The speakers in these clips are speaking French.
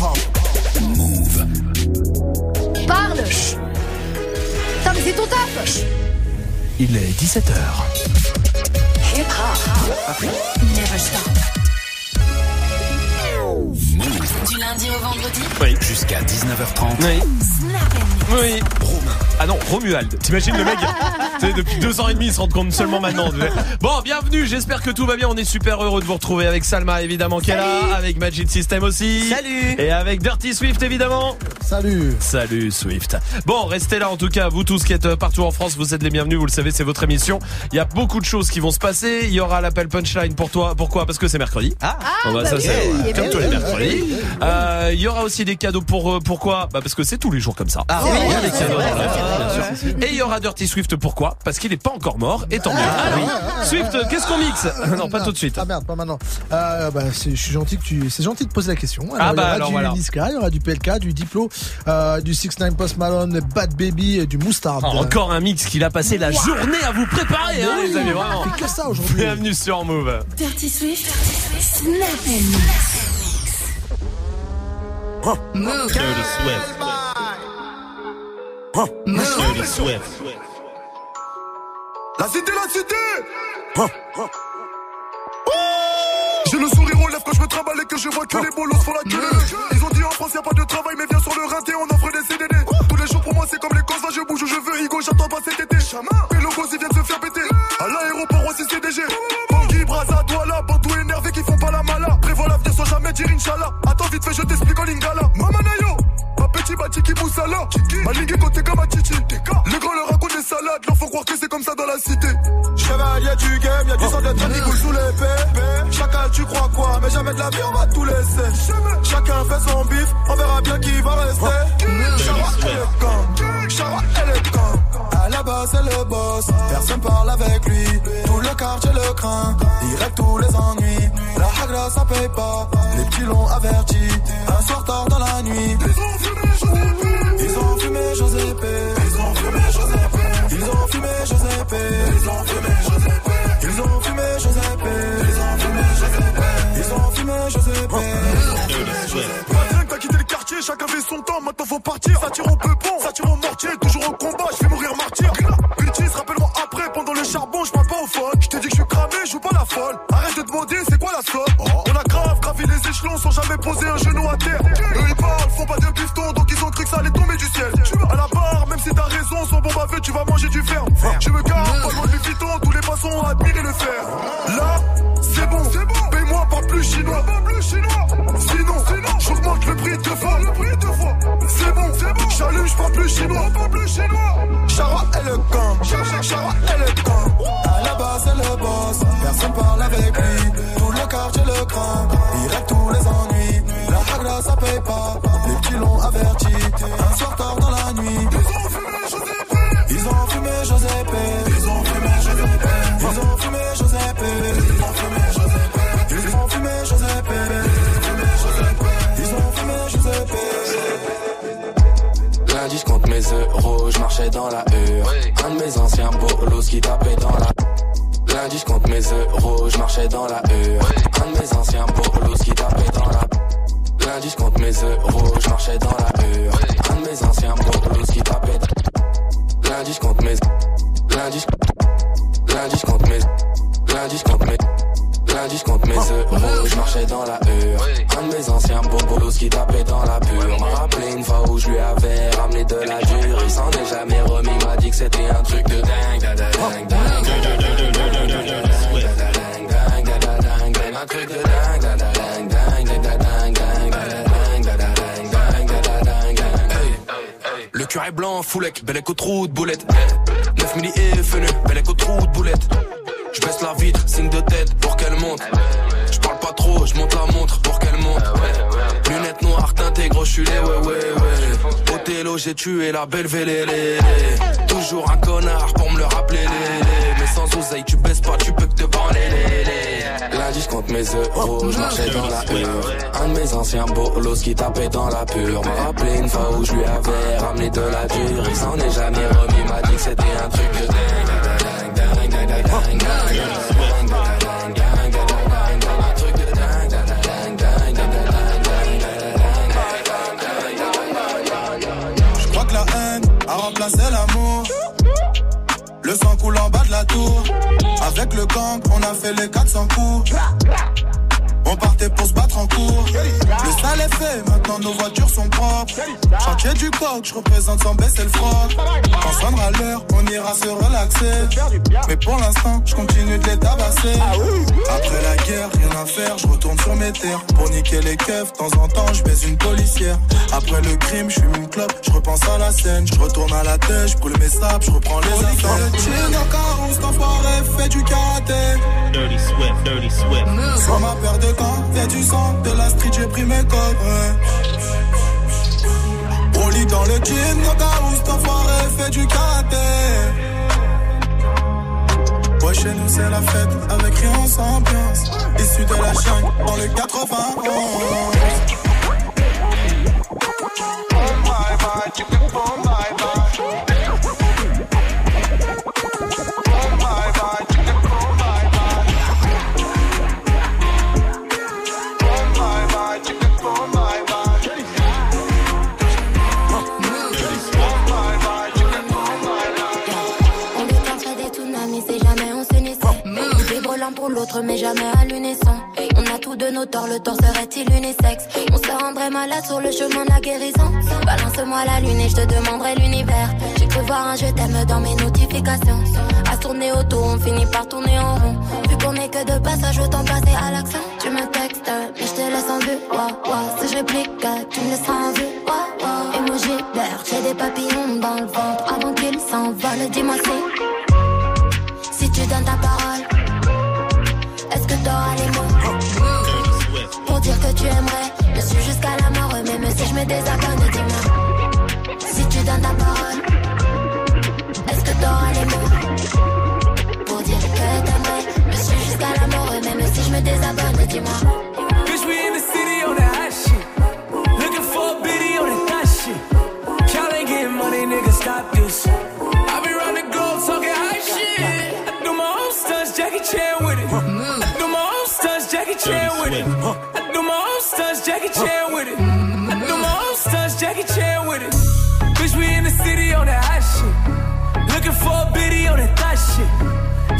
hip-hop. Move. Parle chut. Putain, mais c'est ton taf Il est 17h. Hip hop. Never stop. Du lundi au vendredi Oui. Jusqu'à 19h30. Oui. Snap Oui. Ah non, Romuald. T'imagines le mec tu sais, Depuis deux ans et demi, il se rend compte seulement maintenant. Bon, bienvenue. J'espère que tout va bien. On est super heureux de vous retrouver avec Salma, évidemment, qui est là. Avec Magic System aussi. Salut. Et avec Dirty Swift, évidemment. Salut. Salut Swift. Bon, restez là en tout cas, vous tous qui êtes euh, partout en France, vous êtes les bienvenus, vous le savez, c'est votre émission. Il y a beaucoup de choses qui vont se passer. Il y aura l'appel punchline pour toi. Pourquoi? Parce que c'est mercredi. Ah. Bon, bah, bah ça, oui, c'est eh comme ben tous les oui. mercredis. Euh, Il y aura aussi des cadeaux pour euh, pourquoi? Bah parce que c'est tous les jours comme ça. Ah, Il y a oui, des cadeaux vrai, vrai, bien sûr. Et il y aura Dirty Swift pourquoi? Parce qu'il n'est pas encore mort et tant mieux. Ah oui. Swift, qu'est-ce qu'on mixe? Non, pas tout de suite. Ah merde, pas maintenant. Euh, bah, c'est- je suis gentil que tu, c'est gentil de poser la question. Alors, Ah bah, il y aura alors du voilà. Niska, il y aura du PLK, du Diplo, euh, du 6 9 Post Malone, Bad Baby et du Mustard. Ah, encore un mix qu'il a passé la journée à vous préparer, hein, les amis, vraiment. fait que ça aujourd'hui. Bienvenue sur Move. Dirty Swift, Snap and Mix. Move. La cité, la cité et que je vois que les bolos font la queue. Ils ont dit en France y a pas de travail mais viens sur le rinté on offre des CDD. Tous les jours pour moi c'est comme les causes, je bouge où je veux, Igo j'attends pas cet été. Les logos ils viennent se faire péter. À l'aéroport aussi CDG. Bangui, Braza, Douala, bandou énervés qui font pas la mala. Prévois l'avenir sans jamais dire Inch'Allah. Attends vite fait je t'explique en lingala. Mamanayo Ma petit bati qui moussala. Ma ligue est côté comme titi. Les grands leur racontent des salades. Leur font croire que c'est comme ça dans la cité. Chevalier du game. Y'a du sang d'être un sous l'épée Chacun tu crois quoi? Mais jamais de la vie on va tout laisser. Chacun fait son bif. On verra bien qui va rester. Chara et le camp Chara et le camp Base c'est le boss Personne parle avec lui Tout le quartier le craint Il règle tous les ennuis La hagra ça paye pas Les petits l'ont averti Un soir tard dans la nuit ils ont fumé Giuseppe. Ils ont fumé Giuseppe. Ils ont fumé Giuseppe. Ils ont fumé Giuseppe. Ils ont fumé Giuseppe. Ils ont fumé Giuseppe. Ils ont fumé Giuseppe. Pas bien que t'as quitté le quartier, chacun fait son temps, maintenant faut partir. Ça tire au peupon, ça tire au mortier, toujours au combat, charbon, je parle pas au folles. Je t'ai dit que je suis cramé, je joue pas la folle. Arrête de demander, c'est quoi la somme? On a grave gravi les échelons sans jamais poser un genou à terre. Eux ils parlent, font pas de piston, donc ils ont cru que ça allait tomber du ciel. À la barre, même si t'as raison, sans bon baveux, tu vas manger du fer. Je me garde, pas loin du piton, tous les passants ont admiré le fer. Là, c'est bon, c'est bon. Paye-moi pas plus chinois, pas plus chinois. Sinon, sinon, j'augmente le prix deux fois, le prix deux fois. C'est bon, c'est bon. J'allume, je parle plus chinois, pas plus chinois. Chara et le camp, Chara, et le camp. À la base, c'est le boss, personne parle avec lui. Tout le quartier le craint, il règle tous les ennuis. La hagra, ça paye pas, les petits l'ont averti. Un soir tard dans la nuit, ils ont fumé Giuseppe. Ils ont fumé Giuseppe. Ils ont fumé Giuseppe. Ils ont fumé Giuseppe. Ils ont fumé Giuseppe. Ils ont fumé Giuseppe. Lundi, je compte mes euros, je marchais dans la hure. Un de mes anciens bolos qui tapait dans la. Lundi, je compte mes euros, je marchais dans la hure. Un de mes anciens bolos qui tapait dans la. Lundi, je compte mes euros, je marchais dans la hure. Un de mes anciens bolos qui tapait. Lundi, je compte mes. Lundi, je. Lundi, je compte mes. Lundi, je compte mes. Lundi, je compte mes euros, je marchais dans la hure. Un de mes anciens bolos qui tapait dans la pure. M'a rappelé une fois où je lui avais ramené de la dure. Il s'en est jamais remis, m'a dit que c'était un truc de dingue. da, da, dingue, dingue. Dingue, dingue, Est blanc, foulec, bel écho trou de boulette. 9 milli et fenu, bel écho trou de boulette. Je baisse la vitre, signe de tête pour qu'elle monte. Je parle pas trop, je monte la montre pour qu'elle monte. Lunettes noires, teintées, gros, les ouais, ouais, ouais. Othello, j'ai tué la belle vélélé. Toujours un connard pour me le rappeler. Mais sans oseille, tu baisses pas, tu peux que compte mes euros, oh, je marchais dans la hure. Un de mes anciens bolos qui tapait dans la pure m'a rappelé une fois où je lui avais ramené de la dure. Il s'en est jamais remis, m'a dit que c'était un truc de remplacer l'amour. Le sang coule en bas la tour. Avec le gang, on a fait les 400 coups. On pour se battre en cours. Le sale est fait, maintenant nos voitures sont propres. Chantier du coq, je représente sans baisser le froc. Quand sonnera l'heure, on ira se relaxer. Mais pour l'instant, je continue de les tabasser. Après la guerre, rien à faire, je retourne sur mes terres. Pour niquer les keufs, de temps en temps, je baise une policière. Après le crime, je suis une clope, je repense à la scène. Je retourne à la tête, je brûle mes sables, je reprends les affaires. Le chill dans carrosse, cet enfoiré fait du karaté. Dirty Swift, Dirty Swift. Sur ma paire de gants, y'a du sang, de la street, j'ai pris mes codes. Ouais. Broly dans le jean, no où cet enfoiré fait du karaté. Ouais, chez nous c'est la fête, avec rien sans ambiance. Issu de la chaîne, dans le 91. On mais jamais à l'unisson. On a tous de nos torts, le tort serait-il unisexe? On se rendrait malade sur le chemin de la guérison. Balance-moi la lune et je te demanderai l'univers. J'ai cru voir un je t'aime dans mes notifications. À tourner autour, on finit par tourner en rond. Vu qu'on est que de passage, autant passer à l'action. Tu me textes, mais je te laisse en vue. Ouah. Si je réplique, tu me laisseras en vue. Ouah, ouah. Emoji vert, j'ai des papillons dans le ventre. Avant qu'ils s'envolent, dis-moi si. Si tu donnes ta parole, tu aimerais me suivre jusqu'à la mort, même si je me désabonne, dis-moi. Si tu donnes ta parole, est-ce que t'auras les mots pour dire que t'aimerais? Me suivre jusqu'à la mort, même si je me désabonne, dis-moi. Jackie Chan with it. I do my own stunts, Jackie Chan with it. I do my own stunts, Jackie Chan with it. I do my own stunts, Jackie Chan with it. Bitch, we in the city on that hot shit. Looking for a biddy on that thot shit.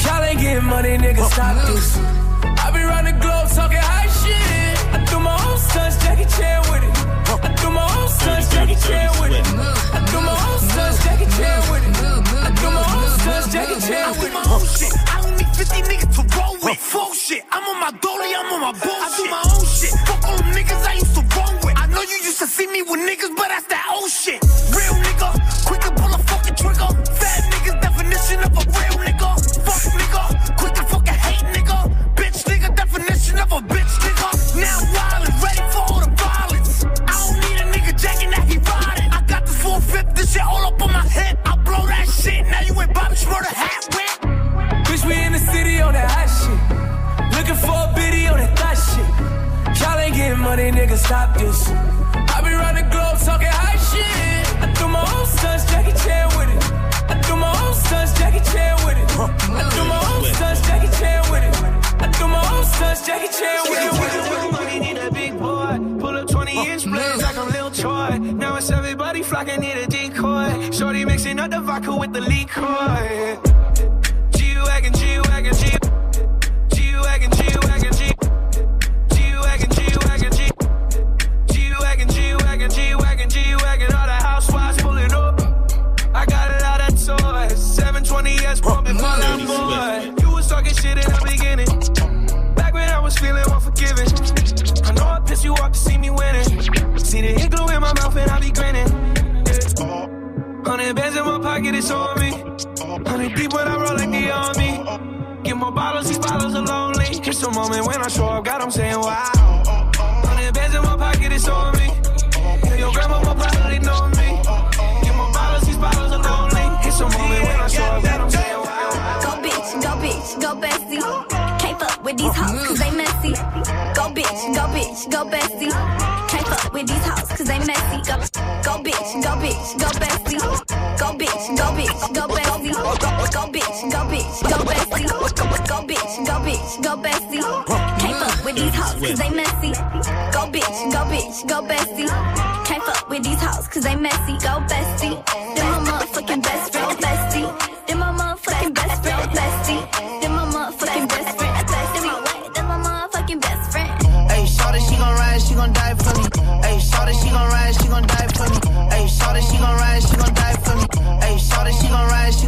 Y'all ain't getting money, nigga, stop this. I be round the globe talking high shit. I do my own stunts, Jackie Chan with it. I do my own stunts, Jackie Chan with it. I do my own stunts, Jackie Chan with it. I do my own stunts, Jackie Chan with it. my own shit. I don't need 50 niggas to roll with. Full shit. I'm on my dolly, I'm on my bullshit. I do my own shit. You used to see me with niggas, but that's that old shit. Real nigga, quick to pull a fucking trigger. Fat niggas definition of a real nigga. Fuck nigga, quick to fucking hate nigga. Bitch nigga definition of a bitch nigga. Now wild and ready for all the violence. I don't need a nigga jacking that he riding. I got this full fifth, this shit all up on my head. I blow that shit. Now you ain't Bobby Schmurder hat with. Bitch, we in the city on that hot shit. Looking for a biddy on that thot shit. Y'all ain't getting money, nigga, stop this. Stunts, Jackie Chan with it. I do my own stunts, Jackie Chan with it. I do my own stunts, Jackie Chan with it. Money need a big boy. Pull up 20 inch blades like I'm Lil Troy. Now it's everybody flocking, need a decoy. Shorty mixing up the vodka with the liquor. Boy. You was talking shit in the beginning. Back when I was feeling unforgiving. I know I pissed you off to see me winning. See the hit glue in my mouth and I be grinning. Hundred bands in my pocket, it's on me. Hundred people I roll like the army. Get more bottles, these bottles are lonely. It's a moment when I show up, God, I'm saying wow. Hundred bands in my pocket, it's on me. These hoes cause they messy. Go bitch, go bitch, go bestie. Can't fuck with these hoes cause they messy. Go, go bitch, go bitch, go bestie. Go bitch, go bitch, go bestie. Go bitch, go bitch, go bestie. Go bitch, go bitch, go bestie. Can't fuck with these hoes cause they messy. Go bitch, go bitch, go bestie. Can't fuck with these hoes cause they messy, go bestie. Then my motherfucking best friend,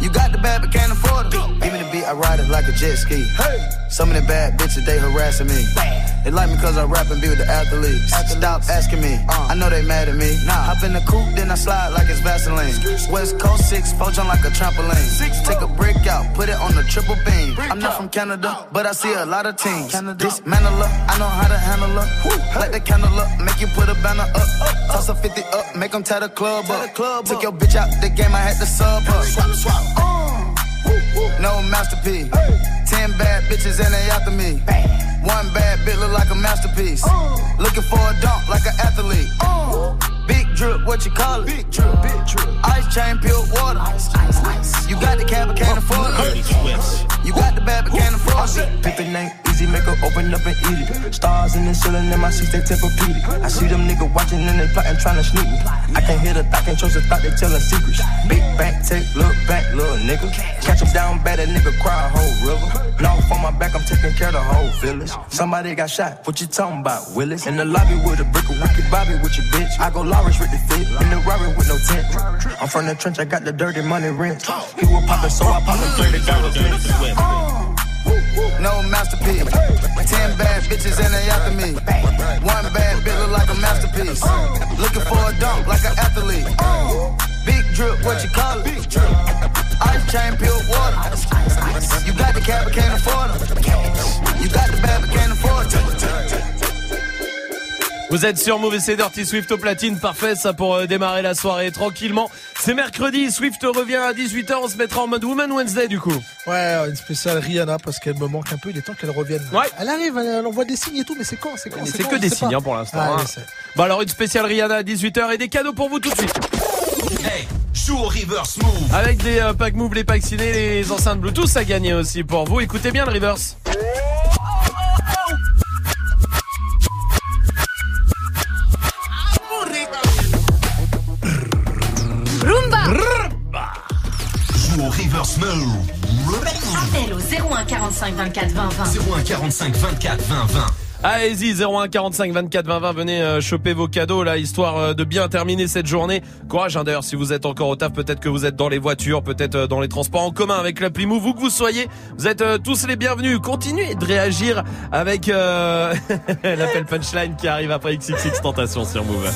You got the bad, but can't afford them. Give me the beat, I ride it like a jet ski. Hey. Some of the bad bitches, they harassing me. They like me cause I rap and be with the athletes. Stop asking me, I know they mad at me. Hop in the coupe, then I slide like it's Vaseline. West Coast 6, poach on like a trampoline. Six, Take a brick out, put it on the triple beam. I'm not from Canada, but I see a lot of teams. Dismantle her, I know how to handle her. Light the candle up, make you put a banner up. Toss a 50 up, make them tie the club up. Took your bitch out the game, I had to sub up. Swap, swap. Uh, uh, uh. No masterpiece. Ten bad bitches and they after me. One bad bitch look like a masterpiece. Looking for a dunk like an athlete. Big drip, what you call it? Big drip, big drip. Ice chain, pure water. Ice, ice, ice. You got the cab, but can't afford it. You got the bad, but can't afford it. Pick a name, easy, make her open up and eat it. Stars in the ceiling, in my seats, they tempur-pedic. I see them niggas watching and they plotting, trying to sneak me. I can't hear the thought, can't trust the thought, they telling secrets. Big back, take, look back, little nigga. Catch Catch 'em down bad, that nigga cry a whole river. Now on my back, I'm taking care of the whole village. Somebody got shot, what you talking about, Willis? In the lobby with a brick of wicked Bobby with your bitch. I go Lawrence with the fit, in the Rari with no tent. I'm from the trench, I got the dirty money rent. He was poppin', so I poppin' play the government. No masterpiece. Ten bad bitches and they after me. One bad bitch look like a masterpiece. Looking for a dunk like an athlete. Big drip, what you call it? Big drip. Ice chain, pure water. You got the cab, but can't afford them. You got the bad, but can't afford them. Vous êtes sur Mauvais c'est Dirty Swift au platine, parfait ça pour euh, démarrer la soirée tranquillement. C'est mercredi, Swift revient à 18h, on se mettra en mode Woman Wednesday du coup. Ouais, une spéciale Rihanna parce qu'elle me manque un peu, il est temps qu'elle revienne. Ouais. Elle arrive, elle, elle envoie des signes et tout, mais c'est quand C'est quand c'est que des signes hein, pour l'instant. Ah, hein. Bon alors une spéciale Rihanna à 18h et des cadeaux pour vous tout de suite. Hey, joue au reverse move. Avec des euh, packs move, les packs ciné, les enceintes Bluetooth à gagner aussi pour vous. Écoutez bien le reverse. Reverse move. Appel au 01 45 24 20 20. 01 45 24 20 20. Allez-y, 01 45 24 20 20, venez euh, choper vos cadeaux là, histoire euh, de bien terminer cette journée. Courage hein, d'ailleurs, si vous êtes encore au taf, peut-être que vous êtes dans les voitures, peut-être euh, dans les transports en commun avec l'appli Move, où que vous soyez, vous êtes euh, tous les bienvenus. Continuez de réagir avec euh, l'appel punchline qui arrive après XXX Tentation sur Move.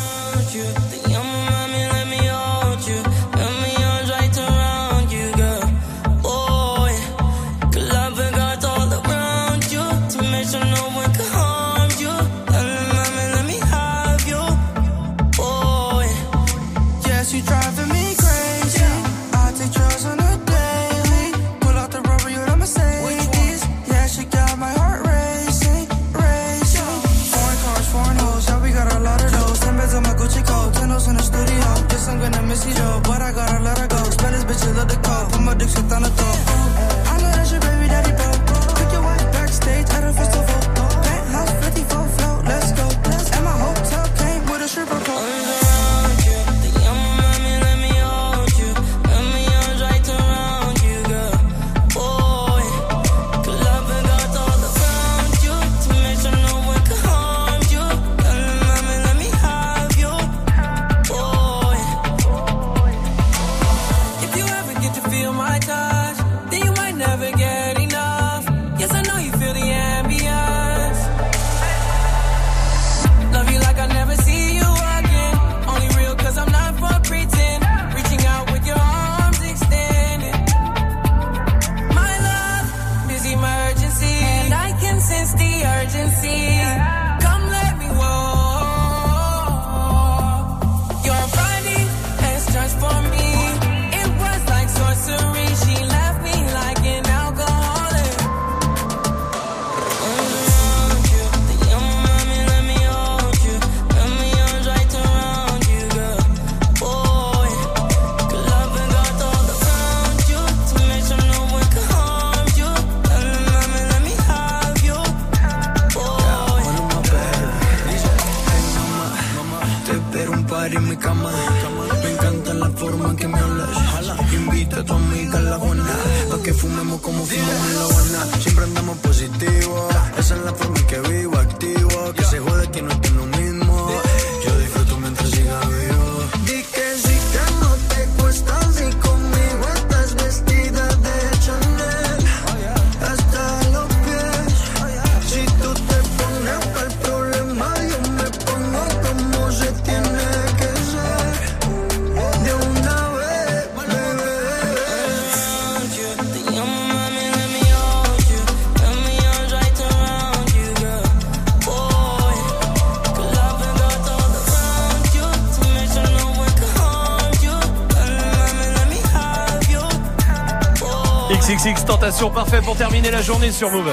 Tentation parfait pour terminer la journée sur Move.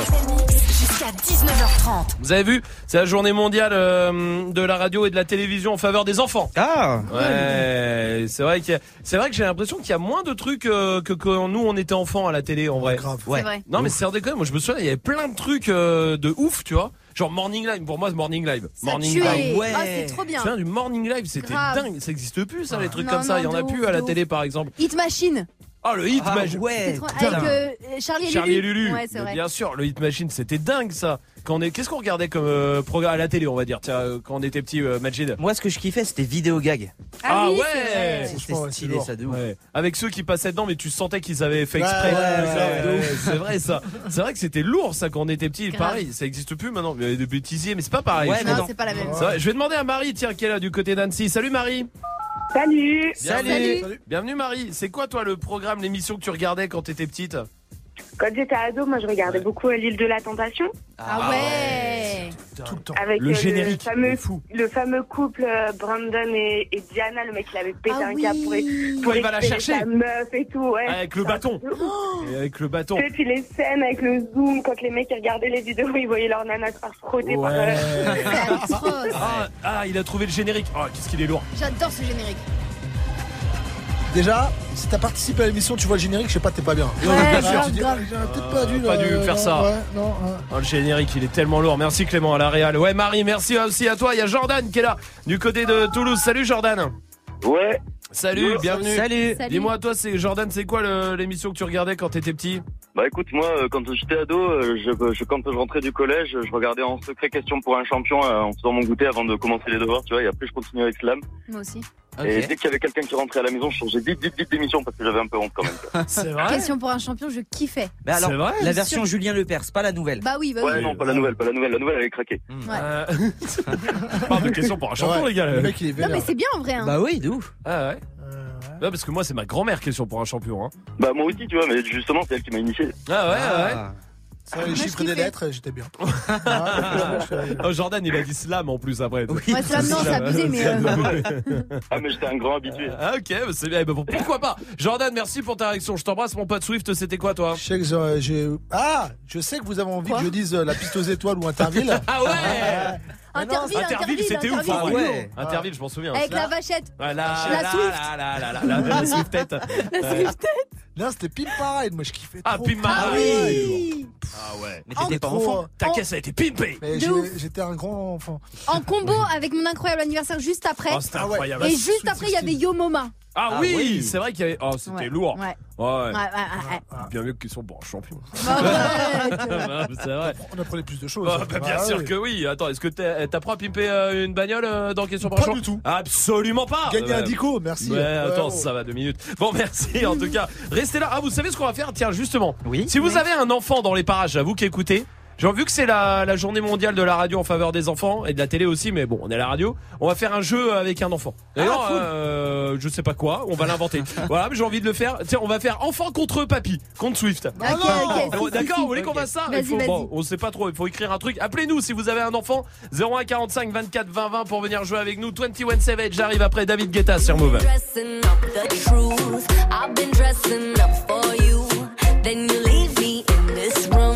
Jusqu'à 19h30. Vous avez vu, c'est la journée mondiale euh, de la radio et de la télévision en faveur des enfants. Ah Ouais, c'est vrai a- c'est vrai que j'ai l'impression qu'il y a moins de trucs euh, que quand nous on était enfants à la télé en vrai. Grave. Ouais. Vrai. Non mais c'est déconne, moi je me souviens, il y avait plein de trucs euh, de ouf, tu vois. Genre Morning Live, pour moi c'est Morning Live. Ça morning. Live. ouais. Ah, c'est trop Tu bien. te souviens du Morning Live, c'était dingue, ça existe plus ça, les trucs Non, comme ça, il y en a plus à la télé par exemple. Hit Machine. Oh le Hit Ah, Machine. ouais. Trop-. Avec euh, Charlie et Charlie et Lulu. Ouais, Mais vrai. Bien sûr, le Hit Machine, c'était dingue ça. Quand on est, qu'est-ce qu'on regardait comme euh, programme à la télé, on va dire, tiens, euh, quand on était petit, euh, Majid? Moi, ce que je kiffais, c'était vidéo gag. Ah, oui, ouais. C'était stylé, ça de ouf. Ouais. Avec ceux qui passaient dedans, mais tu sentais qu'ils avaient fait exprès. ouais, Ouais, ouais, ouais, c'est vrai ça. C'est vrai que c'était lourd ça quand on était petit. Pareil, ça existe plus maintenant. Il y avait des bêtisiers, mais c'est pas pareil. Ouais, mais. Non, non. c'est pas la même. Je vais demander à Marie, tiens, qui est là du côté d'Annecy. Salut Marie. Salut Bienvenue. Bienvenue Marie. C'est quoi toi le programme, l'émission que tu regardais quand t'étais petite? Quand j'étais ado, moi je regardais beaucoup euh, l'île de la Tentation. Ah ouais. Tout le temps. Avec Le euh, générique, le, fameux, il est fou. le fameux couple euh, Brandon et, et Diana, le mec il avait pété Ah un oui. câble pour, pour Quand il va la chercher. sa meuf et tout, ouais. Avec le bâton. Et avec le bâton. Et puis les scènes avec le zoom, quand les mecs ils regardaient les vidéos, ils voyaient leur nana se faire frotter par euh, C'est atroce. Ah, ah, il a trouvé le générique. Oh, qu'est-ce qu'il est lourd. J'adore ce générique. Déjà, si t'as participé à l'émission, tu vois le générique, je sais pas, t'es pas bien. Ouais, Ah, grave, tu dis, grave. ah, J'aurais peut-être pas dû. pas dû faire non, ça. Ouais, non. Oh, le générique, il est tellement lourd. Merci Clément à la Réal. Ouais, Marie, merci aussi à toi. Il y a Jordan qui est là, du côté de Toulouse. Salut Jordan. Ouais. Salut, bienvenue. Salut. Salut. Dis-moi, toi, c'est Jordan, c'est quoi l'émission que tu regardais quand t'étais petit? Bah écoute, moi, euh, quand j'étais ado, euh, je, je- quand je rentrais du collège, je regardais en secret Question pour un champion euh, en faisant mon goûter avant de commencer les devoirs, tu vois, et après je continuais avec Slam. Moi aussi. Et dès qu'il y avait quelqu'un qui rentrait à la maison, je changeais vite, vite, vite d'émission parce que j'avais un peu honte quand même. C'est Question pour un champion, je kiffais. Mais alors, C'est vrai la version Julien Lepers, pas la nouvelle. Bah oui, bah Ouais, oui. non, pas la nouvelle, pas la nouvelle. La nouvelle, elle est craquée. Ouais. Euh, parle de questions pour un champion, Ouais, les gars. Le mec, il est Non, mais c'est bien en vrai. Hein. Bah oui, de ouf. Ah ouais. Ouais, parce que moi, c'est ma grand-mère question pour un champion. Hein. Bah moi aussi, tu vois, mais justement, c'est elle qui m'a initié. Ah ouais, ouais. Ah. Ça, les chiffres des lettres, j'étais bien. Ah, Oh, Jordan, il a dit slam en plus après. Oui. Ouais, slam, non, c'est abusé, mais. euh, Ah, mais j'étais un grand habitué. Ah ok, bah, c'est bien. Eh ben, bon, pourquoi pas Jordan, merci pour ta réaction. Je t'embrasse, mon pote Swift. C'était quoi, toi Je sais que j'ai- j'ai. Ah Je sais que vous avez envie Quoi que je dise euh, la piste aux étoiles ou Interville. Ah ouais Interville, Interville, c'était ouf. Interville, hein, ouais. je m'en souviens. Avec la vachette. La, La la, Swift. la, la, la, la, la, la Swiftette. La Ouais. Swift. Non, c'était Pimp Parade. Moi, je kiffais Ah, trop. Pimp Ah Parade. oui. Ah ouais. Mais t'étais pas enfant. Ta En- caisse a été pimpée. Mais De j'ai- ouf. j'étais un grand enfant. En combo avec mon incroyable anniversaire juste après. Oh, c'était Ah ouais. incroyable. Et juste après, il y avait Yo Moma. Ah, Ah oui, oui. c'est vrai qu'il y avait. Oh, c'était Ouais. lourd. Ouais. Ouais. Ouais, ouais, ouais. Bien mieux qu'ils sont bons champions. Bah, ouais. c'est vrai. On apprenait plus de choses. Oh, bah, bien Ah, sûr oui. que oui. Attends, est-ce que t'as- t'apprends à pimper euh, une bagnole euh, dans question par Pas du tout. Absolument pas. Gagner un Ouais. dico, merci. Ouais, attends, Ouais, ça va deux minutes. Bon, merci en tout cas. Restez là. Ah, vous savez ce qu'on va faire? Tiens, justement. Oui. Si vous avez un enfant dans les parages, à vous qui écoutez, Genre, vu que c'est la, la journée mondiale de la radio en faveur des enfants et de la télé aussi, mais bon, on est à la radio, on va faire un jeu avec un enfant. D'ailleurs, cool. euh, je sais pas quoi, on va l'inventer. voilà, mais j'ai envie de le faire. Tiens, on va faire enfant contre papy, contre Swift. Si, D'accord, si, vous voulez qu'on fasse ça Il faut- vas-y. Bon, on sait pas trop, il faut écrire un truc. Appelez-nous si vous avez un enfant. 01 45 24 20 20 pour venir jouer avec nous. 21 Savage, j'arrive après David Guetta sur Move. Then you leave me in this room,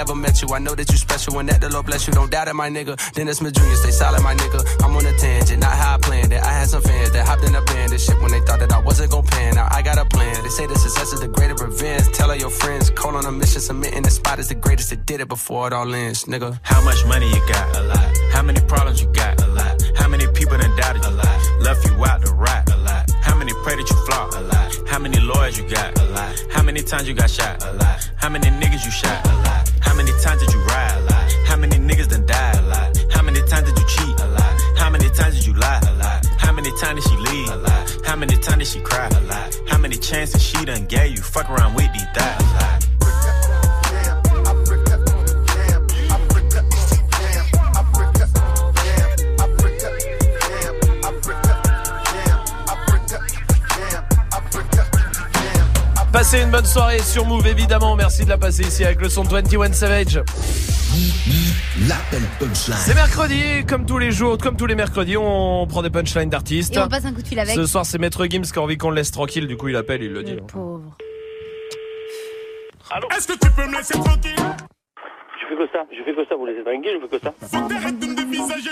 never met you. I know that you special and that the Lord bless you. Don't doubt it, my nigga. Dennis my Jr., stay solid, my nigga. I'm on a tangent, not how I planned it. I had some fans that hopped in a band and shit when they thought that I wasn't gonna pan. Now I got a plan. They say the success is the greatest revenge. Tell all your friends, call on a mission, submitting the spot is the greatest that did it before it all ends, nigga. How much money you got? A lot. How many problems you got? A lot. How many people done doubted? A lot. Left you out to rot? A lot. How many pray that you flop? A lot. How many lawyers you got? A lot. How many times you got shot? A lot. How many niggas you shot? A lot. Many chances she done gave you? Fuck around with these thighs. Passez une bonne soirée sur Move évidemment. Merci de la passer ici avec le son de 21 Savage. L'appel punchline. C'est mercredi, comme tous les jours, comme tous les mercredis, on prend des punchlines d'artistes. Et on passe un coup de fil avec. Ce soir, c'est Maître Gims qui a envie qu'on le laisse tranquille. Du coup, il appelle, il le dit. Pauvre. Est-ce que tu peux me laisser tranquille? Je fais que ça, je fais que ça, vous laissez tranquille, je fais que ça. Faut que t'arrêtes de me dévisager.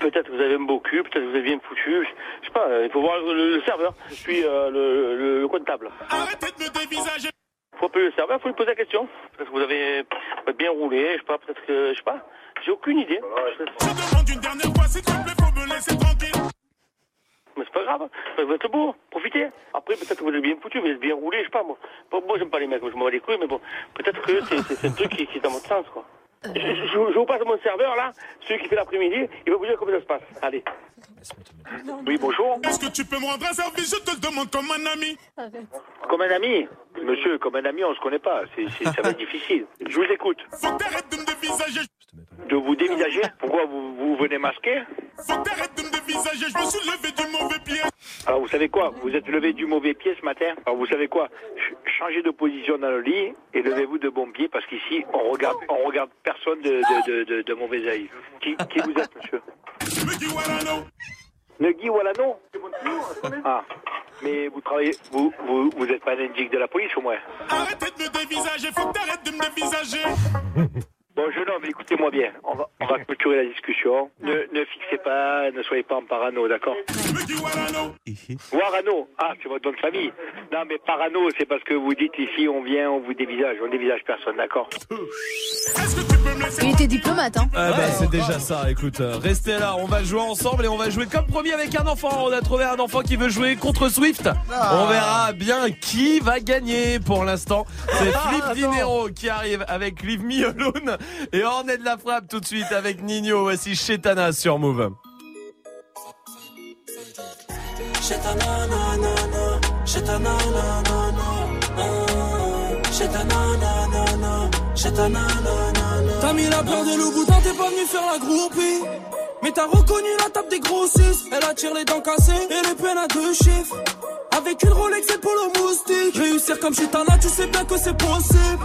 Peut-être que vous avez un beau cul, peut-être que vous avez bien foutu, je, sais pas, euh, il faut voir le, le serveur. Je suis euh, le, le, le comptable. Arrêtez de me dévisager. Faut appeler le serveur, faut lui poser la question. Peut-être que vous avez bien roulé, je sais pas, peut-être que, je sais pas, j'ai aucune idée. Je demande une dernière fois, s'il te plaît, faut me laisser tranquille. Mais c'est pas grave, vous êtes beau, profitez. Après, peut-être que vous êtes bien foutu, vous êtes bien roulé, je sais pas, moi. Bon, moi, j'aime pas les mecs, moi, je m'en bats les couilles, mais bon, peut-être que c'est- c'est c'est un truc qui, qui est dans votre sens, quoi. Je, je- je vous passe mon serveur, là, celui qui fait l'après-midi, il va vous dire comment ça se passe. Allez. Oui, bonjour. Est-ce que tu peux me rendre un service? Je te le demande comme un ami. Comme un ami? Monsieur, comme un ami, on se connaît pas. C'est, c'est- ça va être difficile. Je vous écoute. Faut que t'arrêtes de me dévisager. De vous dévisager Pourquoi vous, vous venez masquer? Faut que t'arrêtes de me dévisager. Je me suis levé du mauvais pied. Alors, vous savez quoi? Vous êtes levé du mauvais pied ce matin? Alors, vous savez quoi? Ch- Changez de position dans le lit et levez-vous de bon pied parce qu'ici, on regarde, on regarde personne de, de, de, de, de mauvais œil. Qui, qui vous êtes, monsieur? Negui Wallano Ah, mais vous travaillez, vous, vous, vous êtes pas un indique de la police au moins Arrêtez de me dévisager. Faut que t'arrêtes de me dévisager. Bon, jeune homme, écoutez-moi bien. On va, on va clôturer la discussion. Ne, ne fixez pas, ne soyez pas en parano, d'accord Warano. Ah, c'est votre nom de famille. Non, mais parano, c'est parce que vous dites ici, on vient, on vous dévisage. On dévisage personne, d'accord Il était diplomate, hein. Ah bah, c'est déjà ça, écoute, euh, restez là, on va jouer ensemble et on va jouer comme promis avec un enfant. On a trouvé un enfant qui veut jouer contre Swift. Ah. On verra bien qui va gagner pour l'instant. C'est Flip Dinero qui arrive avec Leave Me Alone et Ornette de la Frappe tout de suite avec Nino. Voici Chetana sur Move. Ta nanana, ta nanana. T'as mis la peur de loup boudin, t'es pas venu faire la groupie. Mais t'as reconnu la table des grossistes. Elle attire les dents cassées et les peines à deux chiffres. Avec une Rolex et polo moustique. Réussir comme Chitana, tu sais bien que c'est possible.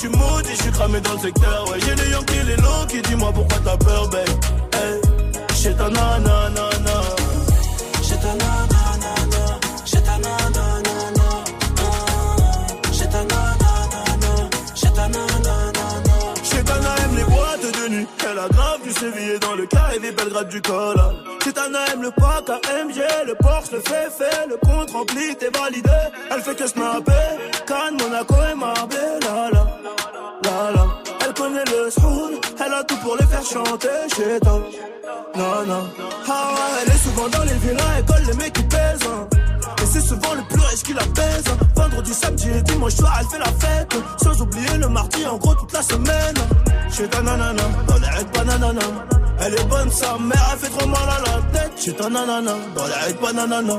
Je suis maudit, je suis cramé dans le secteur, ouais. J'ai les Yankees, les Lonky, dis-moi pourquoi t'as peur, babe? Hey, j'ai ta nanana. J'ai ta nanana, j'ai ta nanana, j'ai ta nanana, j'ai ta nanana. Chetana aime les boîtes de nuit. Elle a grave du sévillé dans le carré des Belgrade du col. Chetana aime le pack AMG, le Porsche, le fait fait, le compte rempli, t'es validé. Elle fait que snapper, Cannes, Monaco et Marbella. Elle a tout pour les faire chanter. Chetana, non, non. Ah elle est souvent dans les villas, elle colle les mecs qui pèsent. hein. Et c'est souvent le plus riche qui la baise. hein. Vendredi, samedi et dimanche soir, elle fait la fête. Sans oublier le mardi, en gros, toute la semaine. Chez ta nanana, dans les règles bananana. Elle est bonne, sa mère, elle fait trop mal à la tête. Chez ta nanana, dans les règles bananana.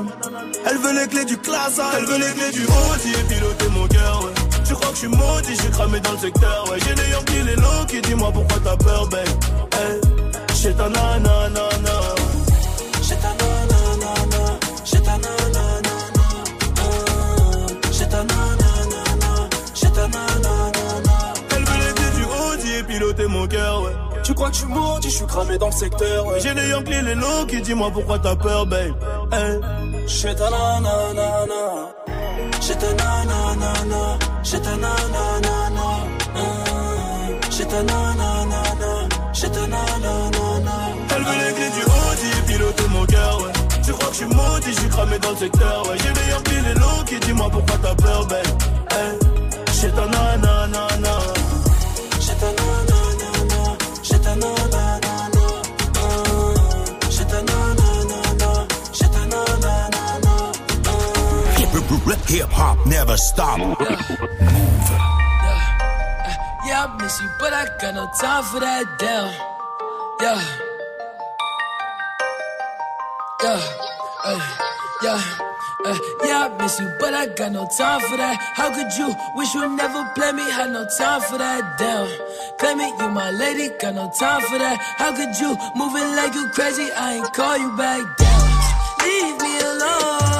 Elle veut les clés du classe, elle veut les clés du Audi et piloter mon cœur, ouais tu crois que je suis maudit, je suis cramé dans le secteur. Ouais, j'ai les qui les low qui dis-moi pourquoi t'as peur, babe. Hey, j'ai ta nanana. J'ai ta nanana, j'ai ta nanana. J'ai ta j'ai ta. Elle veut l'été du Audi et piloter mon cœur, ouais. Tu crois que je suis maudit, je suis cramé dans le secteur. J'ai les Yankees, les low qui dis-moi pourquoi t'as peur, babe. Hey, j'ai ta nanana. J'ai ta nanana j'ai ta nanana, j'ai ta nanana, j'ai ta nanana. Elle veut les clés du Audi, piloter mon cœur, ouais. Tu crois que je suis maudit, je suis cramé dans le secteur, ouais. J'ai les Yankees, les low qui dis-moi pourquoi t'as peur, babe. Hip hop never stop. Yeah, yeah, I miss you, but I got no time for that damn. Yeah. Yeah. Ay, yeah. Uh, yeah, I miss you, but I got no time for that. How could you wish you never play me? Had no time for that. Damn, claim it, you my lady, got no time for that. How could you moving like you crazy? I ain't call you back. Damn, leave me alone.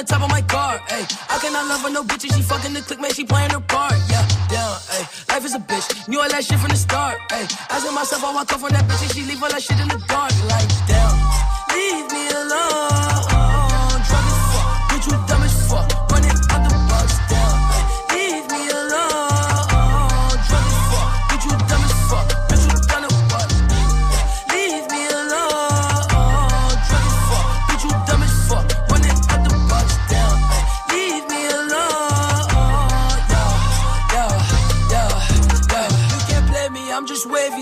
The top of my car, ayy. I cannot love her, no bitches. She fucking the click, man. She playing her part, yeah. Down, ayy. Life is a bitch. Knew all that shit from the start, ayy. Asking myself, I walk off on that bitch and she leave all that shit in the dark, like, damn. Leave me alone.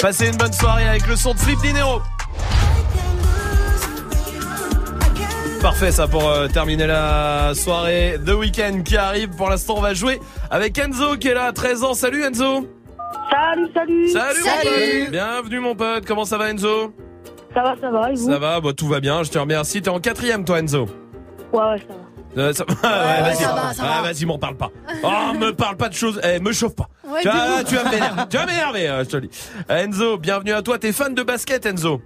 Passez une bonne soirée avec le son de Flip Dinero. Parfait ça pour euh, terminer la soirée The Weekend qui arrive. Pour l'instant on va jouer avec Enzo qui est là à 13 ans. Salut Enzo Salut, salut. Salut, mon pote Bienvenue mon pote, comment ça va Enzo? Ça va, ça va, et vous? Ça va, bah, tout va bien, je te remercie. T'es en quatrième toi Enzo Ouais, ouais, ça va. Euh, ça... ouais, vas-y, ça va, ça Ah, va. vas-y, m'en parle pas. Oh, me parle pas de choses. Eh, me chauffe pas. Ouais, tu, vas, tu vas tu vas m'énerver, euh, je te le dis. Euh, Enzo, bienvenue à toi. T'es fan de basket, Enzo?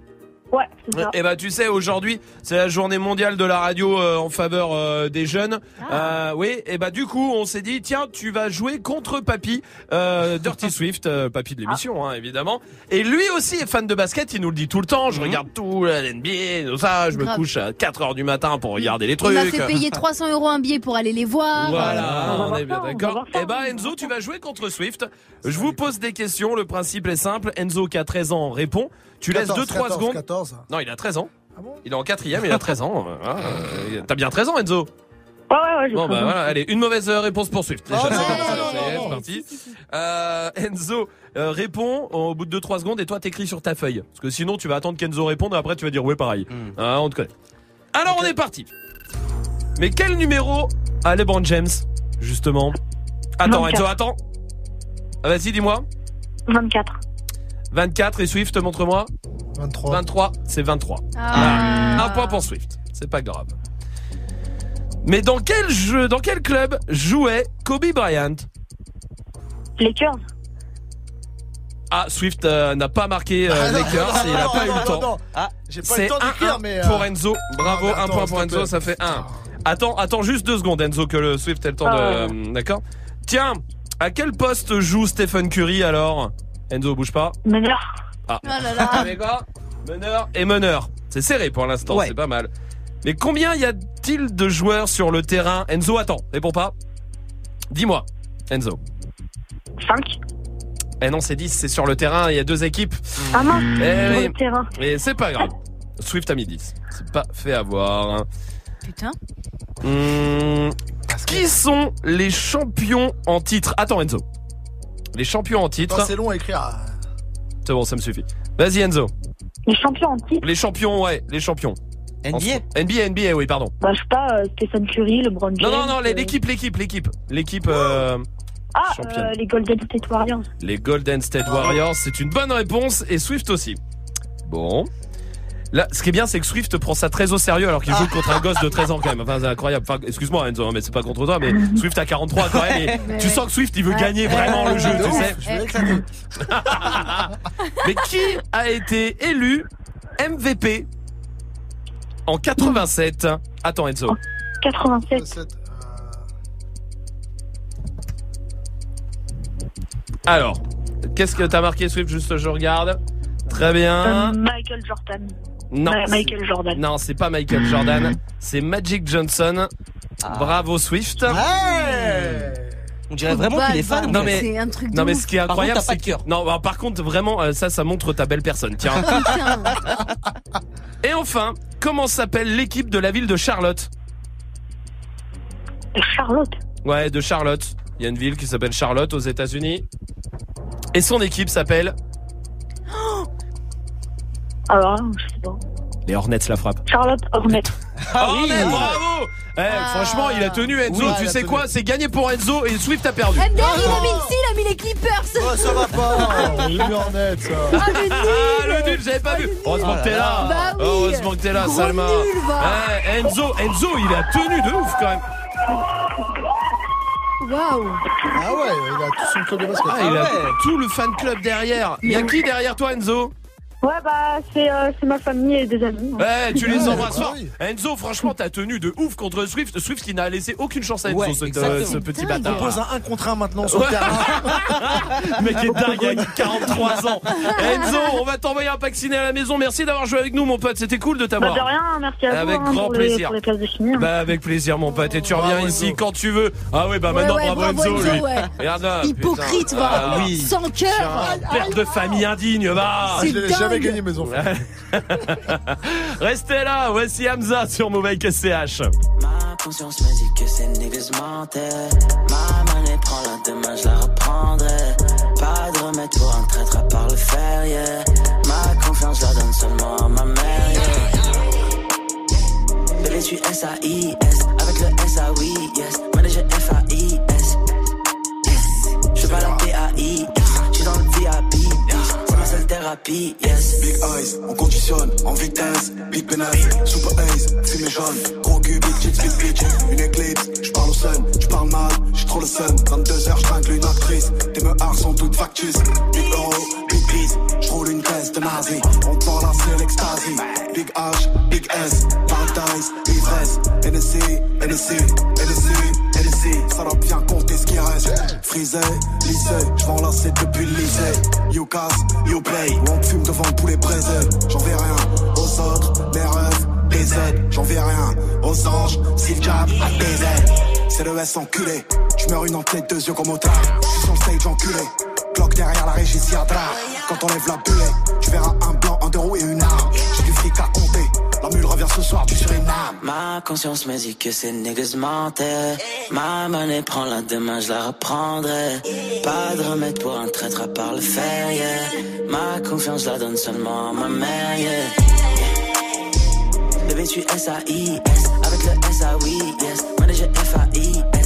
Ouais, c'est ça. Eh ben, tu sais, aujourd'hui, c'est la journée mondiale de la radio euh, en faveur euh, des jeunes. Ah. Euh, oui, et bah du coup, on s'est dit, tiens, tu vas jouer contre Papy, euh, Dirty Swift, euh, Papy de l'émission, hein, évidemment. Et lui aussi est fan de basket. Il nous le dit tout le temps. Je regarde tout, la NBA, tout ça. Je me Grave. couche à 4 heures du matin pour regarder les Il trucs. m'a fait payer 300 euros un billet pour aller les voir. Voilà, on est bien d'accord. Eh ben Enzo, tu vas jouer contre Swift. Je vous pose des questions, le principe est simple. Enzo qui a 13 ans répond. Tu laisses 14, 2-3 14, secondes. 14. Non, il a 13 ans. il est en quatrième, il a 13 ans. Voilà, euh, T'as bien 13 ans Enzo Ouais, ouais, ouais, je Bon bah voilà, allez, une mauvaise réponse pour Swift. Déjà, Oh, c'est non, comme non, parti. Euh, Enzo euh, répond au bout de 2-3 secondes et toi t'écris sur ta feuille. Parce que sinon tu vas attendre qu'Enzo réponde et après tu vas dire ouais pareil. Hmm. Ah, on te connaît. Alors on est parti. Mais quel numéro a LeBron James, justement? Attends, 24. Enzo, attends. Ah, Vas-y, dis-moi. 24. 24 et Swift, montre-moi. 23. 23, c'est 23. Ah. Un point pour Swift. C'est pas grave. Mais dans quel jeu, dans quel club jouait Kobe Bryant? Lakers. Ah, Swift euh, n'a pas marqué euh, Ah, non, Lakers, non, il n'a non, pas non, eu le non, temps. non. J'ai pas le temps 1 d'écrire, mais. euh, pour Enzo. Bravo, un attends, point pour Enzo, ça fait 1. Attends, attends juste deux secondes, Enzo, que le Swift ait le temps Ah. de. D'accord Tiens, à quel poste joue Stephen Curry alors? Enzo, bouge pas. Meneur. Ah. Oh là là. Avec quoi Meneur et meneur. C'est serré pour l'instant, Ouais. c'est pas mal. Mais combien y a-t-il de joueurs sur le terrain Enzo, attends, réponds pas. Dis-moi, Enzo. 5. Eh non, c'est 10, c'est sur le terrain, il y a deux équipes. Ah mince. Eh oui. le terrain. Et c'est pas grave. Swift a mis 10. C'est pas fait avoir. Putain. Hum, qui sont les champions en titre? Attends Enzo. Les champions en titre. C'est long à écrire. C'est bon, ça me suffit. Vas-y Enzo. Les champions en titre. Les champions, ouais, les champions. NBA NBA, NBA, oui, pardon. Bah, je sais pas, euh, Stephen Curry, LeBron James. Non, non, non, euh, l'équipe, l'équipe, l'équipe. L'équipe, euh, Ah, championne. euh, les Golden State Warriors. les Golden State Warriors. C'est une bonne réponse et Swift aussi. Bon. Là, ce qui est bien, c'est que Swift prend ça très au sérieux alors qu'il joue contre un gosse de 13 ans quand même. Enfin, c'est incroyable. Enfin, excuse-moi Enzo, hein, mais c'est pas contre toi, mais Swift a 43 quand même. Et tu sens que Swift, il veut gagner vraiment le jeu, tu sais. Mais qui a été élu MVP en 87 Attends Enzo. 87. C'est- Alors, qu'est-ce que t'as marqué Swift? Juste je regarde. Très Euh, bien. Michael Jordan. Non, Ma- c'est- Michael Jordan. non, c'est pas Michael Jordan, c'est Magic Johnson. Bravo Swift. Ouais. On dirait vraiment qu'il est fan. Non, mais- C'est un truc de Non mais ce qui est Par contre, incroyable, c'est de que cœur. non, bah, par contre vraiment euh, ça, ça montre ta belle personne. Tiens. Et enfin, comment s'appelle l'équipe de la ville de Charlotte? Charlotte. Ouais, de Charlotte. Il y a une ville qui s'appelle Charlotte aux États-Unis. Et son équipe s'appelle Alors, je sais pas. les Hornets la frappe. Charlotte Hornet. Ah oui, bravo Eh, Ah. franchement, il a tenu Enzo. Oui, tu sais tenu. quoi C'est gagné pour Enzo et Swift a perdu. MDR, il a mis, si, il a mis les Clippers. Oh, ça va pas. Net, ça. Ah, le nul. Ah, le nul, j'avais pas vu. Heureusement Oh que t'es là. Bah oui. Heureusement que t'es là, Gros Salma. nul, va. Eh, Enzo, Enzo, il a tenu de ouf quand même. Waouh. Ah ouais, il a tout son club de basket. Ah, il a ouais. tout le fan club derrière. Il y a qui derrière toi, Enzo? Ouais, bah, c'est euh, c'est ma famille et des amis. hein. Eh, tu les Ouais, embrasses bah fort. oui. Enzo, franchement, t'as tenu de ouf contre Swift. Swift qui n'a laissé aucune chance à Enzo, Ouais, ce, euh, ce petit Dingue. bâtard. Pose un 1 contre 1 maintenant sur Ouais. le terrain. Mec est dingue, il a 43 ans. Enzo, on va t'envoyer un pack ciné à la maison. Merci d'avoir joué avec nous, mon pote. C'était cool de Bah, t'avoir. de rien, merci à Avec vous hein, grand pour, plaisir. Les, pour les places de ciné. hein. Bah avec plaisir mon pote et tu reviens Bravo, ici Enzo. quand tu veux. Ah oui bah Ouais, maintenant ouais, bravo, bravo, Enzo, Enzo, lui. ouais. Hypocrite, va. Ah. Sans cœur. Père de famille indigne, va. C'est dingue. gagné, mes enfants. Restez là, voici Hamza sur Mobile SCH. Ma conscience me dit que ces niggas mentaient. Ma monnaie prend la demain, je la reprendrai. Pas de remède pour un traître à part le fer, yeah. Ma confiance, je la donne seulement à ma mère, yeah. Bébé, je suis S-A-I-S. Big eyes, on conditionne en vitesse. Big penis, super ace, fumée jaune. Gros cul, big tits, big bitch. Une éclipse, j'parle au sun, j'parle mal, j'suis trop le sun. 22h, j'tringle une actrice. Tes meurs sont toutes factices. Big euro, big peace, j'roule une caisse de nazi. On te la c'est. Big H, big S, paradise, ivresse. NSC, NSC, NSC, NSC. Ça doit bien compter ce qui reste. Frisé, lycée, j'vends depuis le lycée. You casse, you play. On fume devant le poulet braisé. J'en vais rien aux autres, les rêves, les aides. J'en vais rien aux anges, à des aides. C'est le S enculé. J'meurs une en tête, deux yeux comme au J'suis sur le stage enculé. Cloque derrière la régie. Quand on lève la bulle, tu verras un blanc, un deux et une arme. J'ai du fric à compter. La mule revient ce soir du Suriname. Ma conscience me dit que ces niggas mentaient. Ma monnaie prend la demain, je la reprendrai. Pas de remède pour un traître à part le fer, yeah. Ma confiance, la donne seulement à ma mère, yeah. Bébé, tu S-A-I-S. Avec le S-A-Oui, yes. Manager F-A-I-S.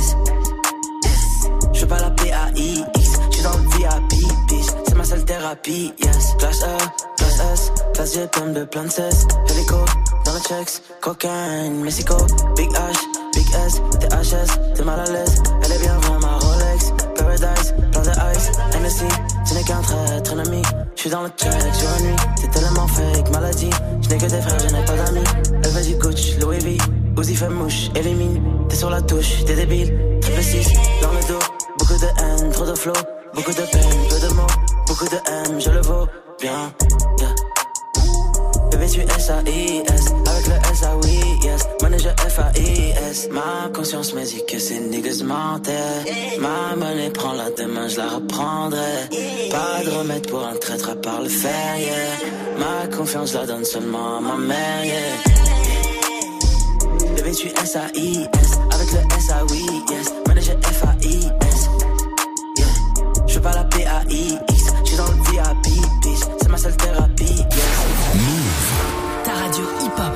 C'est seule thérapie, yes. Classe E, classe S. Classe G, plein de plein de cesse. Hélico, dans le checks. Cocaine, Mexico. Big H, Big S. THS, t'es mal à l'aise. Elle est bien vraie, ma Rolex. Paradise, plein de ice. NSC, ce n'est qu'un traître ennemi. J'suis dans le check, jour et nuit. T'es tellement fake, maladie. J'n'ai que des frères, je n'ai pas d'amis. Elle veut du coach, Louis V. Uzi fait mouche, élimine. T'es sur la touche, t'es débile. Triple 6, dans le dos. Beaucoup de haine, trop de flow. Beaucoup de peine, peu de mots. Beaucoup de M, je le vaux bien. Yeah. Bébé, tu S-A-I-S. Avec le S-A-Oui, yes. Manager F-A-I-S. Ma conscience me dit que ces niggas mentaient. Ma monnaie prend la demain, je la reprendrai. Pas de remède pour un traître à part le fer, yeah. Ma confiance la donne seulement à ma mère, yeah. Bébé, tu S-A-I-S. Avec le S-A-Oui, yes. Manager F-A-I-S. P-A-I-X. J'suis dans le VIP, bitch. C'est ma seule thérapie, yes. Ta radio hip-hop.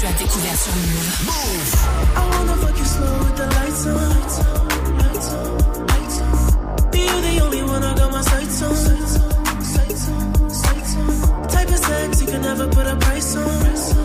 Tu as découvert sur Move. I wanna fuck you slow with the lights on. Lights on, lights on. Be you the only one I got my sights on. Sights on, sights on. Type of sex you can never put a price on. Price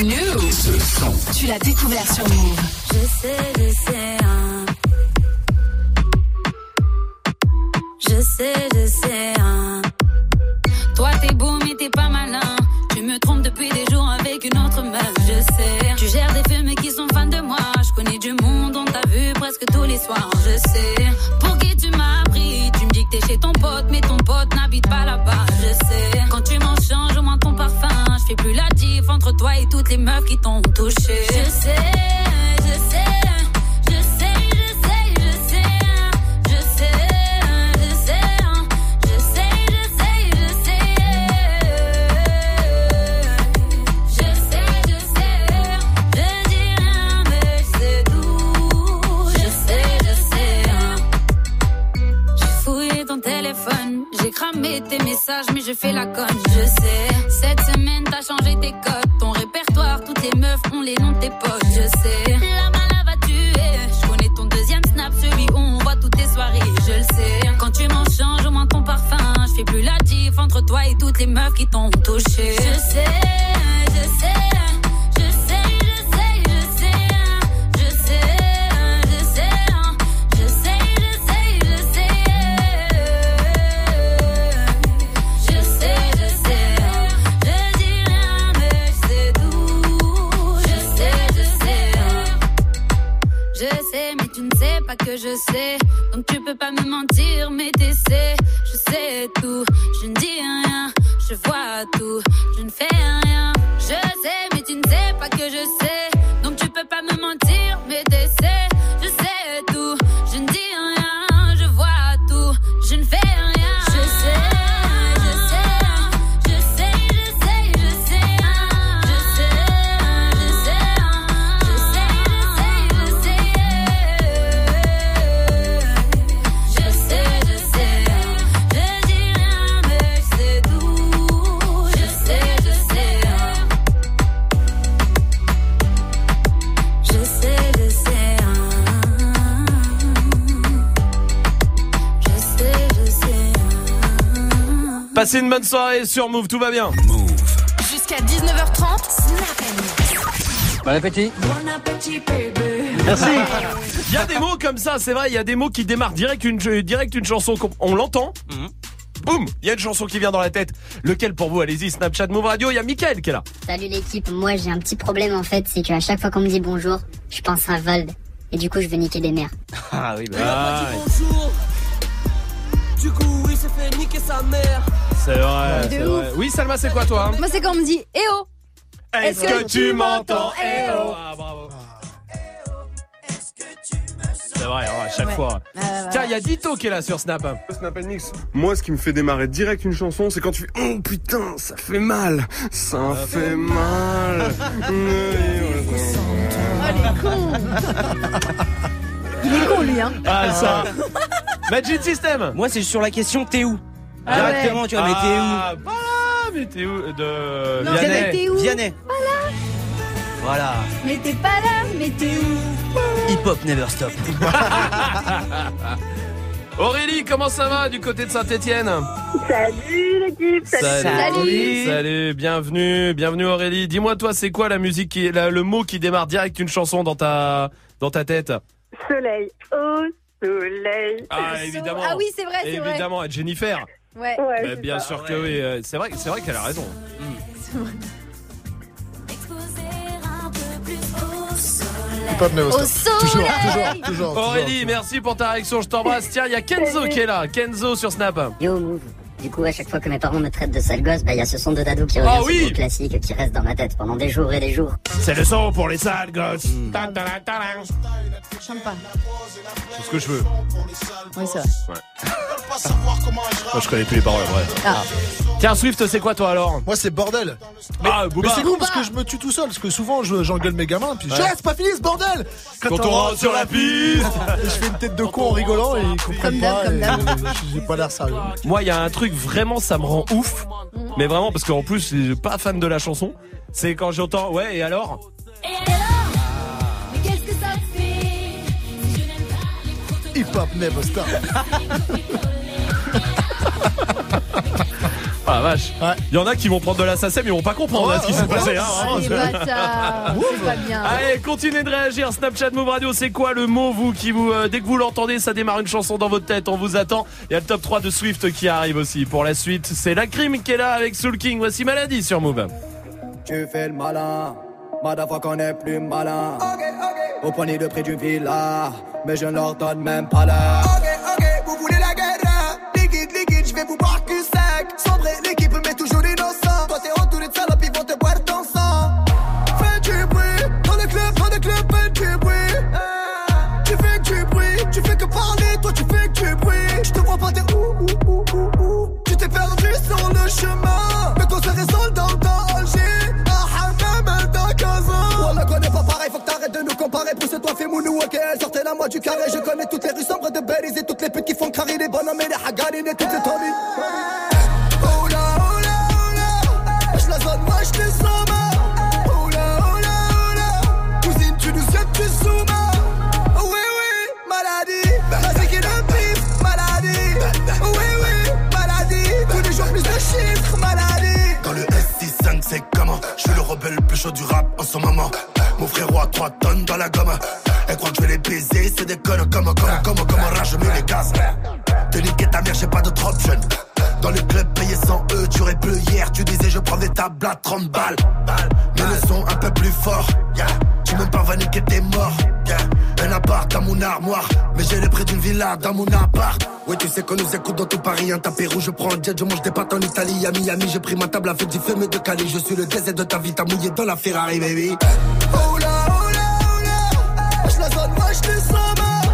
Tu l'as découvert sur Move. Je sais, je sais. Je sais, je sais. Toi t'es beau mais t'es pas malin. Tu me trompes depuis des jours avec une autre meuf, je sais. Tu gères des films qui sont fans de moi. Je connais du monde, on t'a vu presque tous les soirs, je sais. Toutes les meufs qui t'ont touché. Passez une bonne soirée sur Move, tout va bien. Jusqu'à 19h30, Snap Bon appétit. Bon appétit, bébé. Merci. Il y a des mots comme ça, c'est vrai, il y a des mots qui démarrent direct une, direct une chanson, qu'on- on l'entend. Boum, il y a une chanson qui vient dans la tête. Lequel pour vous Allez-y, Snapchat Move Radio, il y a Mickaël qui est là. Salut l'équipe, moi j'ai un petit problème en fait, c'est qu'à chaque fois qu'on me dit bonjour, je pense à Vald. Et du coup je veux niquer des mères. Ah oui, Ah, bonjour. Du coup, il s'est fait niquer sa mère. C'est vrai, De c'est ouf. vrai. Oui, Salma, c'est quoi toi Moi, c'est quand on me dit Eh oh Est-ce que tu m'entends Eh oh Ah, bravo. C'est vrai, hein, à chaque Ouais. fois. Ouais, ouais, Tiens, il y a Dito qui est là sur Snap. Snap Mix. Moi, ce qui me fait démarrer direct une chanson, c'est quand tu fais Oh putain, ça fait mal, ça fait mal. Il est con, lui, hein Ah, ça. Magic System. Moi, c'est sur la question t'es où? Ah Directement, ouais. tu vois, mais t'es où Ah, voilà, mais t'es où De Non, Vianney. t'es où Vianney. Voilà Voilà. Mais t'es pas là, mais t'es où Hip hop never stop. Aurélie, comment ça va du côté de Saint-Etienne Salut l'équipe Salut. Salut, bienvenue, bienvenue Aurélie. Dis-moi toi, c'est quoi la musique qui la- le mot qui démarre direct une chanson dans ta dans ta tête? Soleil, au soleil. Ah évidemment. Ah oui, c'est vrai, c'est vrai. Évidemment, Jennifer. Ouais. Bah, bien sûr que oui, euh, c'est vrai, c'est vrai qu'elle a raison. Hip-hop never Au stop. soleil. Toujours, toujours, toujours. Aurélie, merci pour ta réaction, je t'embrasse. Tiens, il y a Kenzo qui est là. Kenzo sur Snap. Yo Move. Du coup, à chaque fois que mes parents me traitent de sale gosse, bah il y a ce son de Dadou qui revient, Ah ce oui gros classique qui reste dans ma tête pendant des jours et des jours. C'est le son pour les sales gosses. Hmm. Ta, ta, ta. Je chante pas. C'est ce que je veux. Oui, c'est vrai. Moi, je connais plus les paroles, ouais. Ah. Tiens, Swift, c'est quoi toi alors? Moi, c'est bordel. Ah, Mais Booba. c'est cool parce que je me tue tout seul. Parce que souvent, je- j'engueule mes gamins. Puis je Ouais. Ah, c'est pas fini ce bordel Quand on rentre sur la piste. Je fais une tête de con en rigolant et ils comprennent Comme d'hab, pas. comme et d'hab. J'ai pas l'air sérieux. Moi, il y a un truc vraiment, ça me rend ouf. Mais vraiment, parce qu'en plus, je suis pas fan de la chanson. C'est quand j'entends, ouais, et alors Mais qu'est-ce que ça te fait Hip-hop never stop. Ah la vache. Il y en a qui vont prendre de la SACEM, ils vont pas comprendre là, ce qui s'est passé. hein, Ah. C'est pas bien. Allez, continuez de réagir. Snapchat Move Radio, c'est quoi le mot, vous, qui vous, euh, dès que vous l'entendez, ça démarre une chanson dans votre tête, on vous attend. Il y a le top 3 de Swift qui arrive aussi. Pour la suite, c'est la crime qui est là avec Soul King. Voici Maladie sur Move. Tu fais le malin, Madafa qu'on est plus malin. Au poignet de près du villa, mais je ne leur donne même pas l'heure. Ok, ok, vous voulez comparer Pousse-toi, fais mounou, ok, sortez-la moi du carré. Je connais toutes les rues sombres de Belize et toutes les putes qui font carrer les bonhommes et les hagarines et toutes les tomies. Oh là, oh là, oh la zone, moi je te somme. Oh là, oh oh. Cousine, tu nous que tu soumets. Oh oui, oui, maladie. La qui de pif, maladie. Oh oui, oui, maladie. Tous les jours plus de chiffres, maladie. Dans le S65 c'est comment? Je suis le rebelle le plus chaud du rap en ce moment Mon frérot a 3 tonnes dans la gomme. Elle croit que je vais les baiser C'est des connes comme comme comme comme rage je mets les gaz. Te niquer ta mère j'ai pas d'autre option. Dans le club payé 100 E, tu aurais bleu hier, tu disais je prends des tables à 30 balles. Mais le son un peu plus fort, tu même pas vanner que t'es mort. Un appart dans mon armoire, mais j'ai le prix d'une villa dans mon appart. Ouais, tu sais qu'on nous écoute dans tout Paris, un tapis rouge, je prends un jet, je mange des pâtes en Italie. À Miami, j'ai pris ma table à fête du fumé de Cali. Je suis le désert de ta vie, t'as mouillé dans la Ferrari, baby. Oh là, oh la zone, moi je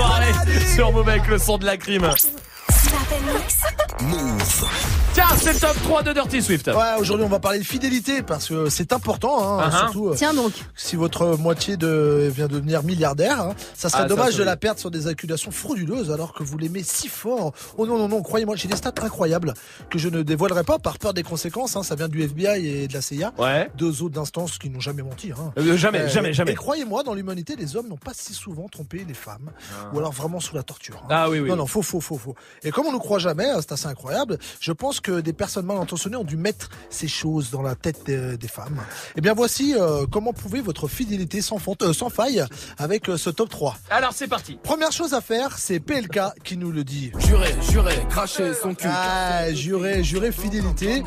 soirée sur Move avec le son de la crime. Tiens, c'est le top 3 de Dirty Swift. Ouais, aujourd'hui on va parler de fidélité parce que c'est important, hein, Uh-huh. surtout euh, Tiens donc. si votre moitié de vient devenir milliardaire. hein. ça serait Ah, ça, dommage ça, de oui. la perdre sur des accusations frauduleuses alors que vous l'aimez si fort. Oh non non non, croyez-moi, j'ai des stats incroyables que je ne dévoilerai pas par peur des conséquences. hein. ça vient du FBI et de la CIA, Ouais. deux autres instances qui n'ont jamais menti. hein. Euh, jamais, Euh, jamais, jamais. Et croyez-moi, dans l'humanité, les hommes n'ont pas si souvent trompé les femmes, ou alors vraiment sous la torture. hein. Ah oui, oui. Non, non, faux, faux, faux, faux. Et comme on ne croit jamais, hein, c'est assez incroyable, je pense que des personnes mal intentionnées ont dû mettre ces choses dans la tête des, des femmes. Et bien voici euh, comment prouver votre fidélité sans, font- euh, sans faille avec euh, ce top 3. Alors c'est parti. Première chose à faire, c'est PLK qui nous le dit. Juré, juré, cracher son cul. Ah, jurer, jurer fidélité.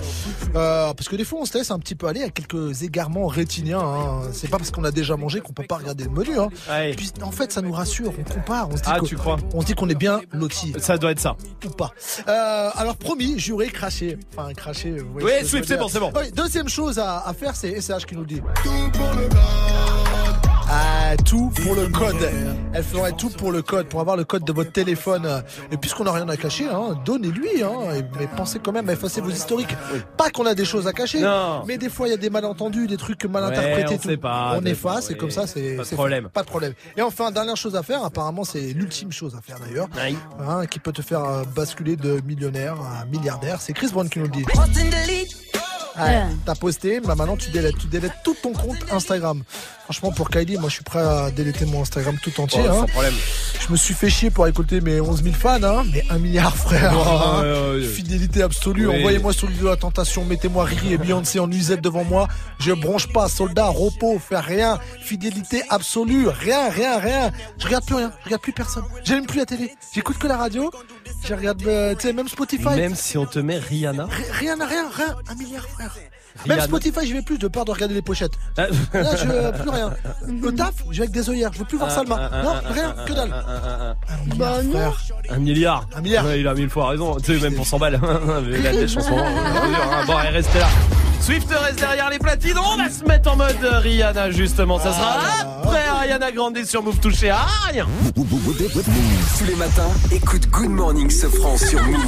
Euh, parce que des fois, on se laisse un petit peu aller à quelques égarements rétiniens. Hein. C'est pas parce qu'on a déjà mangé qu'on peut pas regarder le menu. Hein. Puis, en fait, ça nous rassure. On compare. On se dit Ah, qu'on- tu crois? On se dit qu'on est bien loti Ça doit être ça. ou pas. Euh, alors promis, jurer, cracher. Enfin, cracher. vous voyez Oui, Swift, c'est bon, c'est bon. Oui, deuxième chose à, à faire, c'est SH qui nous le dit. Ah, tout pour le code. Elle ferait tout pour le code, pour avoir le code de votre téléphone. Et puisqu'on n'a rien à cacher, hein, donnez-lui. Hein, et- mais pensez quand même à effacer vos historiques. Pas qu'on a des choses à cacher, Non. mais des fois il y a des malentendus, des trucs mal Ouais, interprétés. on tout. sait pas, on des efface et comme ça c'est Pas de problème. fait. Pas de problème. Et enfin, dernière chose à faire, apparemment c'est l'ultime chose à faire d'ailleurs, hein, qui peut te faire euh, basculer de millionnaire à milliardaire. C'est Chris Brown qui nous le dit. Ouais, T'as posté, bah maintenant tu délètes, tu délètes tout ton compte Instagram. Franchement pour Kylie, moi je suis prêt à déléter mon Instagram tout entier. Oh, hein. sans problème. Je me suis fait chier pour récolter mes 11 000 fans, hein, mais un milliard frère. Ouais, hein. ouais, ouais. Fidélité absolue. Oui. Envoyez-moi sur l'île de la tentation, mettez-moi Riri et Beyoncé en nuisette devant moi. Je bronche pas, soldat, repos, faire rien. Fidélité absolue, rien, rien, rien. Je regarde plus rien, je regarde plus personne. J'aime plus la télé, j'écoute que la radio. Je regarde, euh, tu sais, même Spotify. Même si on te met Rihanna. Ri- Rien, rien, rien, un milliard frère. Même Rihanna. Spotify, j'y vais plus de peur de regarder les pochettes. Ah. Là, je plus rien. Le taf, je vais avec des œillères. Je veux plus voir Salma. Non, rien, que dalle. Un milliard, Bah non. frère. Un milliard. Un milliard. Ouais, il a mille fois raison. Tu sais, même pour 100 balles. la ce moment. hein. Bon, allez, restez là. Swift reste derrière les platines. On va se mettre en mode Rihanna, justement. Ça sera après Ariana Grande sur Move touché à rien. Tous les matins, écoute Good Morning Sofran sur Move.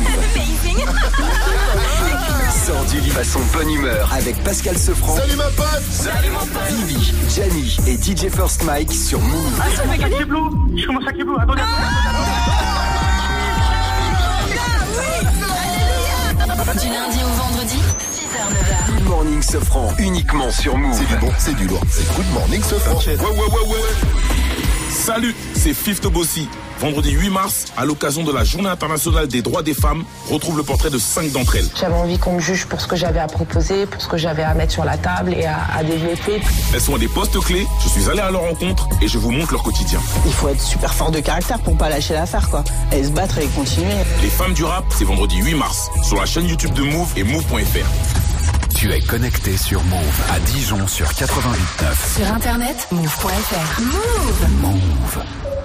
Sors du lit façon bonne humeur avec Pascal Sofran. Salut ma pote Salut mon pote Vivi, Gianni et DJ First Mike sur Move. Ah, ça fait Je commence à Kiblo, attendez. Du lundi au vendredi, 6h, 9h. Good Morning Sofran uniquement sur Move. C'est du bon, c'est du lourd. C'est Good Morning Sofran. Ouais, ouais, ouais, ouais. Salut, c'est Fifth Bossy. Vendredi 8 mars, à l'occasion de la Journée internationale des droits des femmes, retrouve le portrait de cinq d'entre elles. J'avais envie qu'on me juge pour ce que j'avais à proposer, pour ce que j'avais à mettre sur la table et à, à développer. Elles sont à des postes clés, je suis allé à leur rencontre et je vous montre leur quotidien. Il faut être super fort de caractère pour pas lâcher l'affaire, quoi. Et se battre et continuer. Les femmes du rap, c'est vendredi 8 mars, sur la chaîne YouTube de Move et Move.fr. Tu es connecté sur Move à Dijon sur 88.9. Sur internet, move.fr. Move Move.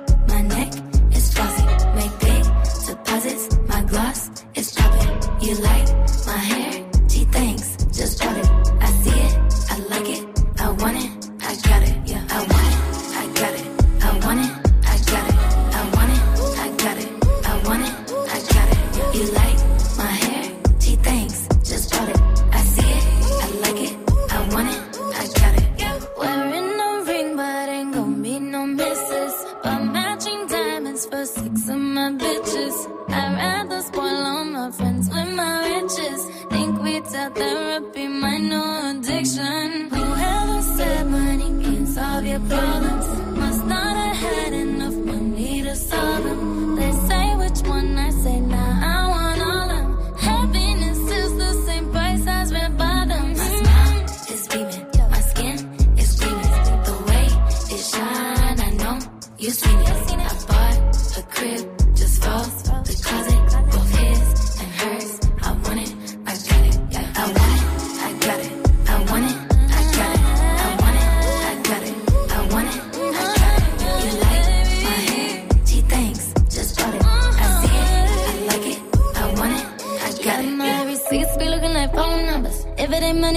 lost, it's dropping. You like my hand.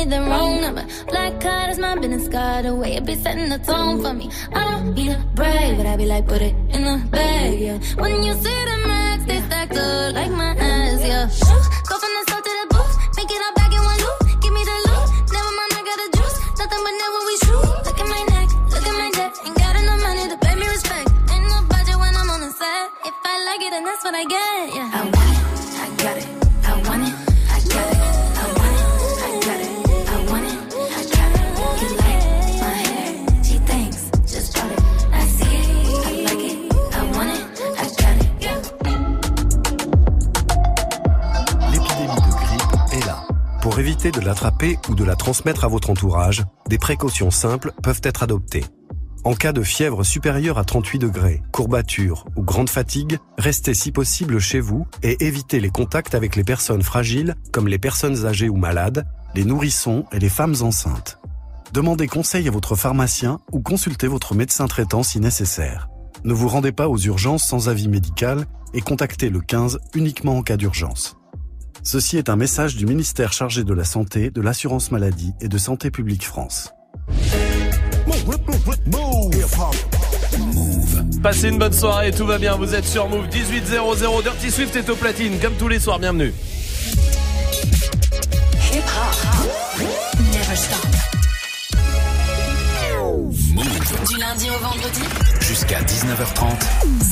Money, then wrong number. Black card is my business card away. It be setting the tone for me. I don't be the brave, but I be like, put it in the bag, yeah. When you see the max, they stacked up like my ass, yeah. De l'attraper ou de la transmettre à votre entourage, des précautions simples peuvent être adoptées. En cas de fièvre supérieure à 38 degrés, courbature ou grande fatigue, restez si possible chez vous et évitez les contacts avec les personnes fragiles comme les personnes âgées ou malades, les nourrissons et les femmes enceintes. Demandez conseil à votre pharmacien ou consultez votre médecin traitant si nécessaire. Ne vous rendez pas aux urgences sans avis médical et contactez le 15 uniquement en cas d'urgence. Ceci est un message du ministère chargé de la Santé, de l'Assurance Maladie et de Santé publique France. Passez une bonne soirée, tout va bien, vous êtes sur Move 1800 Dirty Swift est au platine, comme tous les soirs, bienvenue. Hip hop. Never stop. Du lundi au vendredi. Jusqu'à 19h30.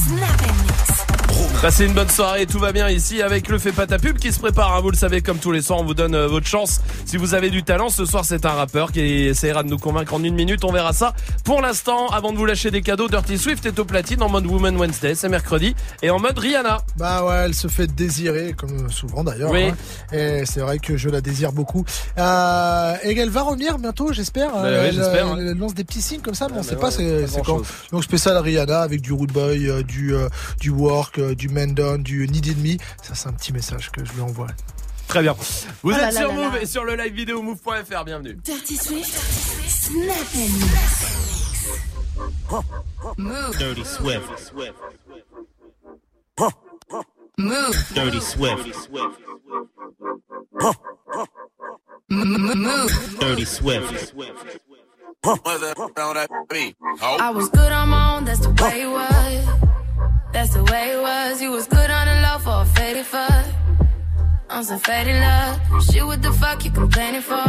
Snap and mix. Passez une bonne soirée, tout va bien ici avec le Fait pas ta pub qui se prépare, hein, vous le savez comme tous les soirs, on vous donne euh, votre chance. Si vous avez du talent, ce soir c'est un rappeur qui essaiera de nous convaincre en une minute, on verra ça. Pour l'instant, avant de vous lâcher des cadeaux, Dirty Swift est au platine en mode Woman Wednesday, c'est mercredi, et en mode Rihanna. Bah ouais, elle se fait désirer, comme souvent d'ailleurs. Oui. hein. Et c'est vrai que je la désire beaucoup. Euh, et elle va revenir bientôt, j'espère. Bah elle, oui, j'espère, elle- hein. elle lance des petits signes comme ça, mais on Ah, sait pas ouais, c'est pas c'est quand. Donc spécial Rihanna avec du Rude Boy, euh, du, euh, du Work, euh, du Mendon, du Needed Me. Ça c'est un petit message que je lui envoie. Très bien. Vous Oh êtes là sur là Move là. et sur le live vidéo move.fr, bienvenue. Dirty Swift. Snap and. Move. Dirty Swift. Move. Dirty Swift. Move. Dirty Swift. I was good on my own, that's the way it was. That's the way it was. You was good on the low for a faded fuck. On some faded love. Shit, what the fuck you complaining for?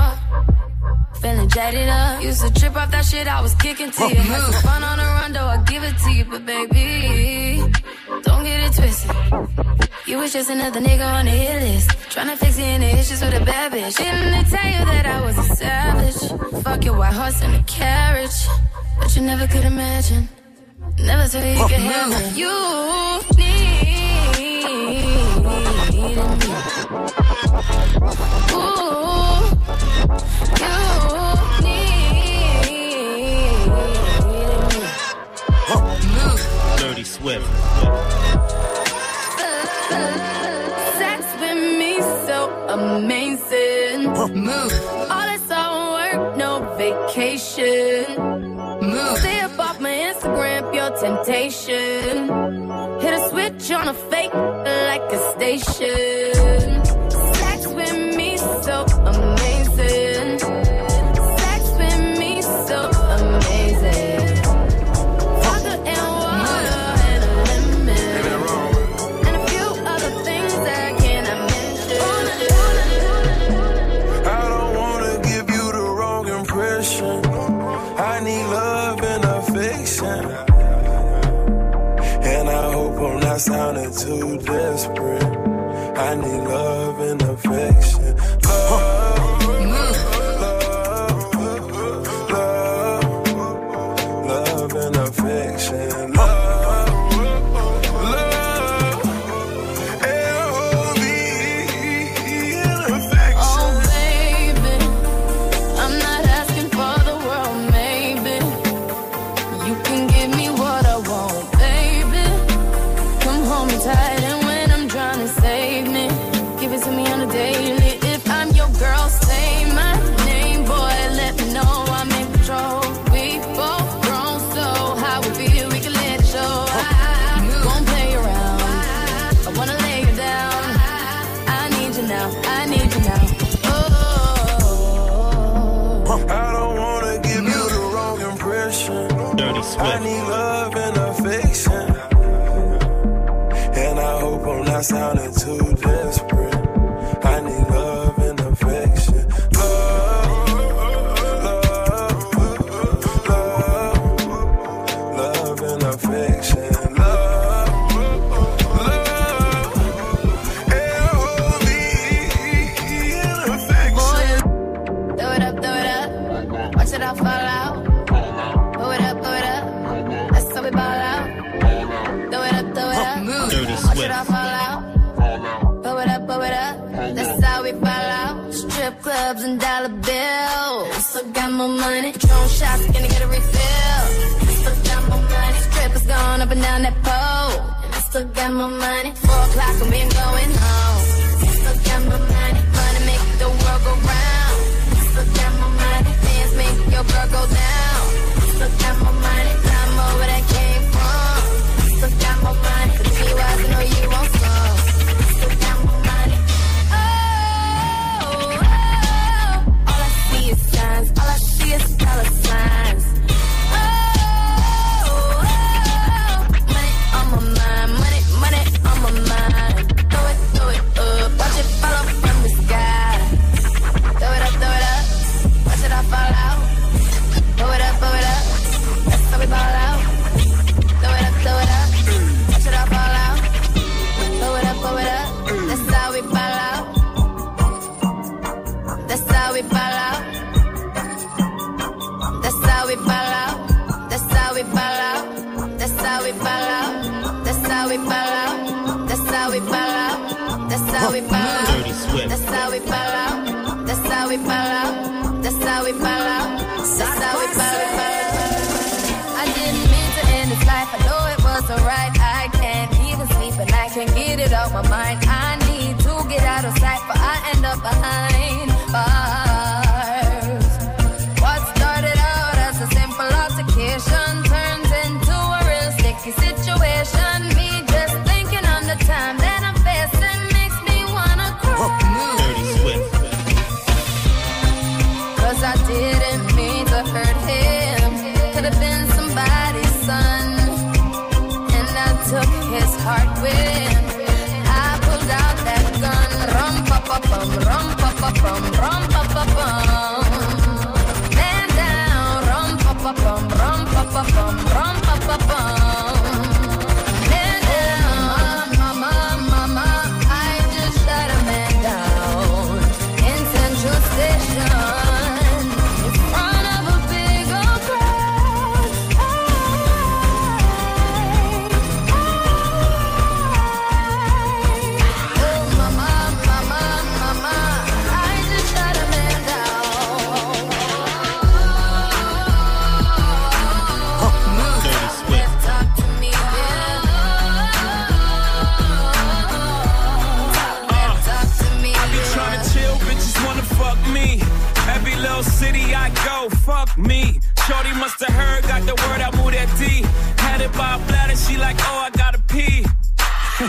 Feeling jaded up. Used to trip off that shit I was kicking to you. Fun on the run, though I give it to you. But baby, don't get it twisted. You was just another nigga on the hit list. Tryna fix any issues with a bad bitch. Didn't they tell you that I was a savage? Fuck your white horse and a carriage. But you never could imagine Never say you could have you need. Dirty Sex with me so amazing. Move. All this all work, no vacation. Move program your temptation. Hit a switch on a fake like a station. Sex with me so amazing. sounded too desperate. I need love and got more money. Drone shots, gonna get a refill. I still got more money. Strippers going up and down that pole. And I still got more money. Four o'clock and we ain't going home. I still got more money. Money make the world go round. I still got more money. Fans make your girl go down. I still got more money. Climb over that came from. I still got more money. up behind. Bye. bum, bum.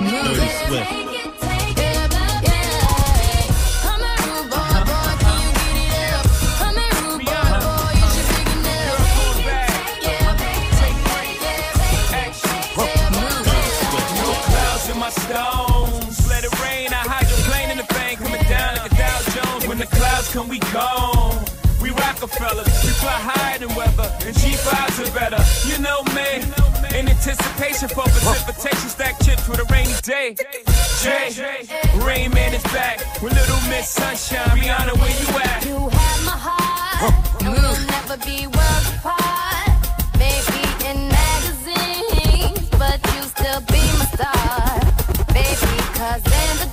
Move. Dirty Swift. stones. Let it rain, I hydroplane in the bank, coming down like a Dow Jones. When the clouds come, we gone. We Rockefellers, we fly higher than weather, and G5s are better. You know me. In anticipation for precipitation, stack chips with a rainy day. Jay, Rain Man is back with Little Miss Sunshine. Rihanna, where you at? You have my heart, and we'll mm. never be worlds apart. Maybe in magazines, but you still be my star. Baby, cause in the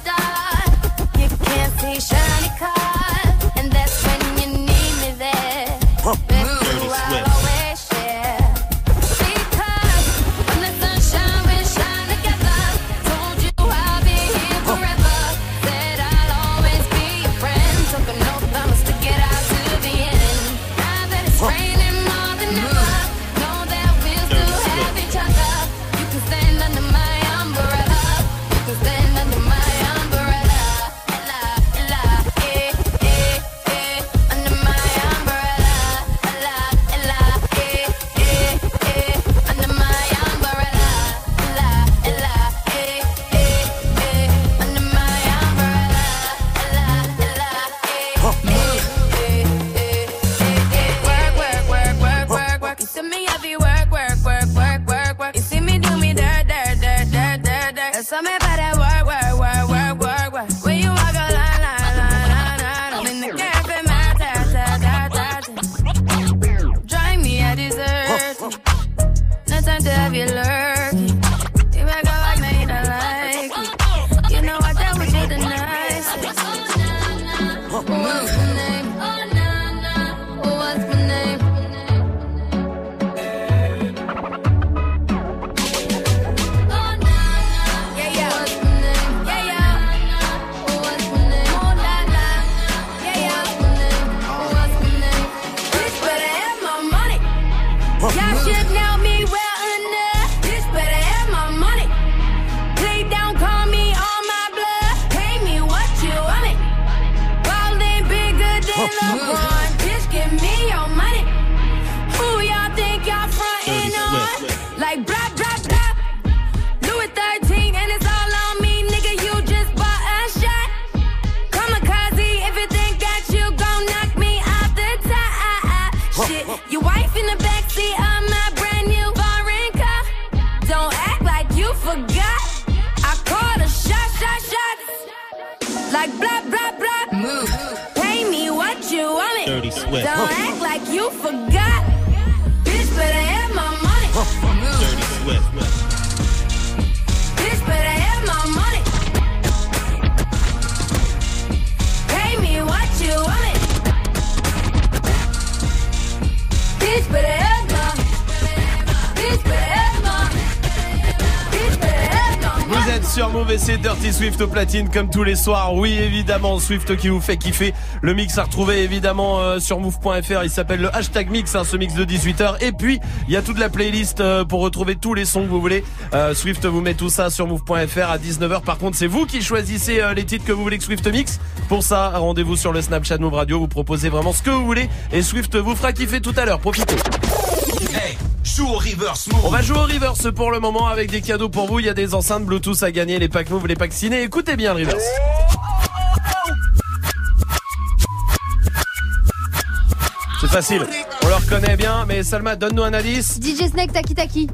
Swift au platine comme tous les soirs. Oui, évidemment, Swift qui vous fait kiffer. Le mix à retrouver évidemment euh, sur move.fr. Il s'appelle le hashtag mix, hein, ce mix de 18h. Et puis, il y a toute la playlist euh, pour retrouver tous les sons que vous voulez. Euh, Swift vous met tout ça sur move.fr à 19h. Par contre, c'est vous qui choisissez les titres que vous voulez que Swift mix. Pour ça, rendez-vous sur le Snapchat Move Radio. Vous proposez vraiment ce que vous voulez. Et Swift vous fera kiffer tout à l'heure. Profitez. Joue au reverse move. On va jouer au reverse pour le moment avec des cadeaux pour vous. Il y a des enceintes Bluetooth à gagner, les packs move, les packs ciné. Écoutez bien le reverse. C'est facile. On le reconnaît bien, mais Salma, donne-nous un indice. DJ Snake Taki Taki.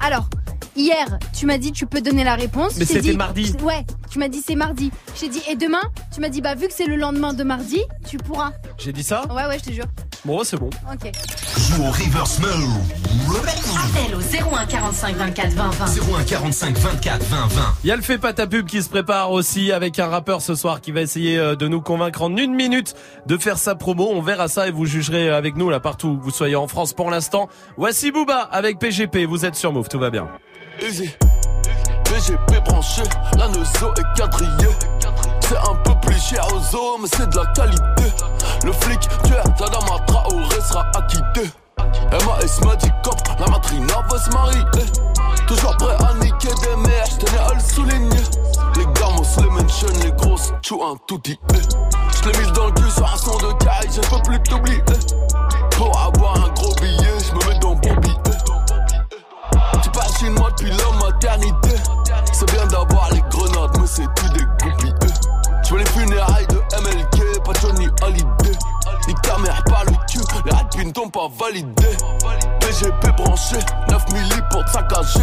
Alors, hier, tu m'as dit tu peux donner la réponse. Mais c'était mardi. Ouais, tu m'as dit c'est mardi. J'ai dit et demain, tu m'as dit bah vu que c'est le lendemain de mardi, tu pourras. J'ai dit ça Ouais ouais, je te jure. Bon, c'est bon. Ok. Joue au reverse move. Appel au 01 45 24 20 20. 01 45 24 20 20. Il y a le fait pas ta pub qui se prépare aussi avec un rappeur ce soir qui va essayer euh, de nous convaincre en une minute de faire sa promo. On verra ça et vous jugerez avec nous là partout où vous soyez en France pour l'instant. Voici Booba avec PGP. Vous êtes sur Move, tout va bien. Easy. PGP branché, la Neuzo est quadrillée. C'est un peu plus cher aux zoo, mais c'est de la qualité. Le flic, tueur, Tadama Traoré sera acquitté. MAS m'a dit cop, la matrina va se marier. Toujours prêt à niquer des mères, j'tenais à le souligner. Les gamos, les mentions, les grosses, tchou un tout dit. J'l'ai mis dans le cul sur un son de caille, je peux plus t'oublier. Pour avoir un gros billet, j'me mets dans billet. Tu passes chez moi depuis la maternité. C'est bien d'avoir les grenades, mais c'est tout des goupilles. Je veux les funérailles de MLK, pas Johnny Hallyday. Ni ta mère pas le cul, les rapines t'ont pas validé. PGP branché, 9 milli pour te.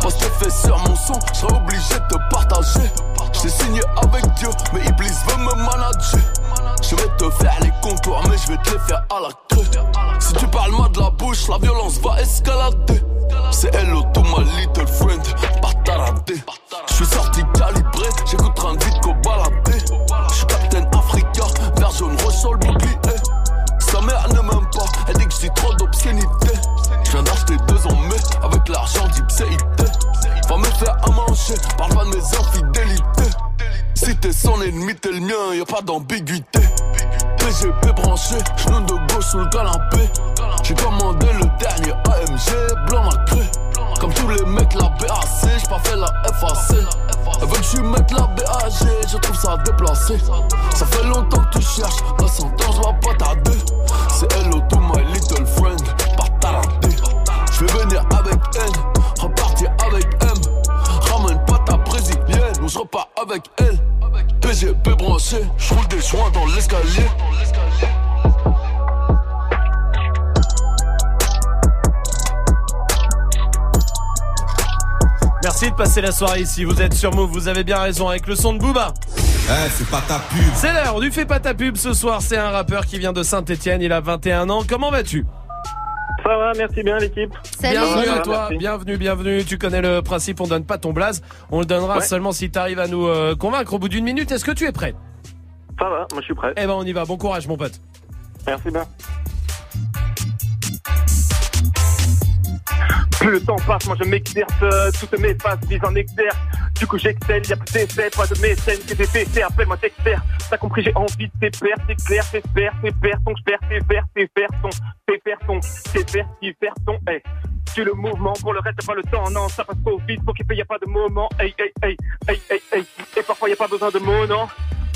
Parce que fait sur mon son, je serais obligé de te partager. J'ai signé avec Dieu, mais Iblis veut me manager. Je vais te faire les contours, mais je vais te les faire à la queue. Si tu parles mal de la bouche, la violence va escalader. C'est hello to my little friend, pas taradé. Je suis sorti calibré, j'écoute de vite qu'au baladé. Je suis Captain Africa, vert jaune sur le bouclier. Sa mère ne m'aime pas, elle dit que j'ai trop d'obscénité. Je viens d'acheter deux en mai avec l'argent d'Ipséité. Va me faire à manger, parle pas de mes infidélités. Si t'es son ennemi, t'es le mien, y a pas d'ambiguïté. PGP branché, genou de gauche sous le canapé. J'ai commandé le dernier AMG, blanc nacré. Comme tous les mecs, la BAC, j'ai pas fait la FAC. Elle veut que je mette la BAG, je trouve ça déplacé. Ça fait longtemps que tu cherches, la sentence va pas tarder. C'est hello to my little friend, pas taradé. Je vais venir avec N, repartir avec M. Ramène pas ta brésilienne, ou je repars avec elle. PGP branché, je roule des joints dans l'escalier. Merci de passer la soirée ici. Vous êtes sur Move, vous avez bien raison avec le son de Booba. Eh, c'est pas ta pub. C'est l'heure du Fais pas ta pub ce soir. C'est un rappeur qui vient de Saint-Etienne. Il a 21 ans. Comment vas-tu? Ça va, merci bien l'équipe. Bienvenue à toi, merci. bienvenue, bienvenue. Tu connais le principe, on donne pas ton blaze. On le donnera Ouais. seulement si tu arrives à nous euh, convaincre au bout d'une minute. Est-ce que tu es prêt? Ça va, moi je suis prêt. Eh ben on y va. Bon courage mon pote. Merci bien. Plus le temps passe, moi je m'exerce, euh, toutes mes phases visent en exergue. Du coup j'excelle, y a plus d'essais, pas de mécène, que des essais, appelle-moi Dexter. T'as compris, j'ai envie de tes pères, c'est clair, c'est faire ton, j'perds, c'est faire ton, faire ton, c'est faire ton, hey. Tu le mouvement, pour le reste, t'as pas le temps, non, ça passe trop vite, pour qu'il y a pas de moment, hey, hey, hey, hey, hey, hey. Et parfois y a pas besoin de mots, non.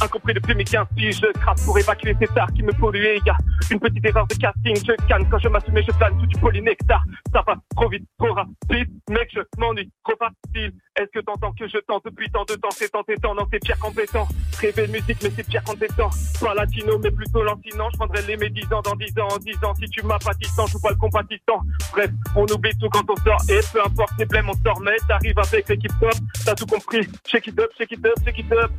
Incompris depuis mes 15 piges. Je crasse pour évacuer ces stars qui me polluaient. Y a une petite erreur de casting, je canne quand je m'assume, je plane tout du polynectar. Ça va trop vite, trop rapide, mec, je m'ennuie, trop facile. Est-ce que t'entends que je tente depuis tant de temps, c'est tant et tant, non, c'est pire compétent. Rêver de musique, mais c'est pire compétent. Pas latino, mais plutôt lancinant. Je prendrai les médisants dans 10 ans, en 10 ans. Si tu m'as pas je joue pas le compatissant. Bref, on oublie tout quand on sort, et peu importe les blèmes, on sort, mais t'arrives avec l'équipe top. T'as tout compris. Check it up, check it up, check it up.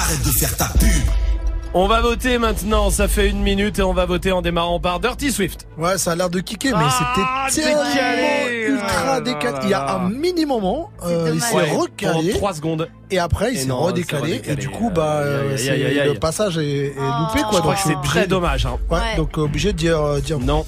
Arrête de faire ta pub. On va voter maintenant, ça fait une minute et on va voter en démarrant par Dirty Swift. Ouais, ça a l'air de kicker, mais Ah, c'était tellement décalé. ultra Ah, décalé. Il y a un mini moment, euh, il s'est Ouais, recalé. pendant 3 secondes. Et après, il s'est redécalé. Et du coup, bah, euh, le passage est, est loupé, quoi. Je crois donc que c'est très de- dommage. Hein. Ouais, Ouais. donc obligé de dire, euh, dire Non.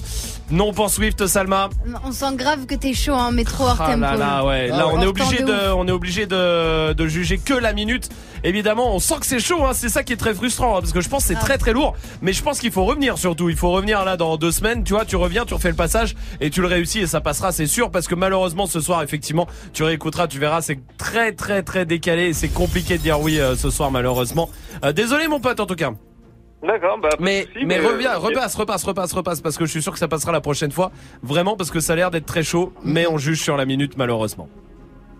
Non pour Swift, Salma. On sent grave que t'es chaud, hein, mais trop hors Ah tempo. là là, ouais. Là, on est obligé de de, on est obligé de, de juger que la minute. Évidemment, on sent que c'est chaud, hein. C'est ça qui est très frustrant, hein, parce que je pense que c'est Ah. très très lourd. Mais je pense qu'il faut revenir surtout. Il faut revenir là dans deux semaines. Tu vois, tu reviens, tu refais le passage et tu le réussis et ça passera, c'est sûr, parce que malheureusement ce soir, effectivement, tu réécouteras, tu verras, c'est très très très décalé et c'est compliqué de dire oui euh, ce soir malheureusement. Euh, désolé mon pote en tout cas. D'accord, bah. Mais, mais euh, reviens, ok. repasse, repasse, repasse, repasse, parce que je suis sûr que ça passera la prochaine fois. Vraiment, parce que ça a l'air d'être très chaud, mais on juge sur la minute, malheureusement.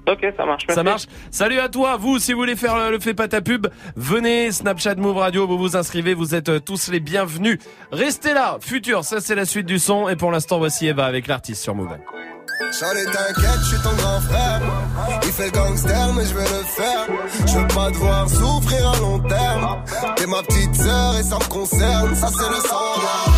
Ok, ça marche. Ça merci. marche. Salut à toi, vous, si vous voulez faire le, le fait pas ta pub, venez, Snapchat Move Radio, vous vous inscrivez, vous êtes euh, tous les bienvenus. Restez là, futur, ça c'est la suite du son, et pour l'instant, voici Eva avec l'artiste sur Move. Charlie t'inquiète, je suis ton grand frère. Il fait gangster mais je vais le faire. Je veux pas devoir souffrir à long terme. T'es ma petite sœur et ça me concerne. Ça c'est le sang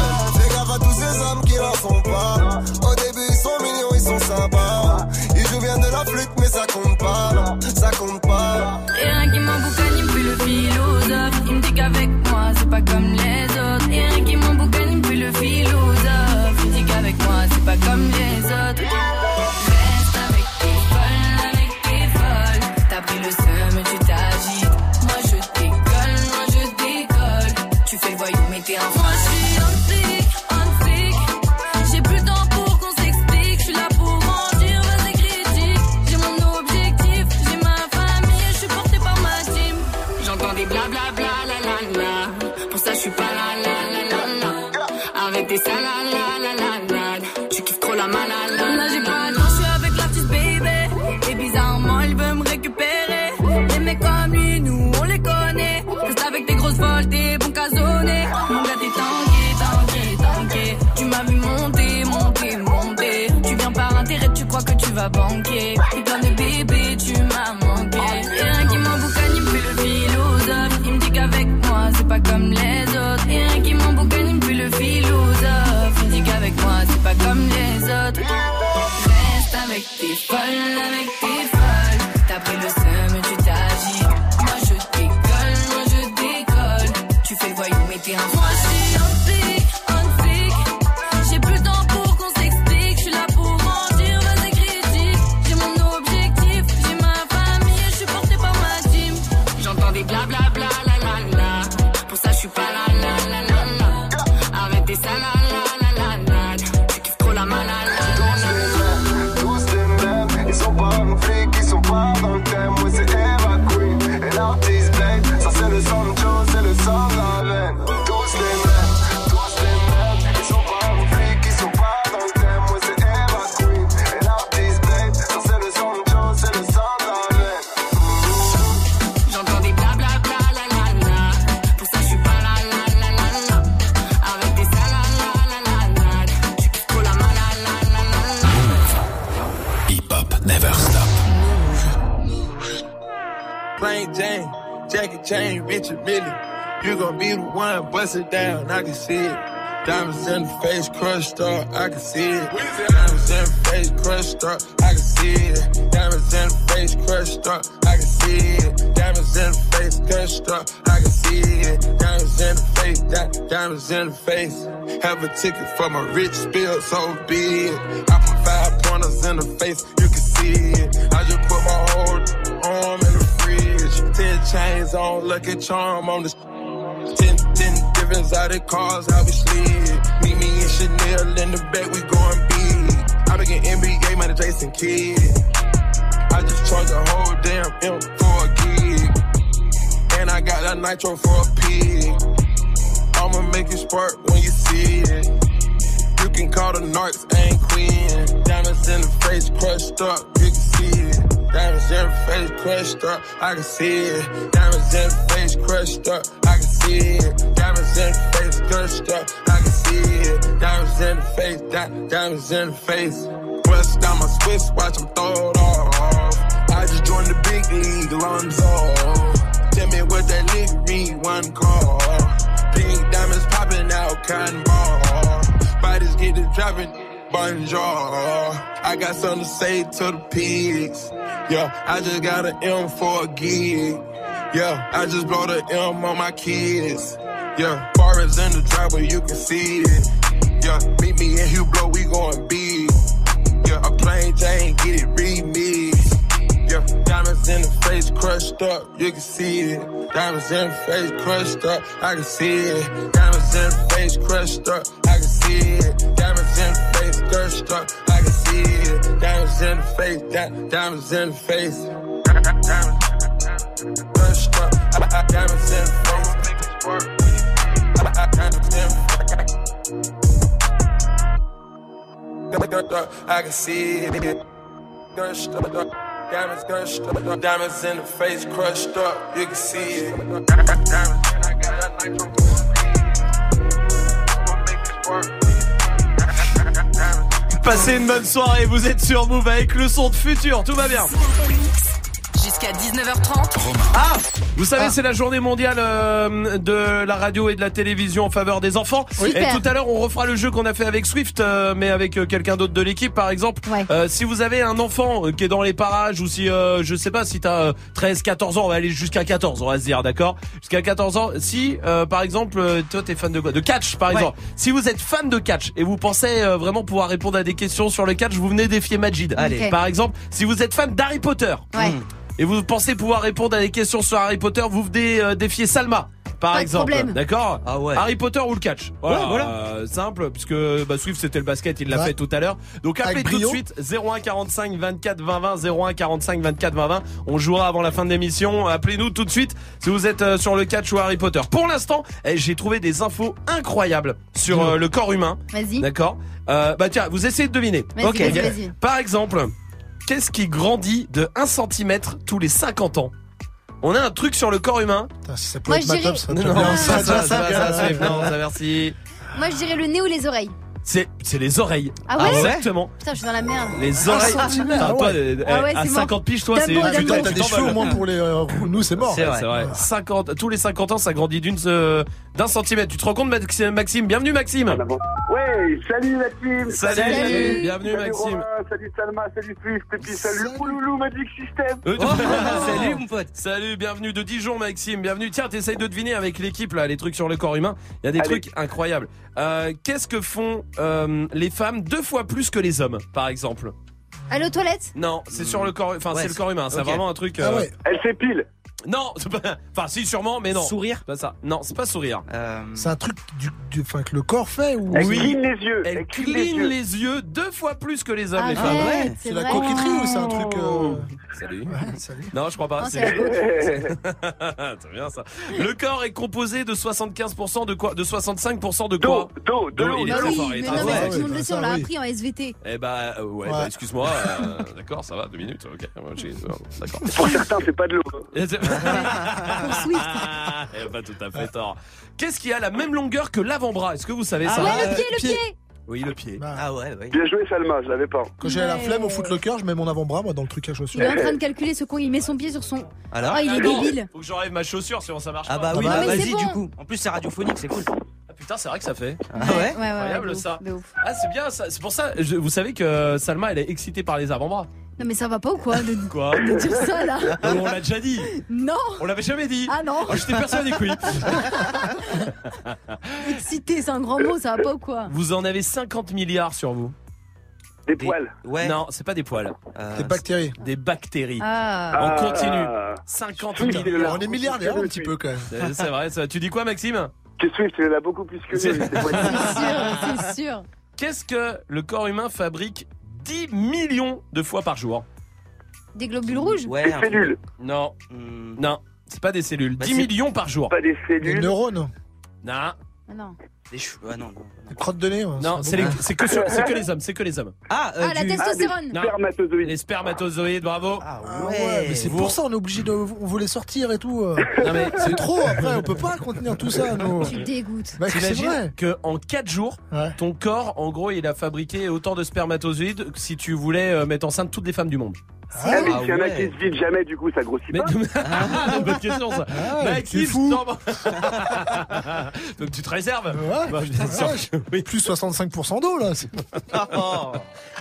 bust it down, I can see it. Diamonds in the face, crushed up, I can see it. Diamonds in the face, crushed up, I can see it. Diamonds in the face, crushed up, I can see it. Diamonds in the face, crushed up, I can see it. Diamonds in the face, di- diamonds in the face. Have a ticket for my rich spill, so be it. I put five pointers in the face, you can see it. I just put my whole arm in the fridge. Ten chains on, lucky charm on Ten, ten different exotic cars, how we slid. Meet me in Chanel in the back, we going big. I begin NBA, man, Jason Kidd. I just charge a whole damn M for a gig. I got that nitro for a pig. I'ma make it spark when you see it. You can call the narcs ain't queen. Diamonds in the face crushed up, you can see it. Diamonds in the face crushed up, I can see it. Diamonds in the face crushed up, see it. Diamonds in the face up, I can see it. Diamonds in the face, di- diamonds in the face. Bust down my Swiss, watch them throw it off. I just joined the big league, Lonzo. Tell me what that league read, one call. Pink diamonds popping out, cotton ball. Bodies get to dropping, bonjour. I got something to say to the pigs. Yeah, I just got an M for a gig. Yeah, I just blow the M on my kids. Yeah, bar is in the driveway, you can see it. Yeah, meet me in Hublot, we going big. Yeah, a plain Jane, get it remixed. Yeah, diamonds in the face crushed up, you can see it. Diamonds in the face crushed up, I can see it. Diamonds in the face crushed up, I can see it. Diamonds in the face crushed up, I can see it. Diamonds in the face, di- diamonds in the face. Diamonds crushed up, you can see Passez une bonne soirée, vous êtes sur Move avec le son de futur, tout va bien. Jusqu'à 19h30. Ah Vous savez, c'est la journée mondiale euh, de la radio et de la télévision en faveur des enfants. Super. Et tout à l'heure, on refera le jeu qu'on a fait avec Swift, euh, mais avec euh, quelqu'un d'autre de l'équipe, par exemple. Euh, si vous avez un enfant qui est dans les parages ou si, euh, je sais pas, si t'as euh, 13, 14 ans, on va aller jusqu'à 14, on va se dire, d'accord? Jusqu'à 14 ans. Si, euh, par exemple, toi, t'es fan de quoi? De catch, par Ouais. exemple. Si vous êtes fan de catch et vous pensez euh, vraiment pouvoir répondre à des questions sur le catch, vous venez défier Majid. Allez. Par exemple, si vous êtes fan d'Harry Potter. Ouais. hmm, et vous pensez pouvoir répondre à des questions sur Harry Potter, vous venez euh, défier Salma. Par Pas de exemple, problème. d'accord Ah ouais. Harry Potter ou le catch Voilà, Ouais, voilà. euh, simple, puisque bah, Swift c'était le basket, il l'a Ouais. fait tout à l'heure. Donc appelez Avec tout de brio. suite 01 45 24 20 20 01 45 24 20 20. On jouera avant la fin de l'émission. Appelez-nous tout de suite si vous êtes euh, sur le catch ou Harry Potter. Pour l'instant, eh, j'ai trouvé des infos incroyables sur euh, le corps humain. Vas-y. D'accord euh, Bah tiens, vous essayez de deviner. Vas-y, Ok. vas-y, vas-y. Par exemple, qu'est-ce qui grandit de 1 cm tous les 50 ans On a un truc sur le corps humain. Putain, si ça Moi, peut être je ma dirais- top, ça Non, non, ça, ça, ça, ça, ça, ça, non, ça, merci. Moi, je dirais le nez ou les oreilles. C'est, c'est les oreilles. Ah ouais Exactement. Putain, je suis dans la merde. Les oreilles. ah toi, ouais. euh, Ah ouais, à c'est 50 mort. piges, toi, c'est. Tu t'as des cheveux au moins pour les euh, nous, c'est mort. C'est vrai. C'est vrai. 50, tous les 50 ans, ça grandit d'une, euh, d'un centimètre. Tu te rends compte, Max- Maxime? Bienvenue, Maxime. Ouais, salut Maxime Salut, Salut. bienvenue, Salut Maxime. Romain, salut Salma, salut Swift, et puis salut Pouloulou Magic System Euh, Salut mon pote. Salut, bienvenue de Dijon, Maxime. Bienvenue. Tiens, t'essayes de deviner avec l'équipe là, les trucs sur le corps humain. Il y a des Allez. trucs incroyables. Euh, Qu'est-ce que font euh, les femmes deux fois plus que les hommes, par exemple Aller aux toilettes Non, c'est sur le corps. Enfin, Ouais, c'est le corps humain. C'est ok. vraiment un truc. Ah euh, ouais. Elle s'épile Non, c'est pas- enfin si sûrement, mais non. Sourire. C'est pas ça. Non, c'est pas sourire. Euh, C'est un truc du, du, enfin, que le corps fait ou Elle Oui. clean les yeux Elle les cligne yeux. les yeux deux fois plus que les hommes, Ah les ouais, femmes. ouais. c'est la vrai. coquetterie ou c'est un truc euh, Salut. ouais, salut. Non, je crois pas. C'est bien ça. Le corps est composé de 75% de quoi? De 65% de quoi? D'eau, d'eau, de D'eau, l'eau, il est Bah oui, mais non, mais tout le monde Ouais, le sait, ça, on l'a appris en SVT. Eh bah euh, ouais, bah, excuse-moi. d'accord, ça va, deux minutes. Ok, d'accord. Pour certains, c'est pas de l'eau. Pour Swift. Eh, pas tout à fait tort. Qu'est-ce qui a la même longueur que l'avant-bras? Est-ce que vous savez Ah ça? Ouais, ouais, le pied, le pied. Oui, le pied. Bah, Ah ouais, ouais. Bien joué Salma, je l'avais pas. Quand j'ai la flemme au footlocker, je mets mon avant-bras moi dans le truc à chaussures. Il est en train de calculer ce con, il met son pied sur son. Alors Oh, il est débile. Faut que j'enlève ma chaussure sinon ça marche Ah pas. bah oui, Ah bah bah, mais c'est vas-y du coup. En plus c'est radiophonique, c'est cool. Ah, putain, c'est vrai que ça fait. Ah ouais Ouais, ouais, ouais. Incroyable, de ouf, ça. de ouf. Ah, c'est bien ça. C'est pour ça. je- vous savez que Salma, elle est excitée par les avant-bras. Non, mais ça va pas ou quoi de, Quoi de dire ça là Oh, On l'a déjà dit. Non On l'avait jamais dit. Ah non Oh, J'étais persuadé que oui. Excité, c'est un grand mot, ça va pas ou quoi Vous en avez 50 milliards sur vous. Des poils. Ouais. Non, c'est pas des poils. Euh, Des bactéries. Des bactéries. Ah On continue. Ah. 50 Swift, milliards. On est milliardaires un petit peu quand même. Euh, C'est vrai. ça. Tu dis quoi, Maxime? Que Swift, il en a beaucoup plus que nous. C'est sûr, c'est sûr. Qu'est-ce que le corps humain fabrique 10 millions de fois par jour. Des globules rouges Ouais. Des cellules. Non, Hmm. non, c'est pas des cellules. Bah, 10 millions par jour. Pas des Des neurones. Non, ah non. Des cheveux, ah non. non. Une crotte de nez ouais, Non, ah. c'est que, les hommes, c'est que les hommes. Ah, euh, ah la testostérone. Ah, les spermatozoïdes, bravo. Ah, ah ouais, ouais mais c'est pour ça on est obligé de on voulait sortir et tout. Euh. Non mais c'est trop après, on peut pas contenir tout ça nous. Tu dégoûtes. Bah, T'imagines que en 4 jours, ton corps en gros, il a fabriqué autant de spermatozoïdes que si tu voulais euh, mettre enceinte toutes les femmes du monde. Ah, mais s'il y en a qui se vident jamais, du coup, ça grossit mais, pas. Ah, bonne question, ça. Ah, bah, fou. Donc tu te réserves. Ouais, bah, putain, ouais. Plus 65% d'eau, là. Oh.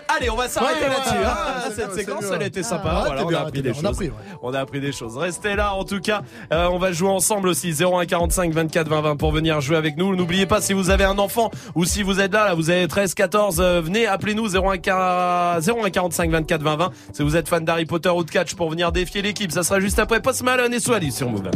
Allez, on va s'arrêter ouais, là-dessus. Hein. Cette bien, séquence, elle était sympa. Voilà, on, bien, a appris des choses. On a appris, des choses. Restez là, en tout cas. Euh, on va jouer ensemble aussi. 0145 24 20 20 pour venir jouer avec nous. N'oubliez pas, si vous avez un enfant ou si vous êtes là, là vous avez 13, 14, euh, venez, appelez-nous 0145 24 20 20. Si vous êtes d'Harry Potter ou de catch pour venir défier l'équipe. Ça sera juste après Post Malone et Swally sur Move.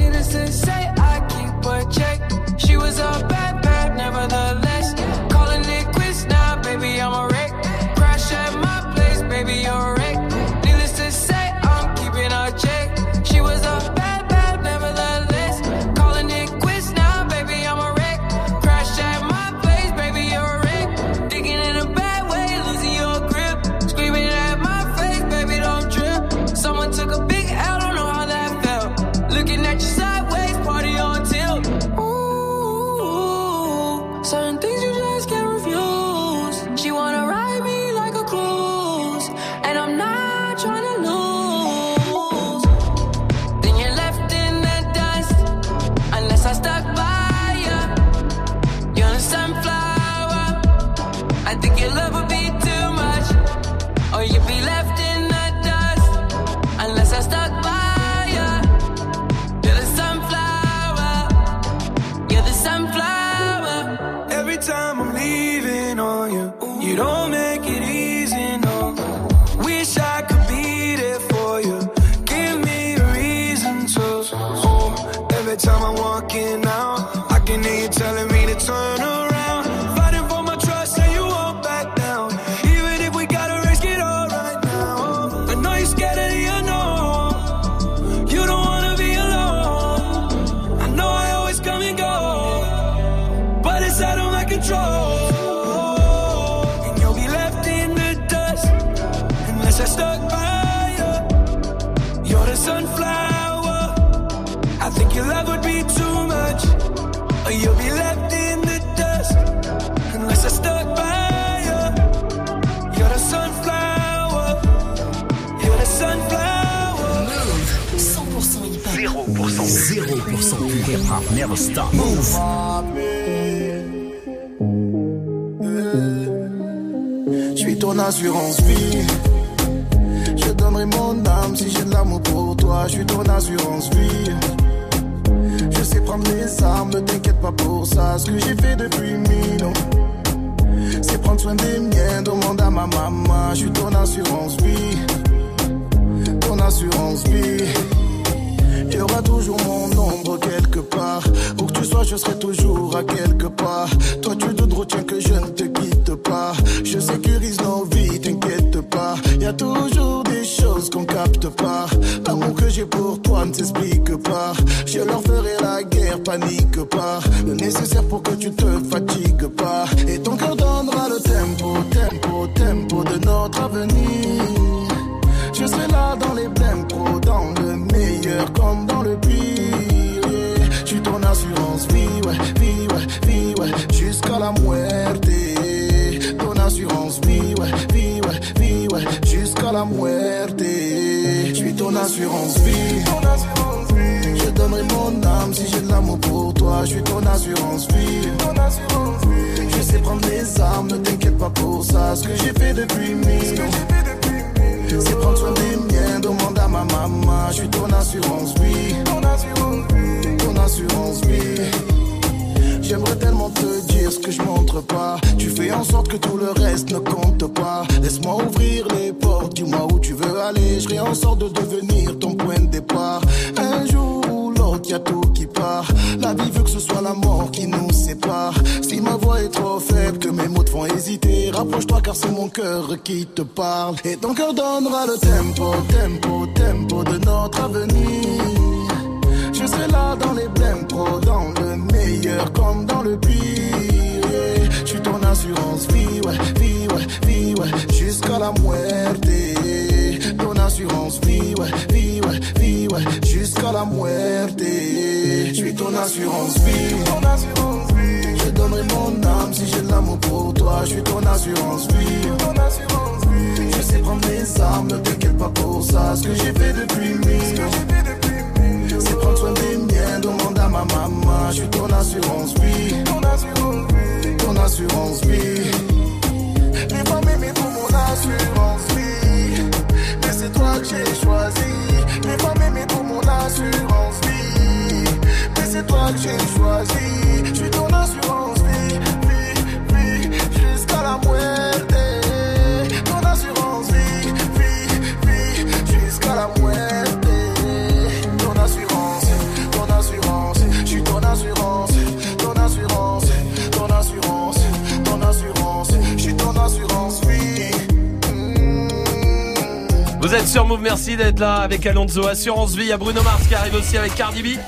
Merci d'être là avec Alonso Assurance Vie. Il y a Bruno Mars qui arrive aussi avec Cardi B.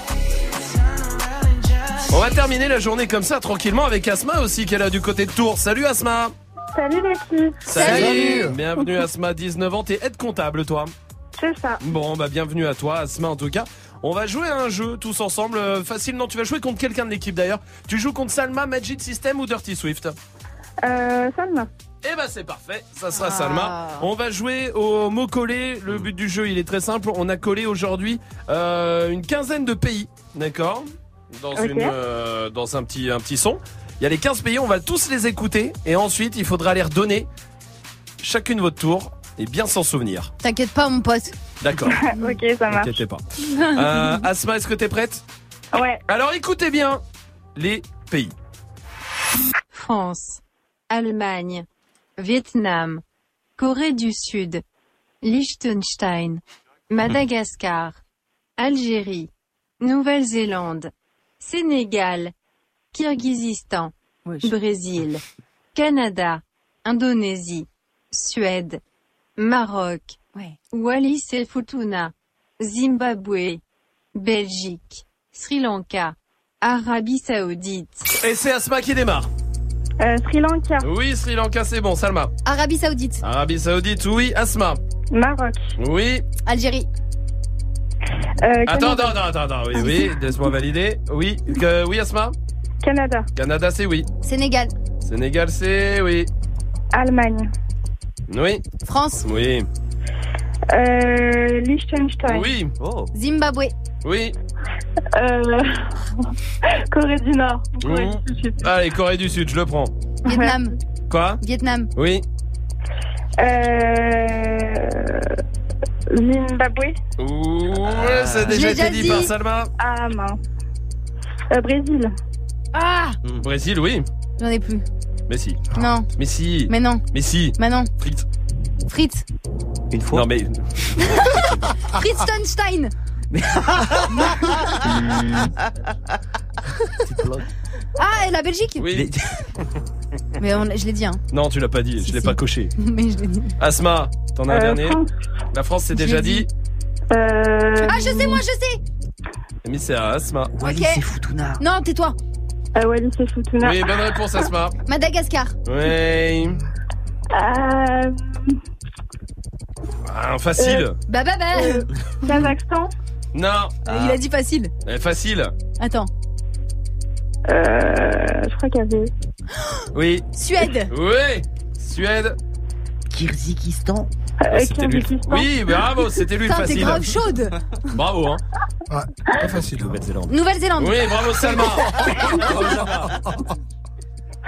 On va terminer la journée comme ça tranquillement avec Asma aussi qui est là du côté de Tours. Salut Asma Salut les filles. Salut Bienvenue Asma, 19 ans, t'es aide comptable toi C'est ça. Bon bah bienvenue à toi Asma en tout cas. On va jouer à un jeu tous ensemble, euh, facile non Tu vas jouer contre quelqu'un de l'équipe d'ailleurs. Tu joues contre Salma, Magic System ou Dirty Swift? Euh, Salma. Eh ben c'est parfait, ça sera Ah. Salma. On va jouer au mot collé. Le but du jeu, il est très simple. On a collé aujourd'hui euh, une quinzaine de pays, d'accord? Dans une euh, dans un petit un petit son. Il y a les 15 pays, on va tous les écouter et ensuite il faudra les redonner chacune votre tour et bien s'en souvenir. T'inquiète pas, mon pote. D'accord. ok, ça marche. T'inquiète pas. Euh, Asma, est-ce que t'es prête? Ouais. Alors écoutez bien les pays. France, Allemagne, Vietnam, Corée du Sud, Liechtenstein, Madagascar, Algérie, Nouvelle-Zélande, Sénégal, Kirghizistan, Brésil, Canada, Indonésie, Suède, Maroc, Wallis et Futuna, Zimbabwe, Belgique, Sri Lanka, Arabie Saoudite. Et c'est Asma qui démarre. Euh, Sri Lanka. Oui, Sri Lanka, c'est bon. Salma. Arabie Saoudite. Arabie Saoudite, oui. Asma. Maroc. Oui. Algérie. Euh, Attends, attends, attends, attends. Oui, oui. Laisse-moi valider. Oui. Que- oui, Asma. Canada. Canada, c'est oui. Sénégal. Sénégal, c'est oui. Allemagne. Oui. France. Oui. Euh, Liechtenstein. Oui. Oh. Zimbabwe. Oui. Euh, Corée du Nord. Corée Mmh. du Sud. Allez, Corée du Sud, je le prends. Vietnam. Quoi? Vietnam. Oui. Euh, Zimbabwe. Ouais, ça a Je déjà l'ai été déjà dit dit. par Salma. Ah mince. Euh, Brésil. Ah Brésil, oui. J'en ai plus. Mais si. Non. Mais si. Mais non. Mais si. Mais non. Frites. Frites. Une fois. Non, mais. Fritztenstein. ah, et la Belgique Oui. Mais on- je l'ai dit, hein. Non, tu l'as pas dit. Je l'ai pas coché. Mais je l'ai dit. Asma, t'en as un Euh, dernier France. La France, c'est déjà dit. Euh, Ah, je sais, moi, je sais. Mais c'est à Asma. ok. Non, tais-toi. Euh, Wallis et Futuna. Oui, bonne réponse, Asma. Madagascar. Oui. Euh, Ah, facile. Bah, bah, bah. euh, Kazakhstan. Non. Il a dit facile. Eh, facile. Attends. Euh, je crois qu'il y avait. Oui. Suède. Oui. Suède. Kyrgyzstan. Euh, C'était lui. Oui, bravo, c'était lui le Putain, t'es facile. grave chaude. Bravo, hein. Ouais, pas facile. Nouvelle-Zélande. Nouvelle-Zélande. Oui, bravo, Salma. Bravo, Salma.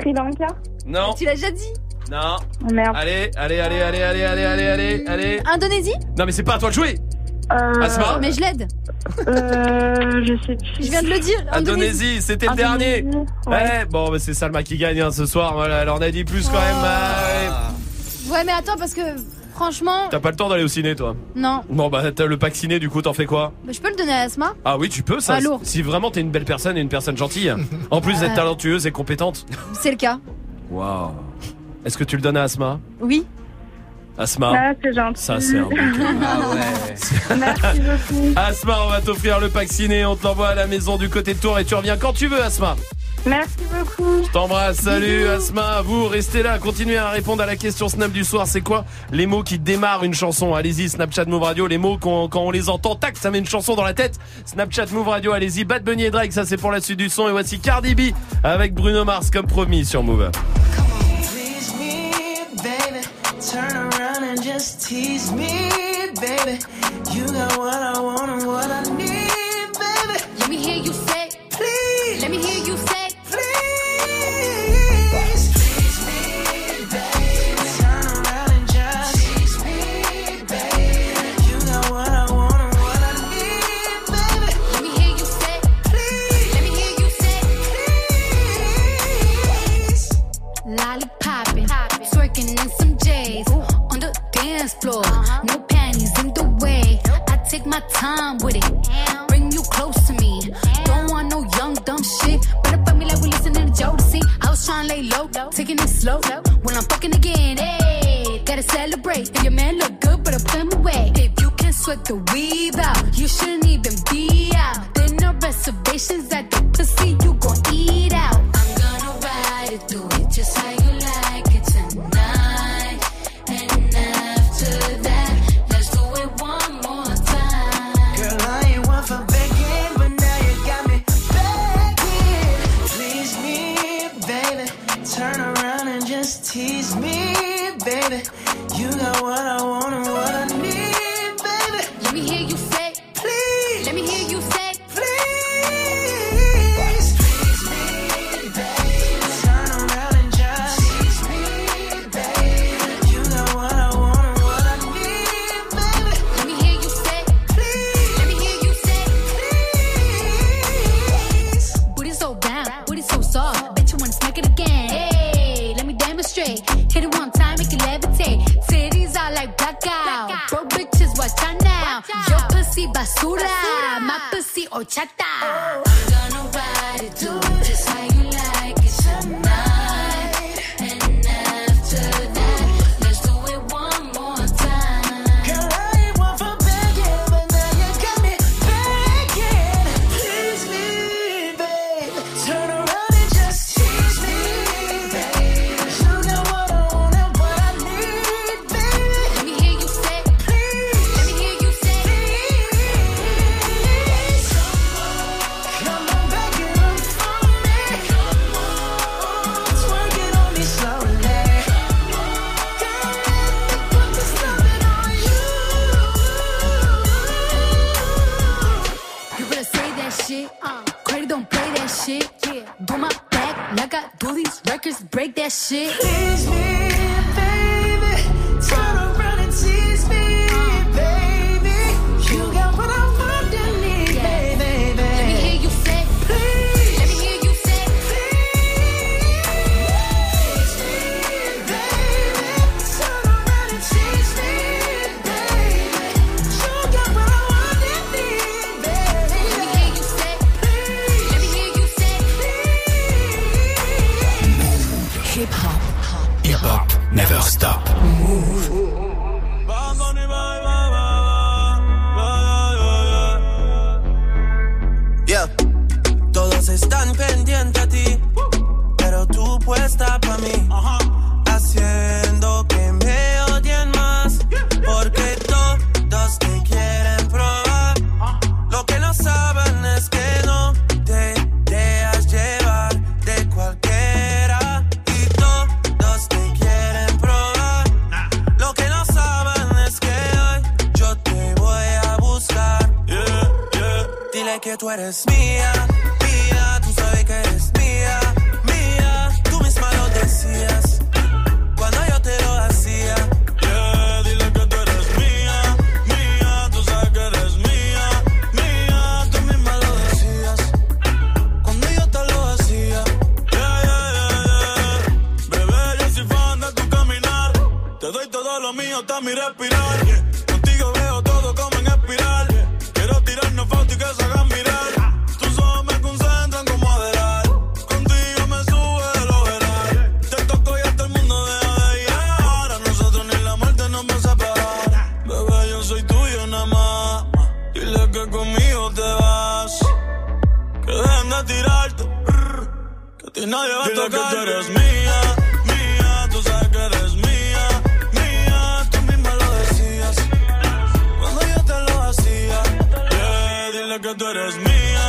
Sri Lanka. Non. Tu l'as déjà dit. Non. Oh, merde. Allez, allez, allez, allez, allez, allez, allez, allez, allez. Indonésie Non, mais c'est pas à toi de jouer. Euh, Asma. Mais je l'aide. Euh, je sais plus. Je viens de le dire. Indonésie, c'était le dernier. Ouais. ouais. bon, bah, c'est Salma qui gagne hein, ce soir. Voilà, elle en a dit plus quand même. Ah, ouais. Ouais, mais attends, parce que Franchement. T'as pas le temps d'aller au ciné, toi Non. Bon, bah, t'as le pack ciné, du coup, t'en fais quoi bah, Je peux le donner à Asma Ah oui, tu peux, ça. Ah, lourd. Si vraiment t'es une belle personne et une personne gentille. en plus d'être euh. talentueuse et compétente. C'est le cas. Waouh. Est-ce que tu le donnes à Asma Oui. Asma. Ah, c'est gentil. Ça, c'est un bon ah ouais. Asma, on va t'offrir le pack ciné. On te l'envoie à la maison du côté de Tours et tu reviens quand tu veux, Asma. Merci beaucoup. Je t'embrasse. Salut Asma. Vous restez là. Continuez à répondre à la question Snap du soir. C'est quoi les mots qui démarrent une chanson? Allez-y, Snapchat Move Radio. Les mots quand, quand on les entend, tac, ça met une chanson dans la tête. Snapchat Move Radio. Allez-y. Bad Bunny et Drake, ça c'est pour la suite du son. Et voici Cardi B avec Bruno Mars comme promis sur Move. Let me hear you say.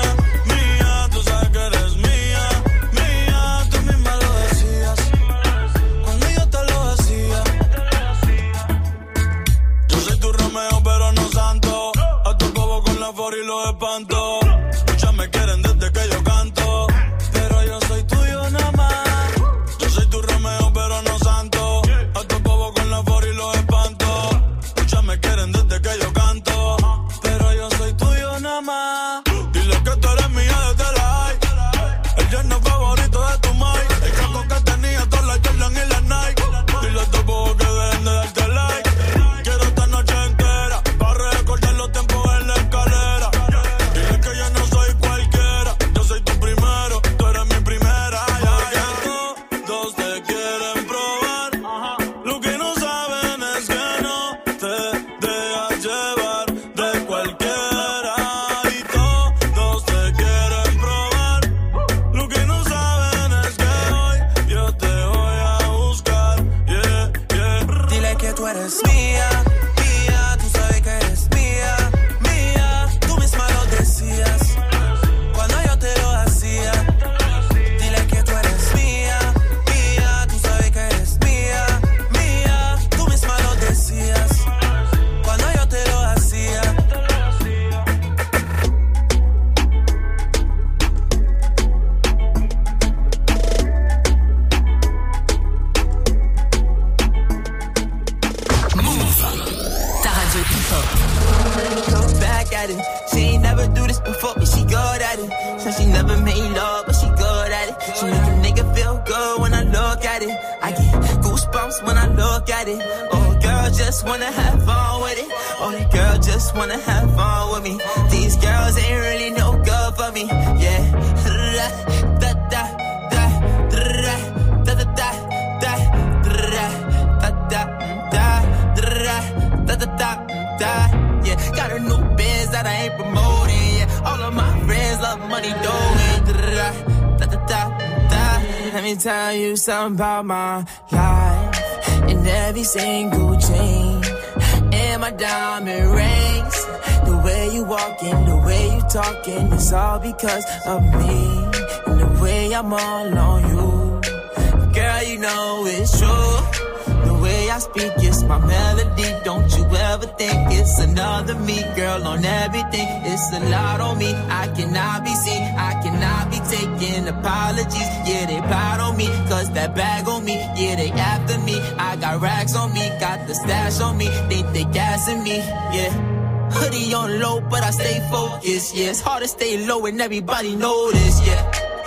Mía, mía, tú sabes que eres because of me and the way I'm all on you Girl, you know it's true. The way I speak is my melody. Don't you ever think it's another me, girl, on everything. It's a lot on me. I cannot be seen. I cannot be taking apologies. Yeah, they proud on me. Cause that bag on me. Yeah, they after me. I got racks on me. Got the stash on me. Think they gassing me. Yeah. Hoodie on low, but I stay focused. Yeah, it's hard to stay low and everybody know this. Yeah,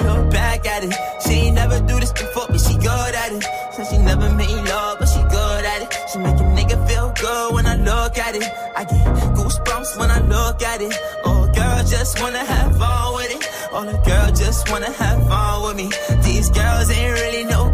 look back at it. She ain't never do this before, but she good at it. Said she never made love, but she good at it. She make a nigga feel good when I look at it. I get goosebumps when I look at it. Oh, girl, just wanna have fun with it. Oh, the girl just wanna have fun with me. These girls ain't really no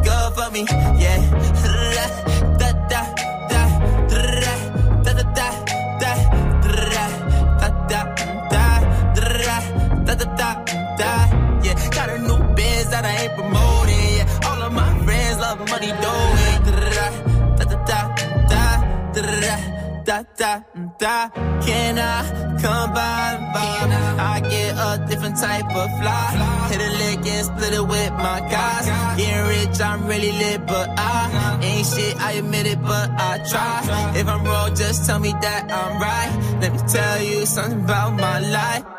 da can I come by by? I get a different type of fly. Hit a lick and split it with my guys. Getting rich I'm really lit but I ain't shit I admit it but I try. If I'm wrong just tell me that I'm right. Let me tell you something about my life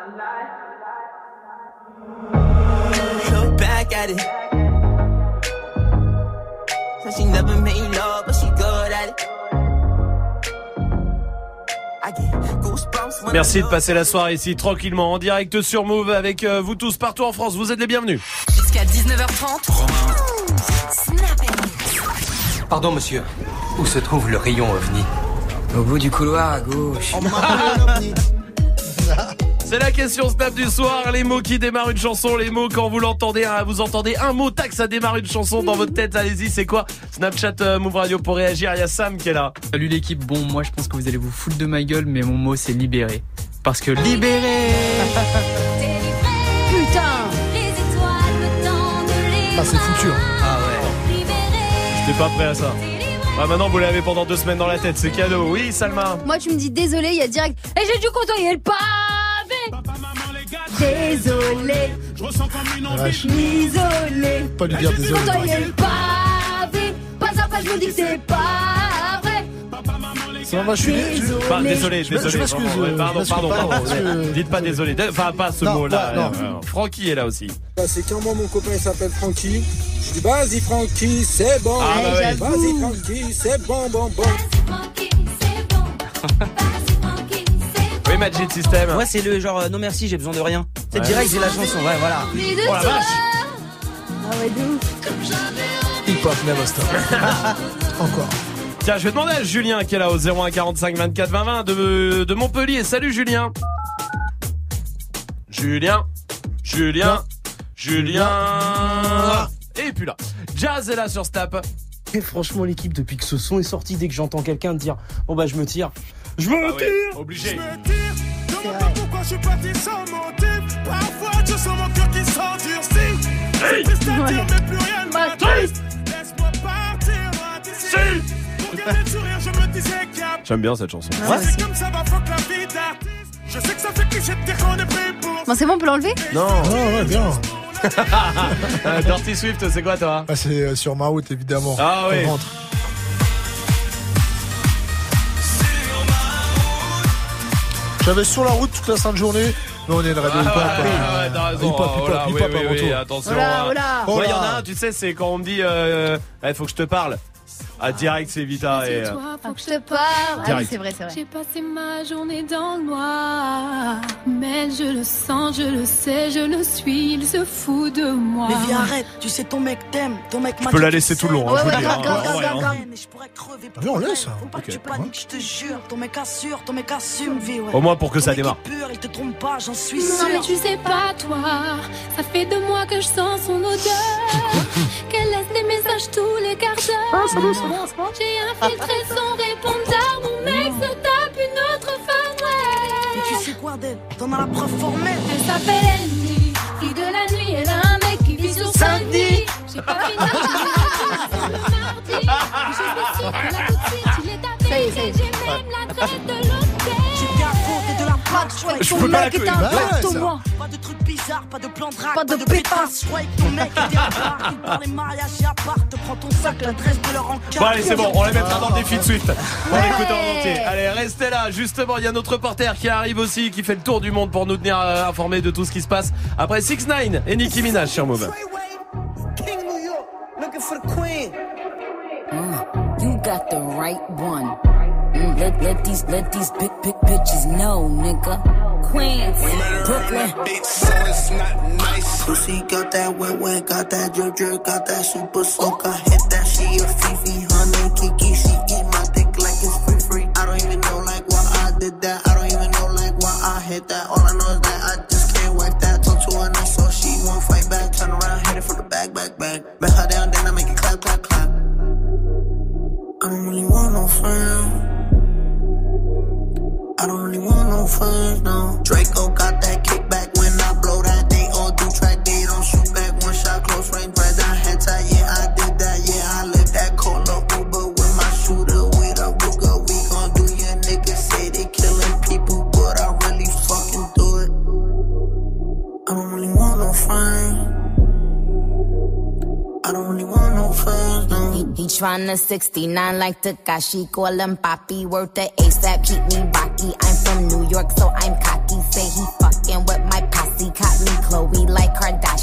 Merci de passer la soirée ici tranquillement en direct sur Move avec euh, vous tous partout en France. Vous êtes les bienvenus. Jusqu'à 19h30. Pardon, monsieur. Où se trouve le rayon ovni? Au bout du couloir à gauche. C'est la question Snap du soir. Les mots qui démarrent une chanson, les mots quand vous l'entendez, hein, vous entendez un mot, tac, ça démarre une chanson dans votre tête. Allez-y, c'est quoi? Snapchat euh, Move Radio pour réagir. Il y a Sam qui est là. Salut l'équipe, bon moi je pense que vous allez vous foutre de ma gueule mais mon mot c'est libéré. Parce que libéré. Putain Ah, c'est foutu. hein. Ah ouais. J'étais pas prêt à ça. Ah maintenant vous l'avez pendant deux semaines dans la tête, c'est cadeau. Oui Salma. Moi, tu me dis désolé, il y a direct. Et j'ai dû côtoyer le pavé Désolé Vache. Désolé Pas lui dire J'ai dû désolé. côtoyer le pavé Pas à pas, je me dis que c'est pas vrai Ça va, je suis Désolé. Pas désolé, Je m'ex- désolé. je m'excuse, vraiment, ouais, euh, Pardon, je m'excuse, pardon, pardon, pardon. parce que- Dites pas désolé. Enfin pas ce Non, mot-là. non, non. Euh, Francky est là aussi. Bah, c'est qu'un mois, mon copain il s'appelle Francky. Je dis, vas-y, Francky, c'est bon. Ah, bah oui. Vas-y, Francky, c'est bon, bon, bon. Oui Magic System. Moi, c'est le genre, euh, non merci, j'ai besoin de rien. C'est Ouais. direct, j'ai la chanson, ouais, voilà. De Oh la vache. Ah ouais, de ouf Hip hop never stop. Encore. Tiens, je vais demander à Julien qui est là au 01 45 24 20 20 de, de Montpellier. Salut Julien. Julien. Julien. Julien. Et puis là. Jazz est là sur Snap. Et franchement, l'équipe, depuis que ce son est sorti, dès que j'entends quelqu'un dire, bon bah je me tire. Je me Ah ouais, tire obligé. Demande-moi pourquoi je suis parti sans motif. Parfois, je sens mon cœur qui s'endurcit. C'est triste à dire, mais plus rien ne m'attriste. Laisse-moi partir, moi, d'ici. Pour garder le sourire, je me disais qu'il y a J'aime bien cette chanson. Si c'est comme ça va fuck la vie d'artiste. Je sais que ça fait cliché de dire qu'on est pris pour. Bon, c'est bon, on peut l'enlever Non. Ah ouais, bien. Euh, Dirty Swift, c'est quoi toi? Ah, c'est euh, sur ma route, évidemment. Ah oui. On rentre. J'avais sur la route toute la sainte journée, mais on est une radio hip-hop. Ah ouais, hein. raison. Hip-hop, Oh hip-hop, hip-hop avant tout. attention. Oh là, hein. il y en a un, tu sais, c'est quand on me dit, euh, il faut que je te parle. Ah, direct, c'est Vita et. euh, Faut que je te parle Ah oui, c'est vrai, c'est vrai. J'ai passé ma journée dans le noir. Mais je le sens, je le sais, je le suis, il se fout de moi. Mais viens, arrête, tu sais, ton mec t'aime, ton mec m'a peux dit la laisser tout le long, hein, je vous le dis, hein, hein. on laisse, hein. Faut pas que tu paniques, je te jure. Ton mec assure, ton mec assume, vie, ouais. Au moins pour que Ton ça démarre. Il pur, il te trompe pas, j'en suis Non sûr. mais tu sais pas toi, ça fait deux mois que je sens son odeur laisse des messages tous les quarts d'heure. J'ai infiltré son répondeur, mon mec se tape une autre femme Mais ouais. tu sais quoi d'elle T'en as la preuve formelle. Elle s'appelle Annie, fille de la nuit, elle a un mec qui vit sur Saint-Denis J'ai pas fini, j'ai le mardi. Je suis sûre que là tout de suite il est Ça ça elle, j'ai même l'adresse de l'hôtel je ton mec était un. Bah pacte au moins. Pas de trucs bizarres, pas de plan de drague, Pas de pétasse. Je croyais que ton mec était un bar. Il parle les mariages et à part, te prends ton sac, l'adresse de leur encart. Bon allez c'est bon, on les mettra dans le défi de Swift. On l'écoute en entier. Allez restez là, justement il y a notre reporter qui arrive aussi, qui fait le tour du monde pour nous tenir euh, informés de tout ce qui se passe. Après 6 9 et Nicki Minaj sur Move. King New York, looking for the queen. You got the right one. Let, let these let these big big bitches know, nigga. Queens, Brooklyn. bitch. That's not nice. Pussy got that wet wet, got that drip drip, got that super soak. I hit that she a Fifi, honey Kiki. She eat my dick like it's free free. I don't even know like why I did that. I don't even know like why I hit that. All I know is that I just can't wipe that. Talk to her nice so she won't fight back. Turn around, hit it from the back, back, back. Bet no. Draco got that kick He, tryna 69 like Takashi, call him Papi, worth the ASAP, keep me rocky. I'm from New York, so I'm cocky. Say he fucking with my posse, caught me Chloe like Kardashian.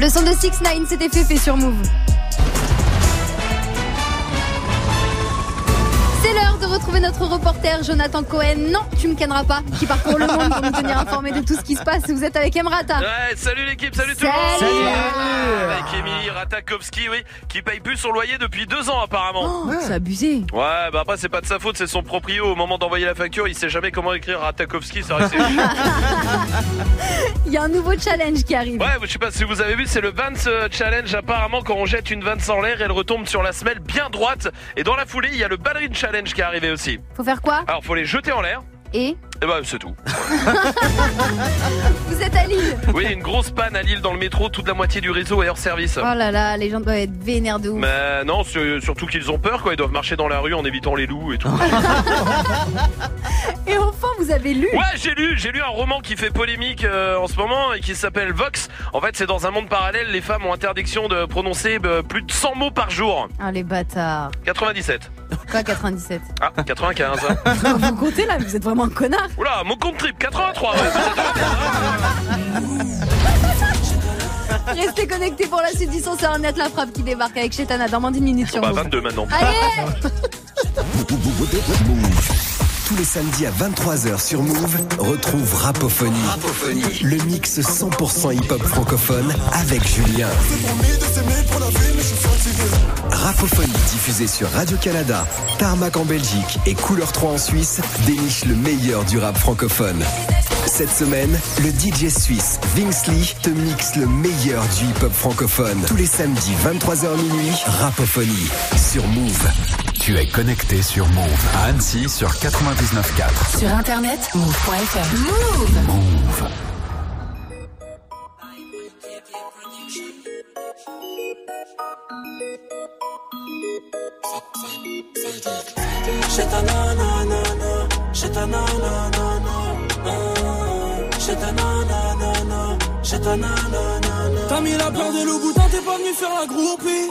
Le son de 6 9 c'était fait fait sur Move. De retrouver notre reporter Jonathan Cohen. Non, tu me canneras pas, qui parcourt le monde pour nous tenir informés de tout ce qui se passe. Vous êtes avec Emrata. Ouais, salut l'équipe, salut tout le Salut. monde Avec Émilie Ratakowski, oui, qui paye plus son loyer depuis deux ans apparemment. Oh, c'est abusé. Ouais, bah après c'est pas de sa faute, c'est son proprio. Au moment d'envoyer la facture, il sait jamais comment écrire Ratakowski, que c'est... Il y a un nouveau challenge qui arrive. Ouais, je sais pas si vous avez vu, c'est le Vance euh, Challenge. Apparemment, quand on jette une Vance en l'air, elle retombe sur la semelle bien droite. Et dans la foulée, il y a le Ballerine Challenge qui est aussi. Faut faire quoi? Alors, faut les jeter en l'air. Et? Et bah, c'est tout. vous êtes à Lille. Oui, une grosse panne à Lille dans le métro, toute la moitié du réseau est hors service. Oh là là, les gens doivent être vénères de ouf. Mais non, sur- surtout qu'ils ont peur, quoi. Ils doivent marcher dans la rue en évitant les loups et tout. Et enfin, vous avez lu Ouais, j'ai lu, j'ai lu un roman qui fait polémique euh, en ce moment et qui s'appelle Vox. En fait, c'est dans un monde parallèle, les femmes ont interdiction de prononcer euh, plus de 100 mots par jour. Ah les bâtards. 97. Quoi 97 Ah, 95. Vous comptez là, vous êtes vraiment un connard. Oula, mon compte trip, 83. ouais. Restez connectés pour la suite du son, c'est Ornette La Frappe qui débarque avec Chetana dans moins d'une minute sur Bah, Move. 22 maintenant. Allez Tous les samedis à 23h sur Move, retrouve Rapophonie. Le mix 100% hip-hop francophone avec Julien. Rapophonie diffusée sur Radio-Canada, Tarmac en Belgique et Couleur 3 en Suisse déniche le meilleur du rap francophone. Cette semaine, le DJ suisse Vince Lee te mixe le meilleur du hip-hop francophone. Tous les samedis 23h minuit, Rapophonie sur Move. Tu es connecté sur Move à Annecy sur 99.4. Sur internet, move.fr. Move. Move. J'ai ta nanana, j'ai ta nanana, j'ai ta j'ai ta nanana. T'as mis la peur de loup boutin, t'es pas venu faire la groupie.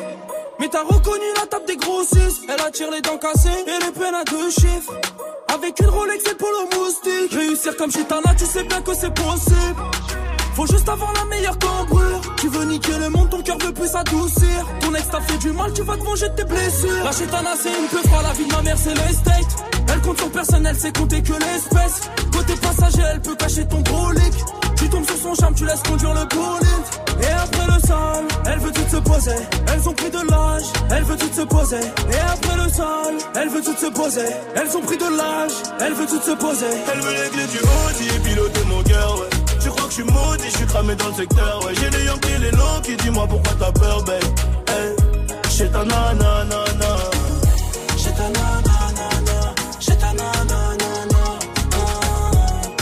Mais t'as reconnu la table des grossistes. Elle attire les dents cassées et les peines à deux chiffres. Avec une Rolex et le polo moustique. Réussir comme Chitana, tu sais bien que c'est possible. Faut juste avoir la meilleure cambrure. Tu veux niquer le monde, ton cœur veut plus s'adoucir. Ton ex t'a fait du mal, tu vas te venger de tes blessures. La chétana, c'est une peu froide, la vie de ma mère, c'est l'estate. Elle compte sur personne, elle sait compter que l'espèce. Côté passager, elle peut cacher ton brolic. Tu tombes sur son charme, tu laisses conduire le bolide. Et après le sol, elle veut tout se poser. Elles ont pris de l'âge, elle veut tout se poser. Et après le sol, elle veut tout se poser. Elles ont pris de l'âge, elle veut tout se poser. Elle veut clés du Audi et piloter mon cœur, ouais. Tu crois que je suis maudit, je suis cramé dans le secteur, ouais. J'ai les Yankees, les Lonky, dis-moi pourquoi t'as peur, babe. J'ai ta nanana, J'ai ta nanana, j'ai ta nanana,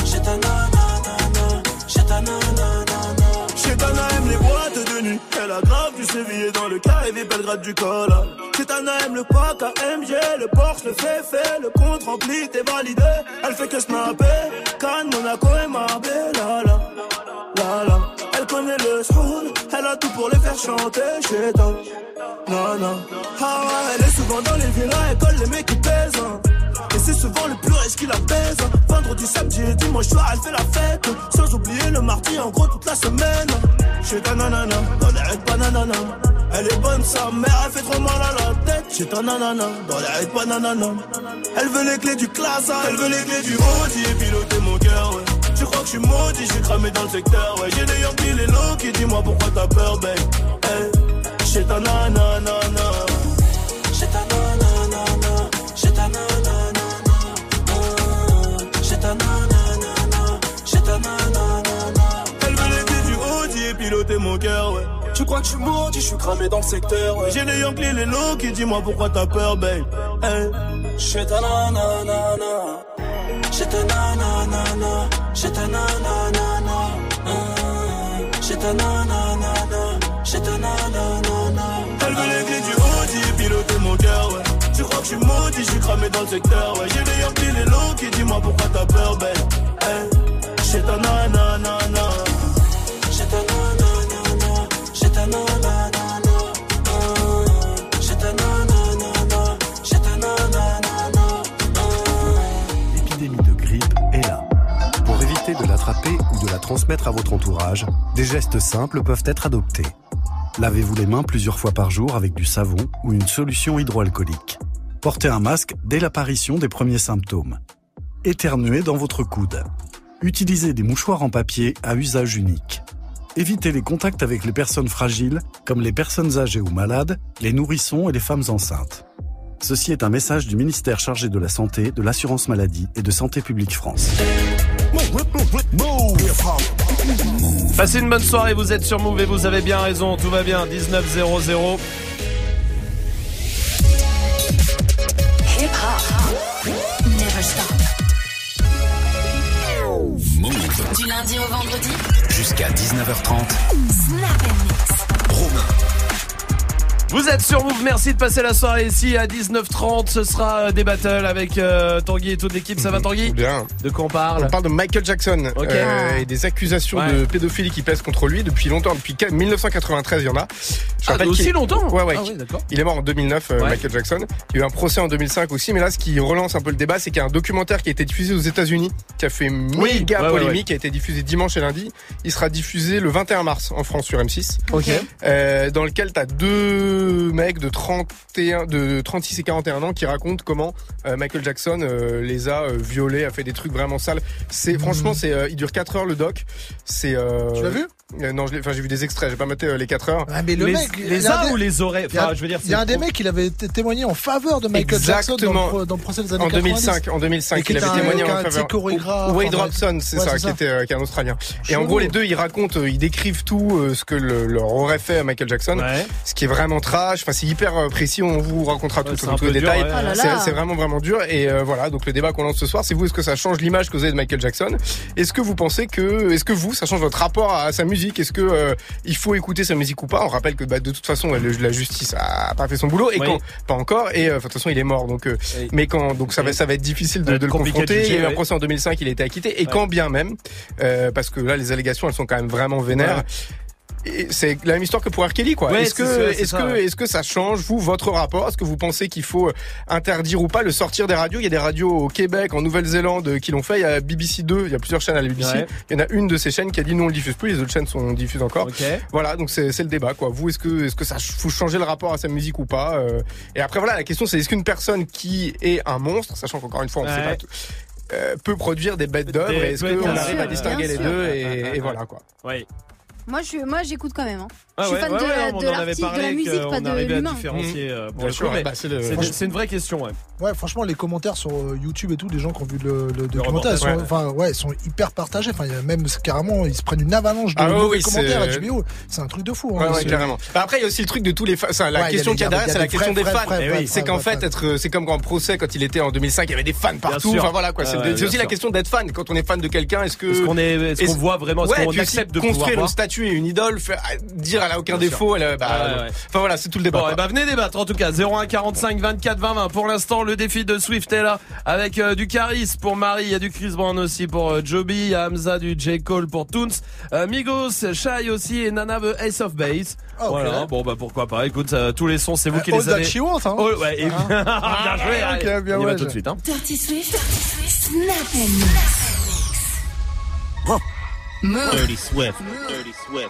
j'ai ta nanana, j'ai ta nanana. Chetana aime les boîtes de nuit. Elle a grave du sévillé dans le carré Belgrade du col. Chetana aime le pack AMG, le Porsche, le fait fait, le compte rempli, t'es validé. Elle fait que snapper, Cannes, Monaco et Marbella. Tout pour les faire chanter. Chetana, non, non. Ah ouais, elle est souvent dans les villas, elle colle les mecs qui pèsent. hein. Et c'est souvent le plus riche qui la baise. Vendredi, samedi et dimanche soir, elle fait la fête. Sans oublier le mardi, en gros, toute la semaine. Chez ta nanana, dans les règles bananana. Elle est bonne, sa mère, elle fait trop mal à la tête. Chez ta nanana, dans les règles bananana. Elle veut les clés du classe, elle veut les clés du Audi et piloter mon cœur, ouais. Tu crois que je suis maudit, j'ai cramé dans le secteur Ouais. J'ai des Yorkies, les low qui dis-moi pourquoi t'as peur babe. Eh, hey, J'ai ta nanana. J'ai ta nanana. J'ai ta nanana. J'ai ta nanana. J'ai ta nanana. Elle veut les du Audi et piloter mon cœur ouais. Tu crois que je suis maudit, je suis cramé dans le secteur. J'ai des Yankees, les low qui dis-moi pourquoi t'as peur babe. Eh, hey. J'ai ta nanana. J'ai ta nanana. J'suis ta nanana. J'suis ta nanana. J'suis ta nanana. Elle veut les clés du Audi, piloter mon cœur, ouais. Tu crois que je suis maudit, je cramé dans le secteur, ouais. J'ai les Yankees, les low qui dis-moi pourquoi t'as peur, babe. Hey. J'suis ta nanana. Transmettre à votre entourage, des gestes simples peuvent être adoptés. Lavez-vous les mains plusieurs fois par jour avec du savon ou une solution hydroalcoolique. Portez un masque dès l'apparition des premiers symptômes. Éternuez dans votre coude. Utilisez des mouchoirs en papier à usage unique. Évitez les contacts avec les personnes fragiles, comme les personnes âgées ou malades, les nourrissons et les femmes enceintes. Ceci est un message du ministère chargé de la Santé, de l'Assurance Maladie et de Santé Publique France. Passez une bonne soirée, vous êtes sur Move et vous avez bien raison, tout va bien, 19.00. Hip hop. Never stop. Du lundi au vendredi. Jusqu'à 19h30. Snap and mix. Romain. Vous êtes sur Move, merci de passer la soirée ici à 19h30. Ce sera euh, des battles avec euh, Tanguy et toute l'équipe. Ça va Tanguy Bien. De quoi on parle On parle de Michael Jackson Ok. euh, et des accusations Ouais. de pédophilie qui pèsent contre lui depuis longtemps, depuis 1993 il y en a. Je Ah, aussi longtemps Ouais ouais. Ah oui, d'accord. il est mort en 2009, euh, Ouais. Michael Jackson. Il y a eu un procès en 2005 aussi, mais là ce qui relance un peu le débat, c'est qu'il y a un documentaire qui a été diffusé aux États-Unis, qui a fait Oui, méga ouais, polémique, qui a été diffusé dimanche et lundi. Il sera diffusé le 21 mars en France sur M6. Ok. Euh, dans lequel t'as deux mecs de 31, de 36 et 41 ans qui racontent comment euh, Michael Jackson euh, les a euh, violés, a fait des trucs vraiment sales. C'est franchement, c'est, il dure 4 heures le doc. C'est. Tu l'as vu? Euh, Non, j'ai vu des extraits. J'ai pas maté euh, les 4 heures. Ah, mais le les mec, il les uns des- ou les oreilles Il y a, Enfin, je veux dire, il y a un des mecs qui avait témoigné en faveur de Michael Jackson dans le, dans le procès des années En 90. 2005, en 2005, Et qui il avait témoigné en faveur. Wade Robson, c'est ouais, ça, c'est qui ça. était, euh, qui est un Australien. Et en gros, les deux, ils racontent, euh, ils décrivent tout ce que le- leur aurait fait à Michael Jackson. Ouais. Ce qui est vraiment trash. Enfin, c'est hyper précis. On vous racontera Ouais, tout, détails. ouais. Oh C'est vraiment vraiment dur. Et voilà. Donc le débat qu'on lance ce soir, c'est vous. Est-ce que ça change l'image que vous avez de Michael Jackson? Est-ce que vous pensez que, est-ce que vous, ça change votre rapport à, sa musique? Est-ce que euh, il faut écouter sa musique ou pas? On rappelle que bah, de toute façon, le- la justice a pas fait son boulot et Oui. quand pas encore. Et euh, de toute façon, il est mort. Donc, euh, Oui. mais quand donc ça va ça va être difficile de, le confronter. juger, il y a eu un procès en 2005, il a été acquitté. Et quand bien même, parce que là, les allégations, elles sont quand même vraiment vénères. Ouais. C'est la même histoire que pour R. Kelly, quoi. Ouais, est-ce que, est-ce que, ouais. est-ce que ça change, vous, votre rapport? Est-ce que vous pensez qu'il faut euh, interdire ou pas le sortir des radios? Il y a des radios au Québec, en Nouvelle-Zélande euh, qui l'ont fait. Il y a BBC 2, il y a plusieurs chaînes à la BBC. Ouais. Il y en a une de ces chaînes qui a dit non, on le diffuse plus. Les autres chaînes sont diffusent encore. Ok. Voilà, donc c'est c'est le débat, quoi. Vous, est-ce que, est-ce que ça faut changer le rapport à sa musique ou pas Euh, Et après, voilà, la question, c'est est-ce qu'une personne qui est un monstre, sachant qu'encore une fois, on ne sait pas tout, euh, peut produire des bêtes d'œuvre? Est-ce qu'on arrive à distinguer les deux et, et voilà, quoi? Oui. Moi, j'écoute quand même. hein. Ah je suis ouais, fan ouais, de, ouais, la- on de en avait l'artiste, de la que musique, pas on de l'humain. différencier euh, pour Bien le sûr, coup, mais bah, c'est le- c'est franchement- c'est une vraie question, ouais. Ouais, franchement, les commentaires sur euh, YouTube et tout, les gens qui ont vu le, le documentaire, ils sont, enfin, ouais, ils sont hyper partagés. Enfin, il y a même carrément, ils se prennent une avalanche de Ah oui, commentaires à c'est- HBO. C'est un truc de fou. Hein, ouais, c'est- carrément. Bah, après, il y a aussi le truc de tous les fans. Ça, la question qu'il y a derrière, c'est la question des fans. Eh C'est qu'en fait, être, c'est comme quand procès, quand il était en 2005, il y avait des fans partout. Enfin voilà, quoi. C'est aussi la question d'être fan. Quand on est fan de quelqu'un, est-ce que. Est-ce qu'on est, qu'on voit vraiment, est-ce qu'on accepte de construire une statue et une idole, dire elle a aucun défaut, elle a- bah, Ouais, ouais. Enfin voilà, c'est tout le débat. Bon, et bah venez débattre en tout cas. 01 45 24 20 20. Pour l'instant, le défi de Swift est là avec euh, du Caris pour Marie, il y a du Chris Brown aussi pour euh, Joby, il y a Hamza du J Cole pour Toons, euh, Migos, Shai aussi et Nana the Ace of Base. Ah. Voilà. Bon bah pourquoi pas. Écoute, euh, tous les sons, c'est vous qui All les avez. she wants, hein. Oh, ouais, et- bien joué. Ah, allez. ok, bien On y va tout de suite. Hein. Dirty Swift. Snap and mix. Move. Dirty Swift. Dirty Swift.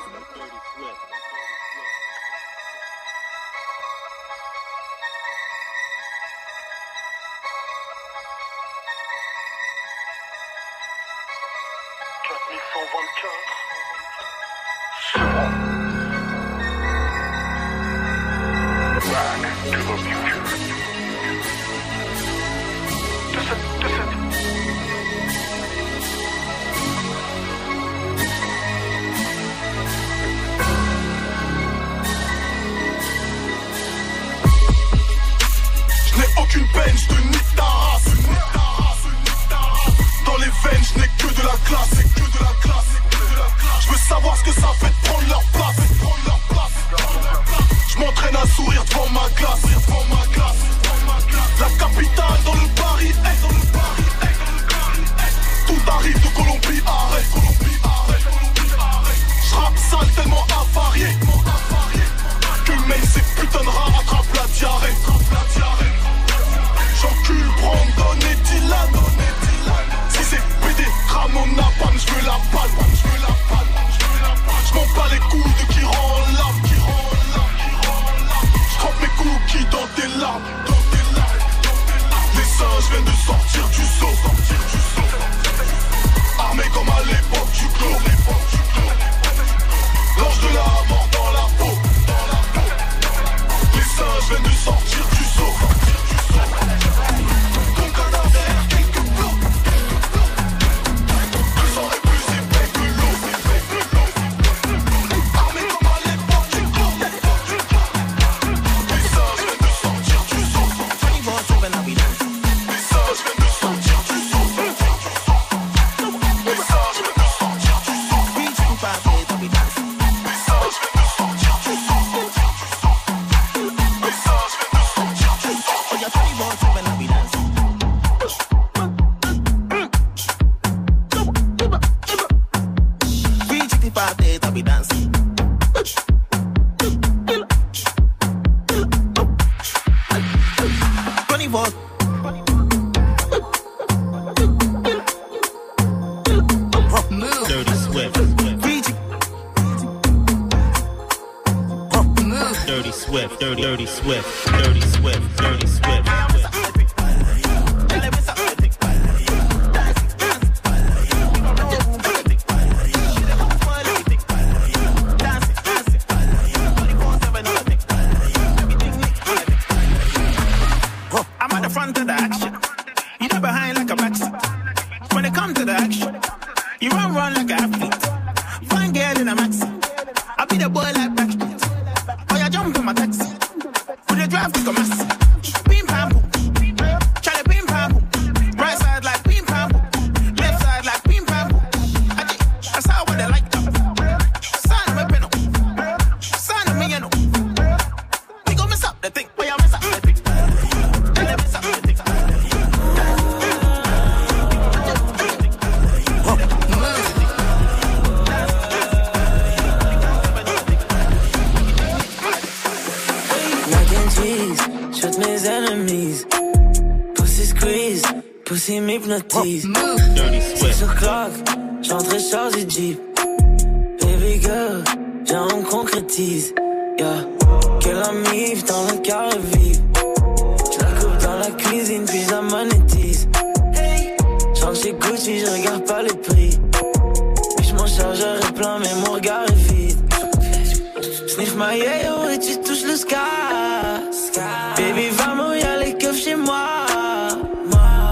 Baby, vamos, y'a les keufs chez moi.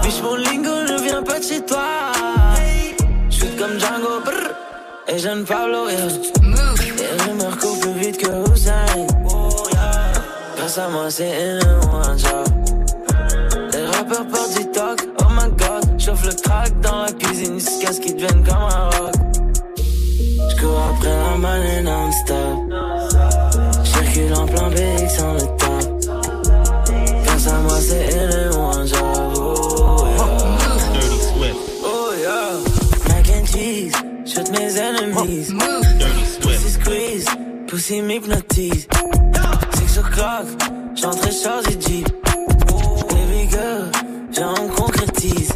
Biche, mon lingo ne vient pas de chez toi. Shoot comme Django, brr. Et jeune Pablo, yeah. Les rumeurs courent plus vite que Hussein. Grâce à moi, c'est une one job. Les rappeurs portent du talk, oh my god. Chauffe le track dans la cuisine jusqu'à ce qu'ils deviennent comme un rock. J'cours après la money non-stop. J'circule en plein BX sans le shoot mes ennemis. Pussy squeeze, pussy m'hypnotise. Six o'clock, j'entre chargé Jeep. Baby girl, on concrétise.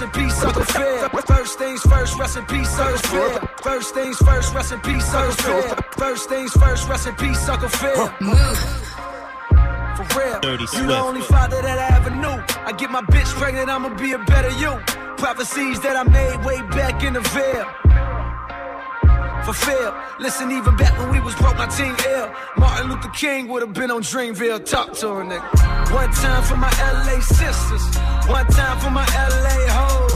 Rest in peace, Uncle Fair. First things first, rest in peace, Uncle Fair. First things first, rest in peace, Uncle Fair. First things first, rest in peace, Uncle Fair. Mm. For real, Dirty you Swift. the only father that I ever knew. I get my bitch pregnant, I'ma be a better you. Prophecies that I made way back in the veil fulfill. Listen, even back when we was broke, my team ill. Martin Luther King would have been on Dreamville. Talk to her, nigga. One time for my LA sisters. One time for my LA hoes.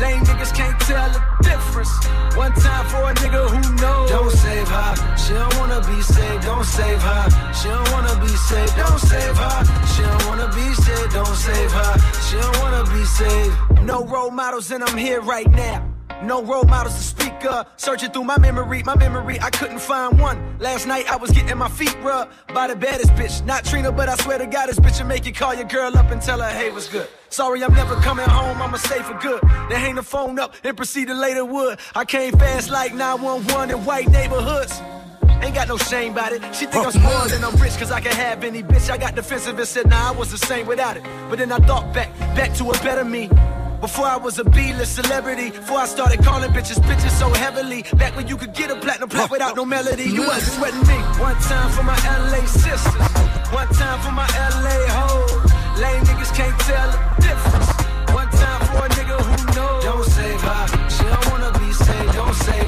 Lame niggas can't tell the difference. One time for a nigga who knows. Don't save her. She don't wanna be saved. Don't save her. She don't wanna be saved. Don't save her. She don't wanna be saved. Don't save her. She don't wanna be saved. No role models, and I'm here right now. No role models to speak of. Searching through my memory, my memory, I couldn't find one. Last night I was getting my feet rubbed by the baddest bitch. Not Trina, but I swear to God, this bitch will make you call your girl up and tell her, hey, what's good. Sorry, I'm never coming home, I'ma stay for good. Then hang the phone up and proceed to later wood. I came fast like 911 in white neighborhoods. Ain't got no shame about it. She think I'm spoiled and I'm rich cause I can have any bitch. I got defensive and said, nah, I was the same without it. But then I thought back, back to a better me. Before I was a B-list celebrity, before I started calling bitches bitches so heavily. Back when you could get a platinum plaque without no melody, you wasn't sweating me. One time for my LA sisters, one time for my LA hoes. Lame niggas can't tell the difference. One time for a nigga who knows. Don't save her, she don't wanna be saved. Don't save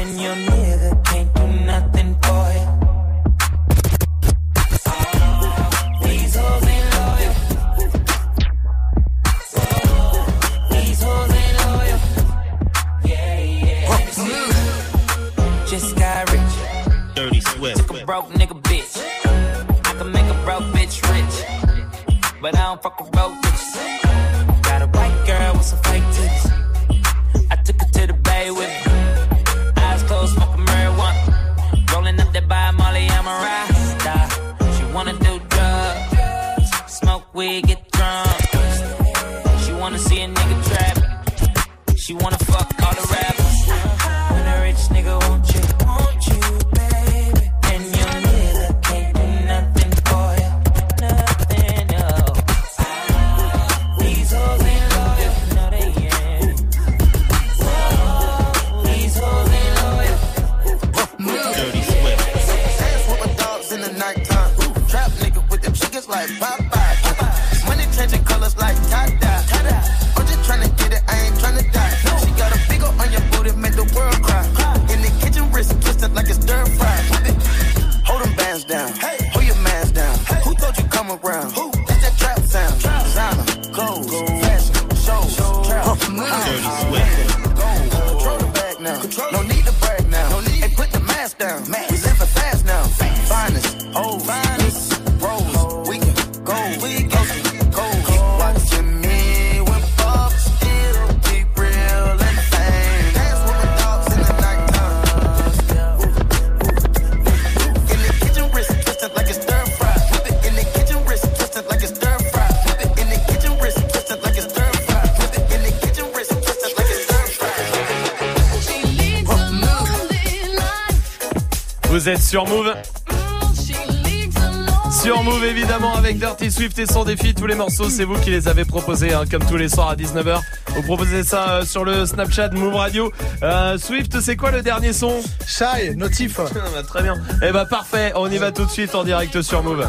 And your nigga can't do nothing for you. These hoes ain't loyal. These hoes ain't loyal. Yeah, yeah. Just got rich. Dirty Swift. Took a broke nigga bitch. I can make a broke bitch rich. But I don't fuck with broke bitches. Got a white girl with some fake Weed, get drunk. She wanna see a nigga trap. She wanna fuck all the rappers. Sur Move. Sur Move évidemment avec Dirty Swift et son défi. Tous les morceaux c'est vous qui les avez proposés hein, comme tous les soirs à 19h vous proposez ça euh, sur le Snapchat Move Radio. Euh, Swift c'est quoi le dernier son? Shy Notif. Bah, très bien. Et bah parfait. On y va tout de suite en direct sur Move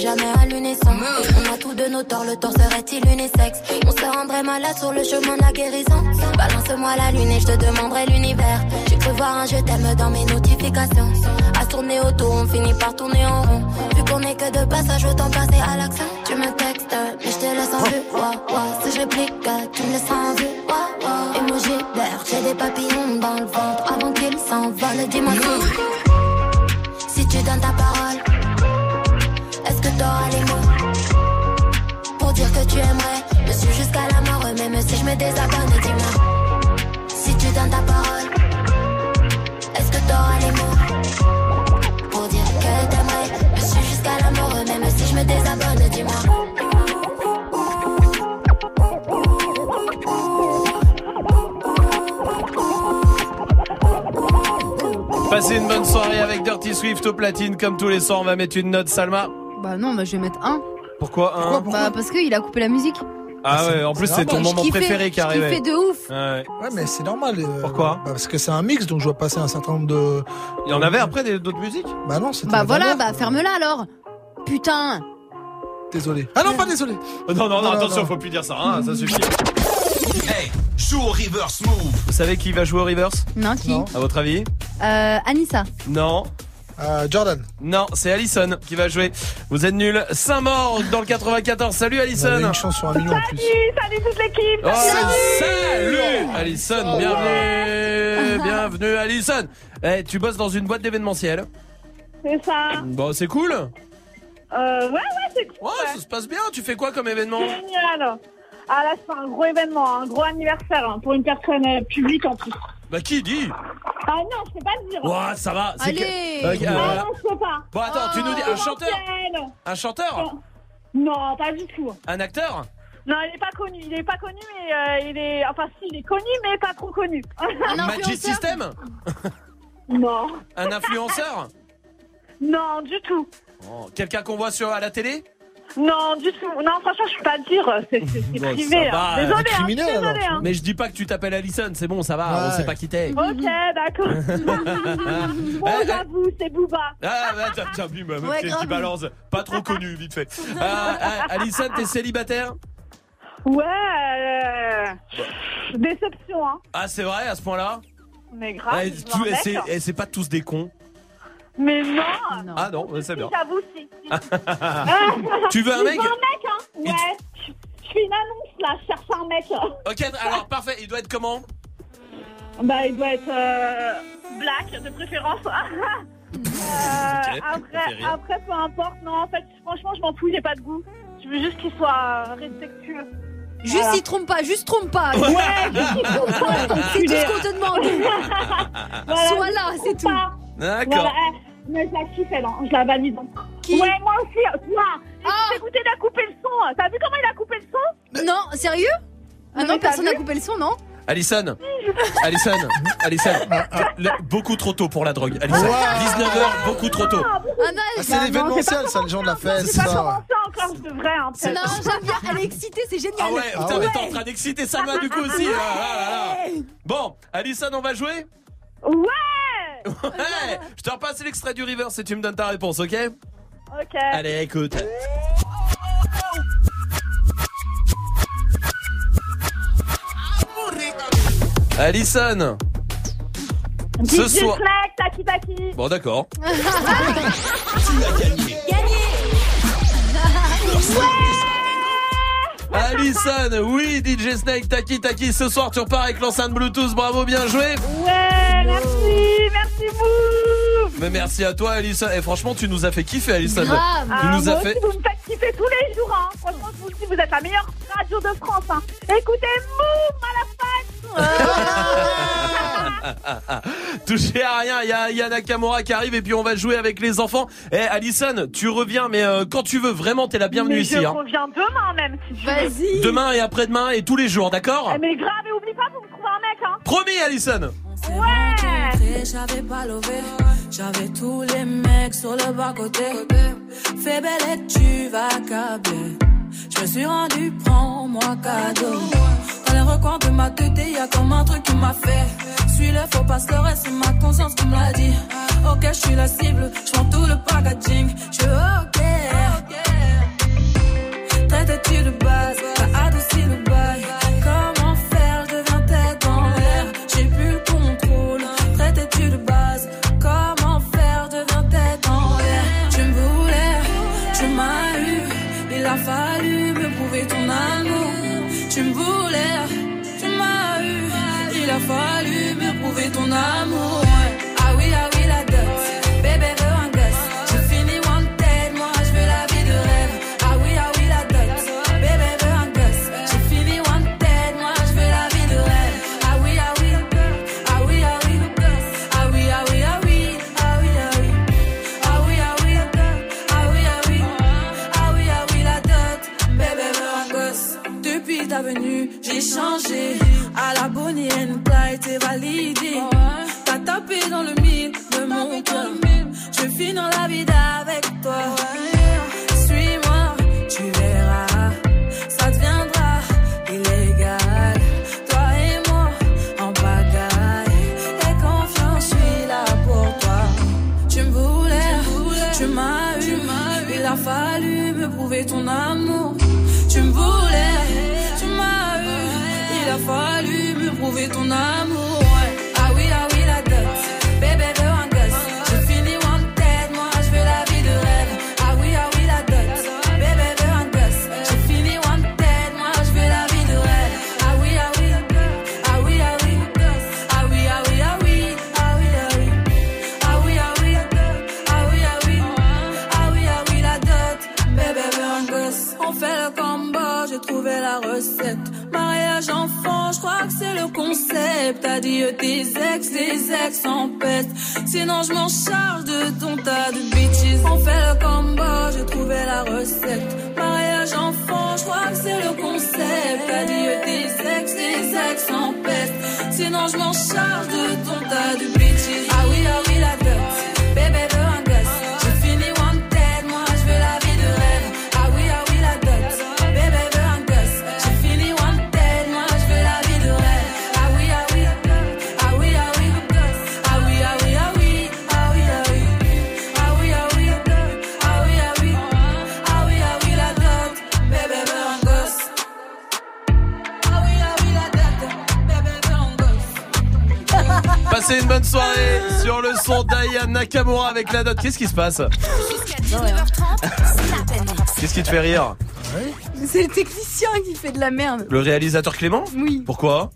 jamais à l'unisson. On a tous de nos torts, le tort serait-il unisexe? On se rendrait malade sur le chemin de la guérison. Balance-moi la lune et je te demanderai l'univers. J'ai cru voir un je t'aime dans mes notifications. À tourner autour, on finit par tourner en rond. Vu qu'on est que de passage, autant passer à l'action. Tu me textes, mais je te laisse en vue. Si je réplique, tu me laisses en vue. Ouah. Emoji vert, j'ai des papillons dans le ventre. Avant qu'ils s'envolent, dis-moi tout. Si tu donnes ta parole, tu aimerais me suivre jusqu'à la mort, même si je me désabonne, dis-moi. Si tu donnes ta parole, est-ce que t'auras les mots pour dire que t'aimerais? Me suivre jusqu'à la mort, même si je me désabonne, dis-moi. Passez une bonne soirée avec Dirty Swift au platine comme tous les soirs on va mettre une note Salma Bah non, bah je vais mettre un. Pourquoi un Bah parce qu'il a coupé la musique. Ah ouais en plus c'est ton moment kiffais- préféré qui arrivait kiffais de ouf. Ouais. Ouais, mais c'est normal. euh, Pourquoi bah, Parce que c'est un mix, donc je dois passer un certain nombre de. Il y en avait après des- d'autres musiques? Bah non, c'était. Bah voilà, bah ferme-la alors. Putain. Désolé. Ah non, pas désolé. Oh, Non, non, non, Non, non, attention, non. faut plus dire ça, hein, ça suffit. Hey, joue au reverse move. Vous savez qui va jouer au reverse? Non, qui? À votre avis? Euh, Anissa. Non. Euh, Jordan. Non, c'est Allison qui va jouer. Vous êtes nuls. Saint-Maur dans le 94. Salut On Allison. une chance sur un million en plus. Salut toute l'équipe Oh, salut Alison, bienvenue Bienvenue Alison Eh, Tu bosses dans une boîte d'événementiel C'est ça Bon, c'est cool Euh, ouais, ouais, c'est cool. Ouais, ça se passe bien. Tu fais quoi comme événement? Génial. Ah là, c'est un gros événement, un gros anniversaire hein, pour une personne euh, publique en plus. Bah qui dit Ah non, je peux pas le dire. Ouais, ça va. c'est Allez. que- Euh, Ah euh, non, je peux pas. Bon, attends, tu nous dis un Oh, chanteur. Un chanteur Non, pas du tout. Un acteur Non, il est pas connu. Il est pas connu, mais euh, il est. Enfin, si, il est connu, mais pas trop connu. Magic System Non. Un influenceur Non, du tout. Oh, Quelqu'un qu'on voit sur à la télé Non, du tout. Non, franchement, je peux pas le dire. C'est c'est- c'est Bon, privé. ça hein. Désolé, hein, criminel, désolé. Hein. Mais je dis pas que tu t'appelles Alison, c'est bon, ça va, on Ouais. sait pas qui t'es. Ok, d'accord. bon, Eh, eh. j'avoue, c'est Booba. Ah, bah, t'as t'as vu, ma meuf, Ouais, qui- grave. qui balance. Pas trop connu, vite fait. Euh, euh, Alison, t'es célibataire Ouais. euh, Déception, hein. Ah, c'est vrai, à ce point-là Mais grave. Ouais, je veux tout- un mec. c'est eh, c'est pas tous des cons. Mais non. Ah non, c'est bien. J'avoue, si. Tu veux un Je mec veux un mec, hein. Ouais. Je je fais une annonce là, je cherche un mec. Ok, alors parfait, il doit être comment Bah, il doit être euh, black de préférence. Euh, fait après, rire. après, peu importe. Non, en fait, franchement, je m'en fous, j'ai pas de goût. Je veux juste qu'il soit respectueux. Juste, Voilà. il trompe pas, juste trompe pas. Ouais, juste il trompe pas, C'est tout ce qu'on te demande. Voilà, Sois là, c'est tout. pas. D'accord. Voilà, eh, mais je la kiffe, elle, hein, je la valide. Qui? Ouais, moi aussi, toi. Et Écoutez, il a coupé le son. T'as vu comment il a coupé le son? Non, sérieux? Ah Non, non, personne n'a coupé le son, non? Alison Alison Alison le- Beaucoup trop tôt pour la drogue. Alison Ouais. 19h, beaucoup trop tôt. Ah non, Ah, c'est l'événementiel, ça, les gens de la fête, J'ai pas commencé encore, je devrais. Hein, Non, peut-être. j'aime bien, elle est excitée, c'est génial. Ah ouais, putain, Ah ouais. mais t'es en train d'exciter Salma du coup aussi. Ah, là, là, là. Bon, Alison, on va jouer? Ouais Ouais Je te repasse l'extrait du River si tu me donnes ta réponse, ok Ok. Allez, écoute. Alison Ce DJ soir. Taki taki. Bon, d'accord. Tu as gagné. Alison, oui, DJ Snake, Taki Taki, ce soir tu repars avec l'enceinte Bluetooth, bravo, bien joué. Ouais, merci, merci vous. Mais merci à toi, Alison. Et franchement, tu nous as fait kiffer, Alison. Grave. Tu Ah, nous as aussi, fait. vous me faites kiffer tous les jours. Hein. Franchement, vous dis, vous êtes la meilleure radio de France. Hein. Écoutez, Moum à la. Touchez à rien, il y a Yana Nakamura qui arrive et puis on va jouer avec les enfants. Eh, Alison, tu reviens, mais euh, quand tu veux, vraiment, t'es la bienvenue Mais ici. je hein. reviens demain même, si tu veux. Vas-y. Demain et après-demain et tous les jours, d'accord? Eh, Mais grave, et oublie pas, vous me trouvez un mec. Hein. Promis, Alison. Ouais. J'avais pas levé, j'avais tous les mecs sur le bas côté. Fais belle et tu vas câbler. Je me suis rendu, prends-moi cadeau. Dans les recoins de ma tête, y a comme un truc qui m'a fait. Suis le faux pasteur et c'est ma conscience qui me l'a dit. Ok, je suis la cible, je tout le packaging. Je ok. Traite-tu de base, t'as adouci le bail. Changé. À la Bonnie and Clyde, t'es validé. T'as tapé dans le mille de mon cœur. Je vis dans la vie avec toi. Concept. T'as dit euh, tes ex, tes ex en peste. Sinon, je m'en charge de ton tas de bitches. On fait le combo, j'ai trouvé la recette. Mariage enfant, je crois que c'est le concept. Euh, tes ex, tes ex en peste. Sinon, je m'en charge de ton tas de bitches. Ah oui, ah oui, la une bonne soirée sur le son d'Aya Nakamura avec la dot. Qu'est-ce qui se passe Qu'est-ce qui te fait rire C'est le technicien qui fait de la merde. Le réalisateur Clément Oui. Pourquoi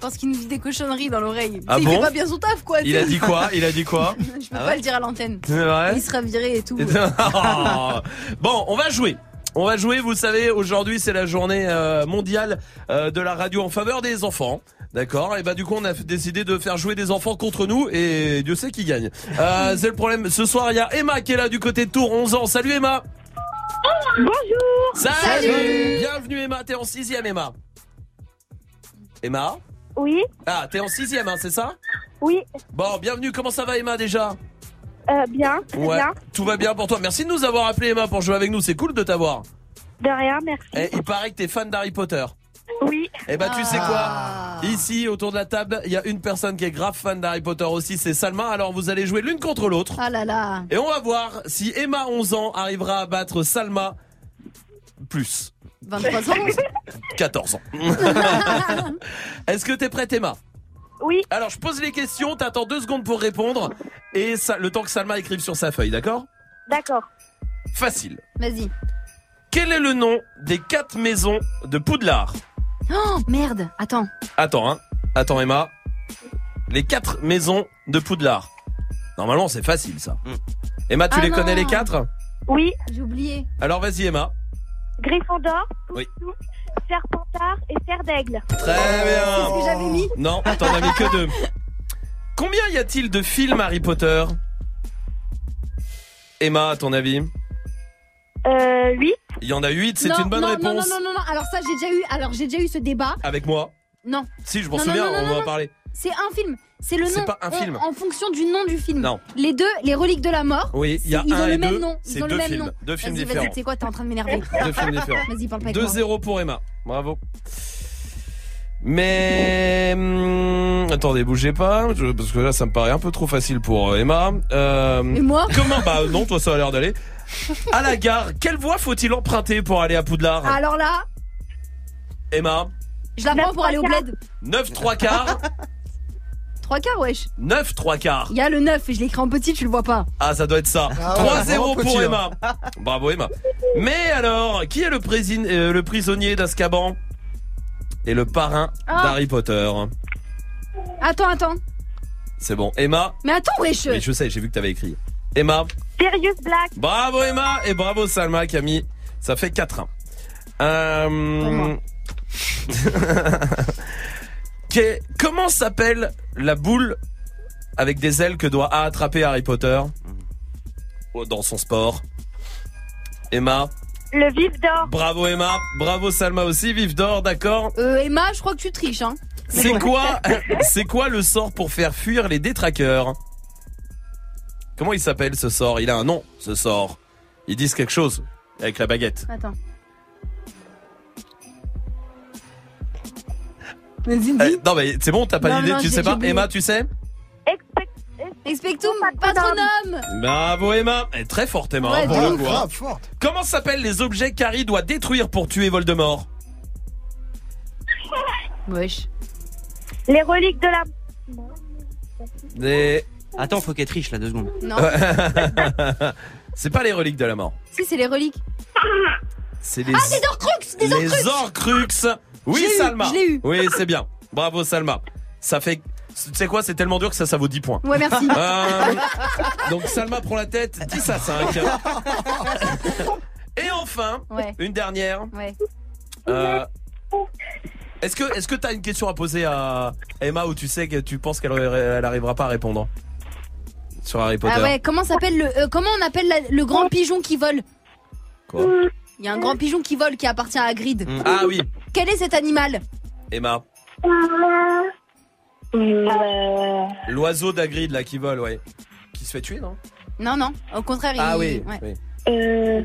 Parce qu'il nous dit des cochonneries dans l'oreille. Ah il bon fait pas bien son taf, quoi. Il a dit quoi Il a dit quoi Je peux pas le dire à l'antenne. Il sera viré et tout. bon, on va jouer. On va jouer, vous savez, aujourd'hui c'est la journée euh, mondiale euh, de la radio en faveur des enfants. D'accord. Et bah du coup on a décidé de faire jouer des enfants contre nous et Dieu sait qui gagne. Euh, c'est le problème. Ce soir il y a Emma qui est là du côté de Tours, 11 ans. Salut Emma. Bonjour. Salut, Bienvenue Emma, t'es en sixième Emma. Emma Oui. Ah, t'es en sixième, hein, c'est ça? Oui, Bon, bienvenue, comment ça va Emma déjà? Euh, bien, très Ouais, bien. tout va bien pour toi. Merci de nous avoir appelé Emma pour jouer avec nous, c'est cool de t'avoir. De rien, merci. Eh, il paraît que t'es fan d'Harry Potter. Oui. Eh ben tu sais Ah. quoi? Ici autour de la table, il y a une personne qui est grave fan d'Harry Potter aussi, c'est Salma. Alors vous allez jouer l'une contre l'autre. Ah là là. Et on va voir si Emma 11 ans arrivera à battre Salma plus 23 ans. 14 ans. Est-ce que t'es prête Emma? Oui. Alors je pose les questions, t'attends deux secondes pour répondre et ça, le temps que Salma écrive sur sa feuille, d'accord? D'accord. Facile. Vas-y. Quel est le nom des quatre maisons de Poudlard? Oh merde. Attends. Attends, hein. Attends, Emma. Les quatre maisons de Poudlard. Normalement, c'est facile, ça. Emma, tu Ah les non. connais les quatre? Oui. J'ai oublié. Alors, vas-y, Emma. Gryffondor, Oui. Serpentard et Fer d'Aigle. Très bien. C'est ce que j'avais mis. Non, t'en as mis que deux. Combien y a-t-il de films Harry Potter? Emma, à ton avis? Euh, 8. Il y en a huit, c'est Non, une bonne non, réponse. Non, non, non, non, non. Alors ça, j'ai déjà eu. Alors j'ai déjà eu ce débat. Avec moi? Non. Si, je m'en Non, souviens, non, non, on non, en a non. parlé. C'est un film. C'est le C'est nom. pas un en- film. En, fonction du nom du film. Non. Les deux, les reliques de la mort. Oui, il y a ils un ont et le même deux. nom. C'est Ils ont deux le même films. nom. Deux films Vas-y, différents. Vas-y, tu sais quoi, t'es en train de m'énerver. Deux films différents. Vas-y, parle pas avec moi. 2-0 pour Emma. Bravo. Mais hum, attendez, bougez pas, je- parce que là ça me paraît un peu trop facile pour euh, Emma. Euh, Et moi Comment Bah non, toi ça a l'air d'aller. À la gare, quelle voie faut-il emprunter pour aller à Poudlard? Alors là, Emma, je la prends pour aller au bled. 9 3 quarts, Trois quarts, wesh. 9 3 quarts. Il y a le 9 et je l'ai écrit en petit, tu le vois pas. Ah, ça doit être ça. Ah ouais, 3-0 vraiment pour petit, hein. Emma. Bravo Emma. Mais alors, qui est le, présin- euh, le prisonnier d'Azkaban et le parrain Ah. d'Harry Potter? Attends, attends. C'est bon. Emma? Mais attends, wesh. Mais je sais, j'ai vu que t'avais écrit. Emma? Sirius Black? Bravo Emma et bravo Salma Camille. Ça fait 4-1. Euh... Qu'est- Comment s'appelle la boule avec des ailes que doit attraper Harry Potter Oh, dans son sport Emma Le vif d'or. Bravo Emma, bravo Salma aussi, vive d'or, d'accord Euh, Emma, je crois que tu triches, hein. C'est quoi C'est quoi le sort pour faire fuir les détraqueurs Comment il s'appelle ce sort? Il a un nom, ce sort. Ils disent quelque chose avec la baguette. Attends. Eh, non mais c'est bon, t'as pas d'idée, tu sais pas oublié. Emma, tu sais Expectum patronum. Bravo Emma, elle est très forte Emma Ouais, hein, pour le coup. hein. Comment s'appellent les objets qu'Harry doit détruire pour tuer Voldemort? Wesh. Les reliques de la. Les... Attends, faut qu'elle triche là, deux secondes. Non. c'est pas les reliques de la mort. si, c'est les reliques. C'est les Ah, des Horcruxes Des les Horcruxes Horcruxes. Oui, Je l'ai eu, Salma. je l'ai eu. Oui, c'est bien. Bravo, Salma. Ça fait. Tu sais quoi, c'est tellement dur que ça, ça vaut 10 points. Ouais, merci. Euh, donc, Salma prend la tête, 10 à 5. Et enfin, Ouais. une dernière. Ouais. Euh, Est-ce que est-ce que t'as une question à poser à Emma ou tu sais que tu penses qu'elle elle arrivera pas à répondre sur Harry Potter? Ah ouais, comment s'appelle le euh, comment on appelle la- le grand pigeon qui vole? Quoi? Il y a un grand pigeon qui vole qui appartient à Grid. Ah oui, Quel est cet animal Emma. Euh, L'oiseau d'Agrid là qui vole, ouais. Qui se fait tuer, non Non non, au contraire, Ah il oui. ouais. oui. euh,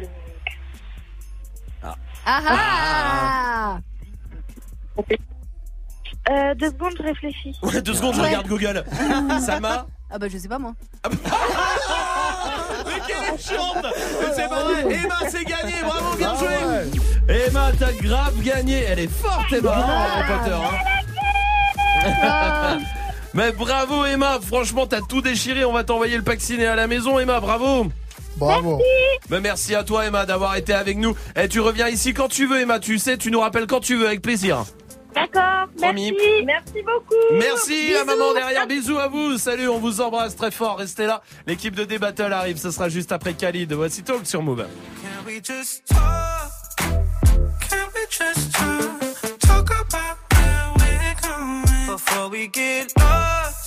Ah ah, euh, deux secondes, je réfléchis. Ouais, deux secondes, je Ouais. regarde Google. Salma Ah bah je sais pas moi. Quelle est chiante Mais C'est pas vrai Emma, c'est gagné Bravo, bien joué Emma, t'as grave gagné Elle est forte, Emma, hein, Harry Potter. hein. Mais bravo, Emma Franchement, t'as tout déchiré. On va t'envoyer le pack ciné à la maison, Emma. Bravo Bravo. Mais merci à toi, Emma, d'avoir été avec nous. Et tu reviens ici quand tu veux, Emma. Tu sais, tu nous rappelles quand tu veux, avec plaisir. D'accord, Promis. merci. Merci beaucoup. Merci la maman derrière, bisous à vous, salut, on vous embrasse très fort, restez là. L'équipe de D-Battle arrive, ce sera juste après Khalid. Voici Talk sur Move. Can we just talk? Can we just talk? Talk about where we're going before we get lost.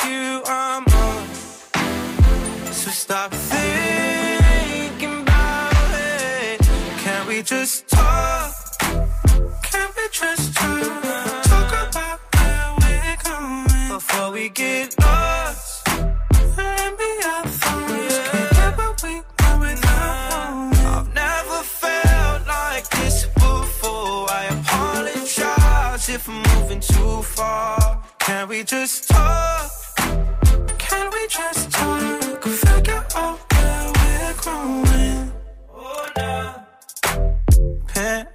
you I'm on. So stop thinking about it. Can we just talk? Can we just talk? Talk about where we're going before we get lost. Get we. I've never felt like this before. I apologize if I'm moving too far. Can we just talk?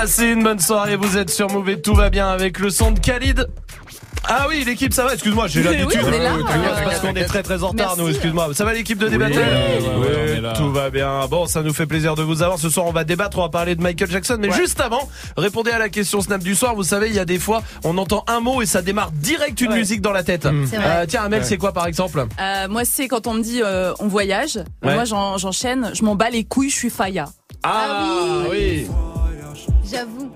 Passez une bonne soirée, vous êtes sur Move et tout va bien avec le son de Khalid. Ah oui, l'équipe, ça va, excuse-moi, j'ai Oui, l'habitude. oui. Euh, c'est parce qu'on est très très en retard, Merci. nous, excuse-moi. Ça va l'équipe de Oui, débattre là. Tout va bien. Bon, ça nous fait plaisir de vous avoir. Ce soir, on va débattre, on va parler de Michael Jackson. Mais juste avant, répondez à la question Snap du soir. Vous savez, il y a des fois, on entend un mot et ça démarre direct une musique dans la tête. Vrai. Euh, tiens, Amel, Ouais. c'est quoi par exemple? Euh, moi, c'est quand on me dit euh, on voyage. Ouais. Moi, j'en- j'enchaîne. Je m'en bats les couilles. Je suis Faya. Ah, oui. J'avoue.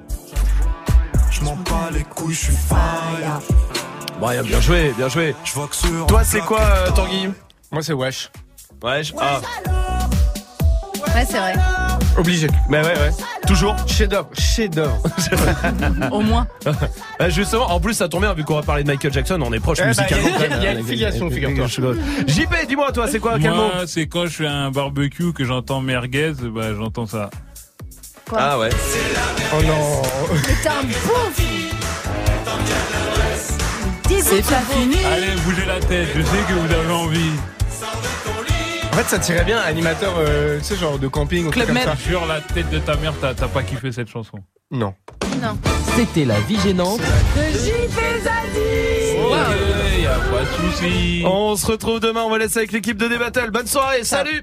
Je m'en bats les couilles, je suis fire. Bon, bien joué, bien joué. Toi, c'est quoi, euh, Tanguy Moi, c'est Wesh. Wesh. Ah. Ouais, c'est vrai. Obligé. Mais ouais, ouais. Toujours Chef d'œuvre, chef d'œuvre. Au moins. Euh, Justement, en plus, ça tombe bien, vu qu'on va parler de Michael Jackson, on est proche Eh bah, musicalement. il y a- il y a une filiation, figure-toi. JP, dis-moi, toi, c'est quoi, quel mot? Moi, c'est quand je fais un barbecue que j'entends merguez, bah j'entends ça. Ah ouais. Oh non. T'es un pauvre. C'est pas fini. Allez, bougez la tête, je sais que vous avez envie. En fait, ça tirait bien animateur, euh, tu sais, genre de camping ou Club comme ça. Sur la tête de ta mère, t'as t'as pas kiffé cette chanson. Non. Non. C'était la vie gênante. De JP Zadi. Y a pas de soucis. On se retrouve demain, on va laisser avec l'équipe de Débattle. Bonne soirée, salut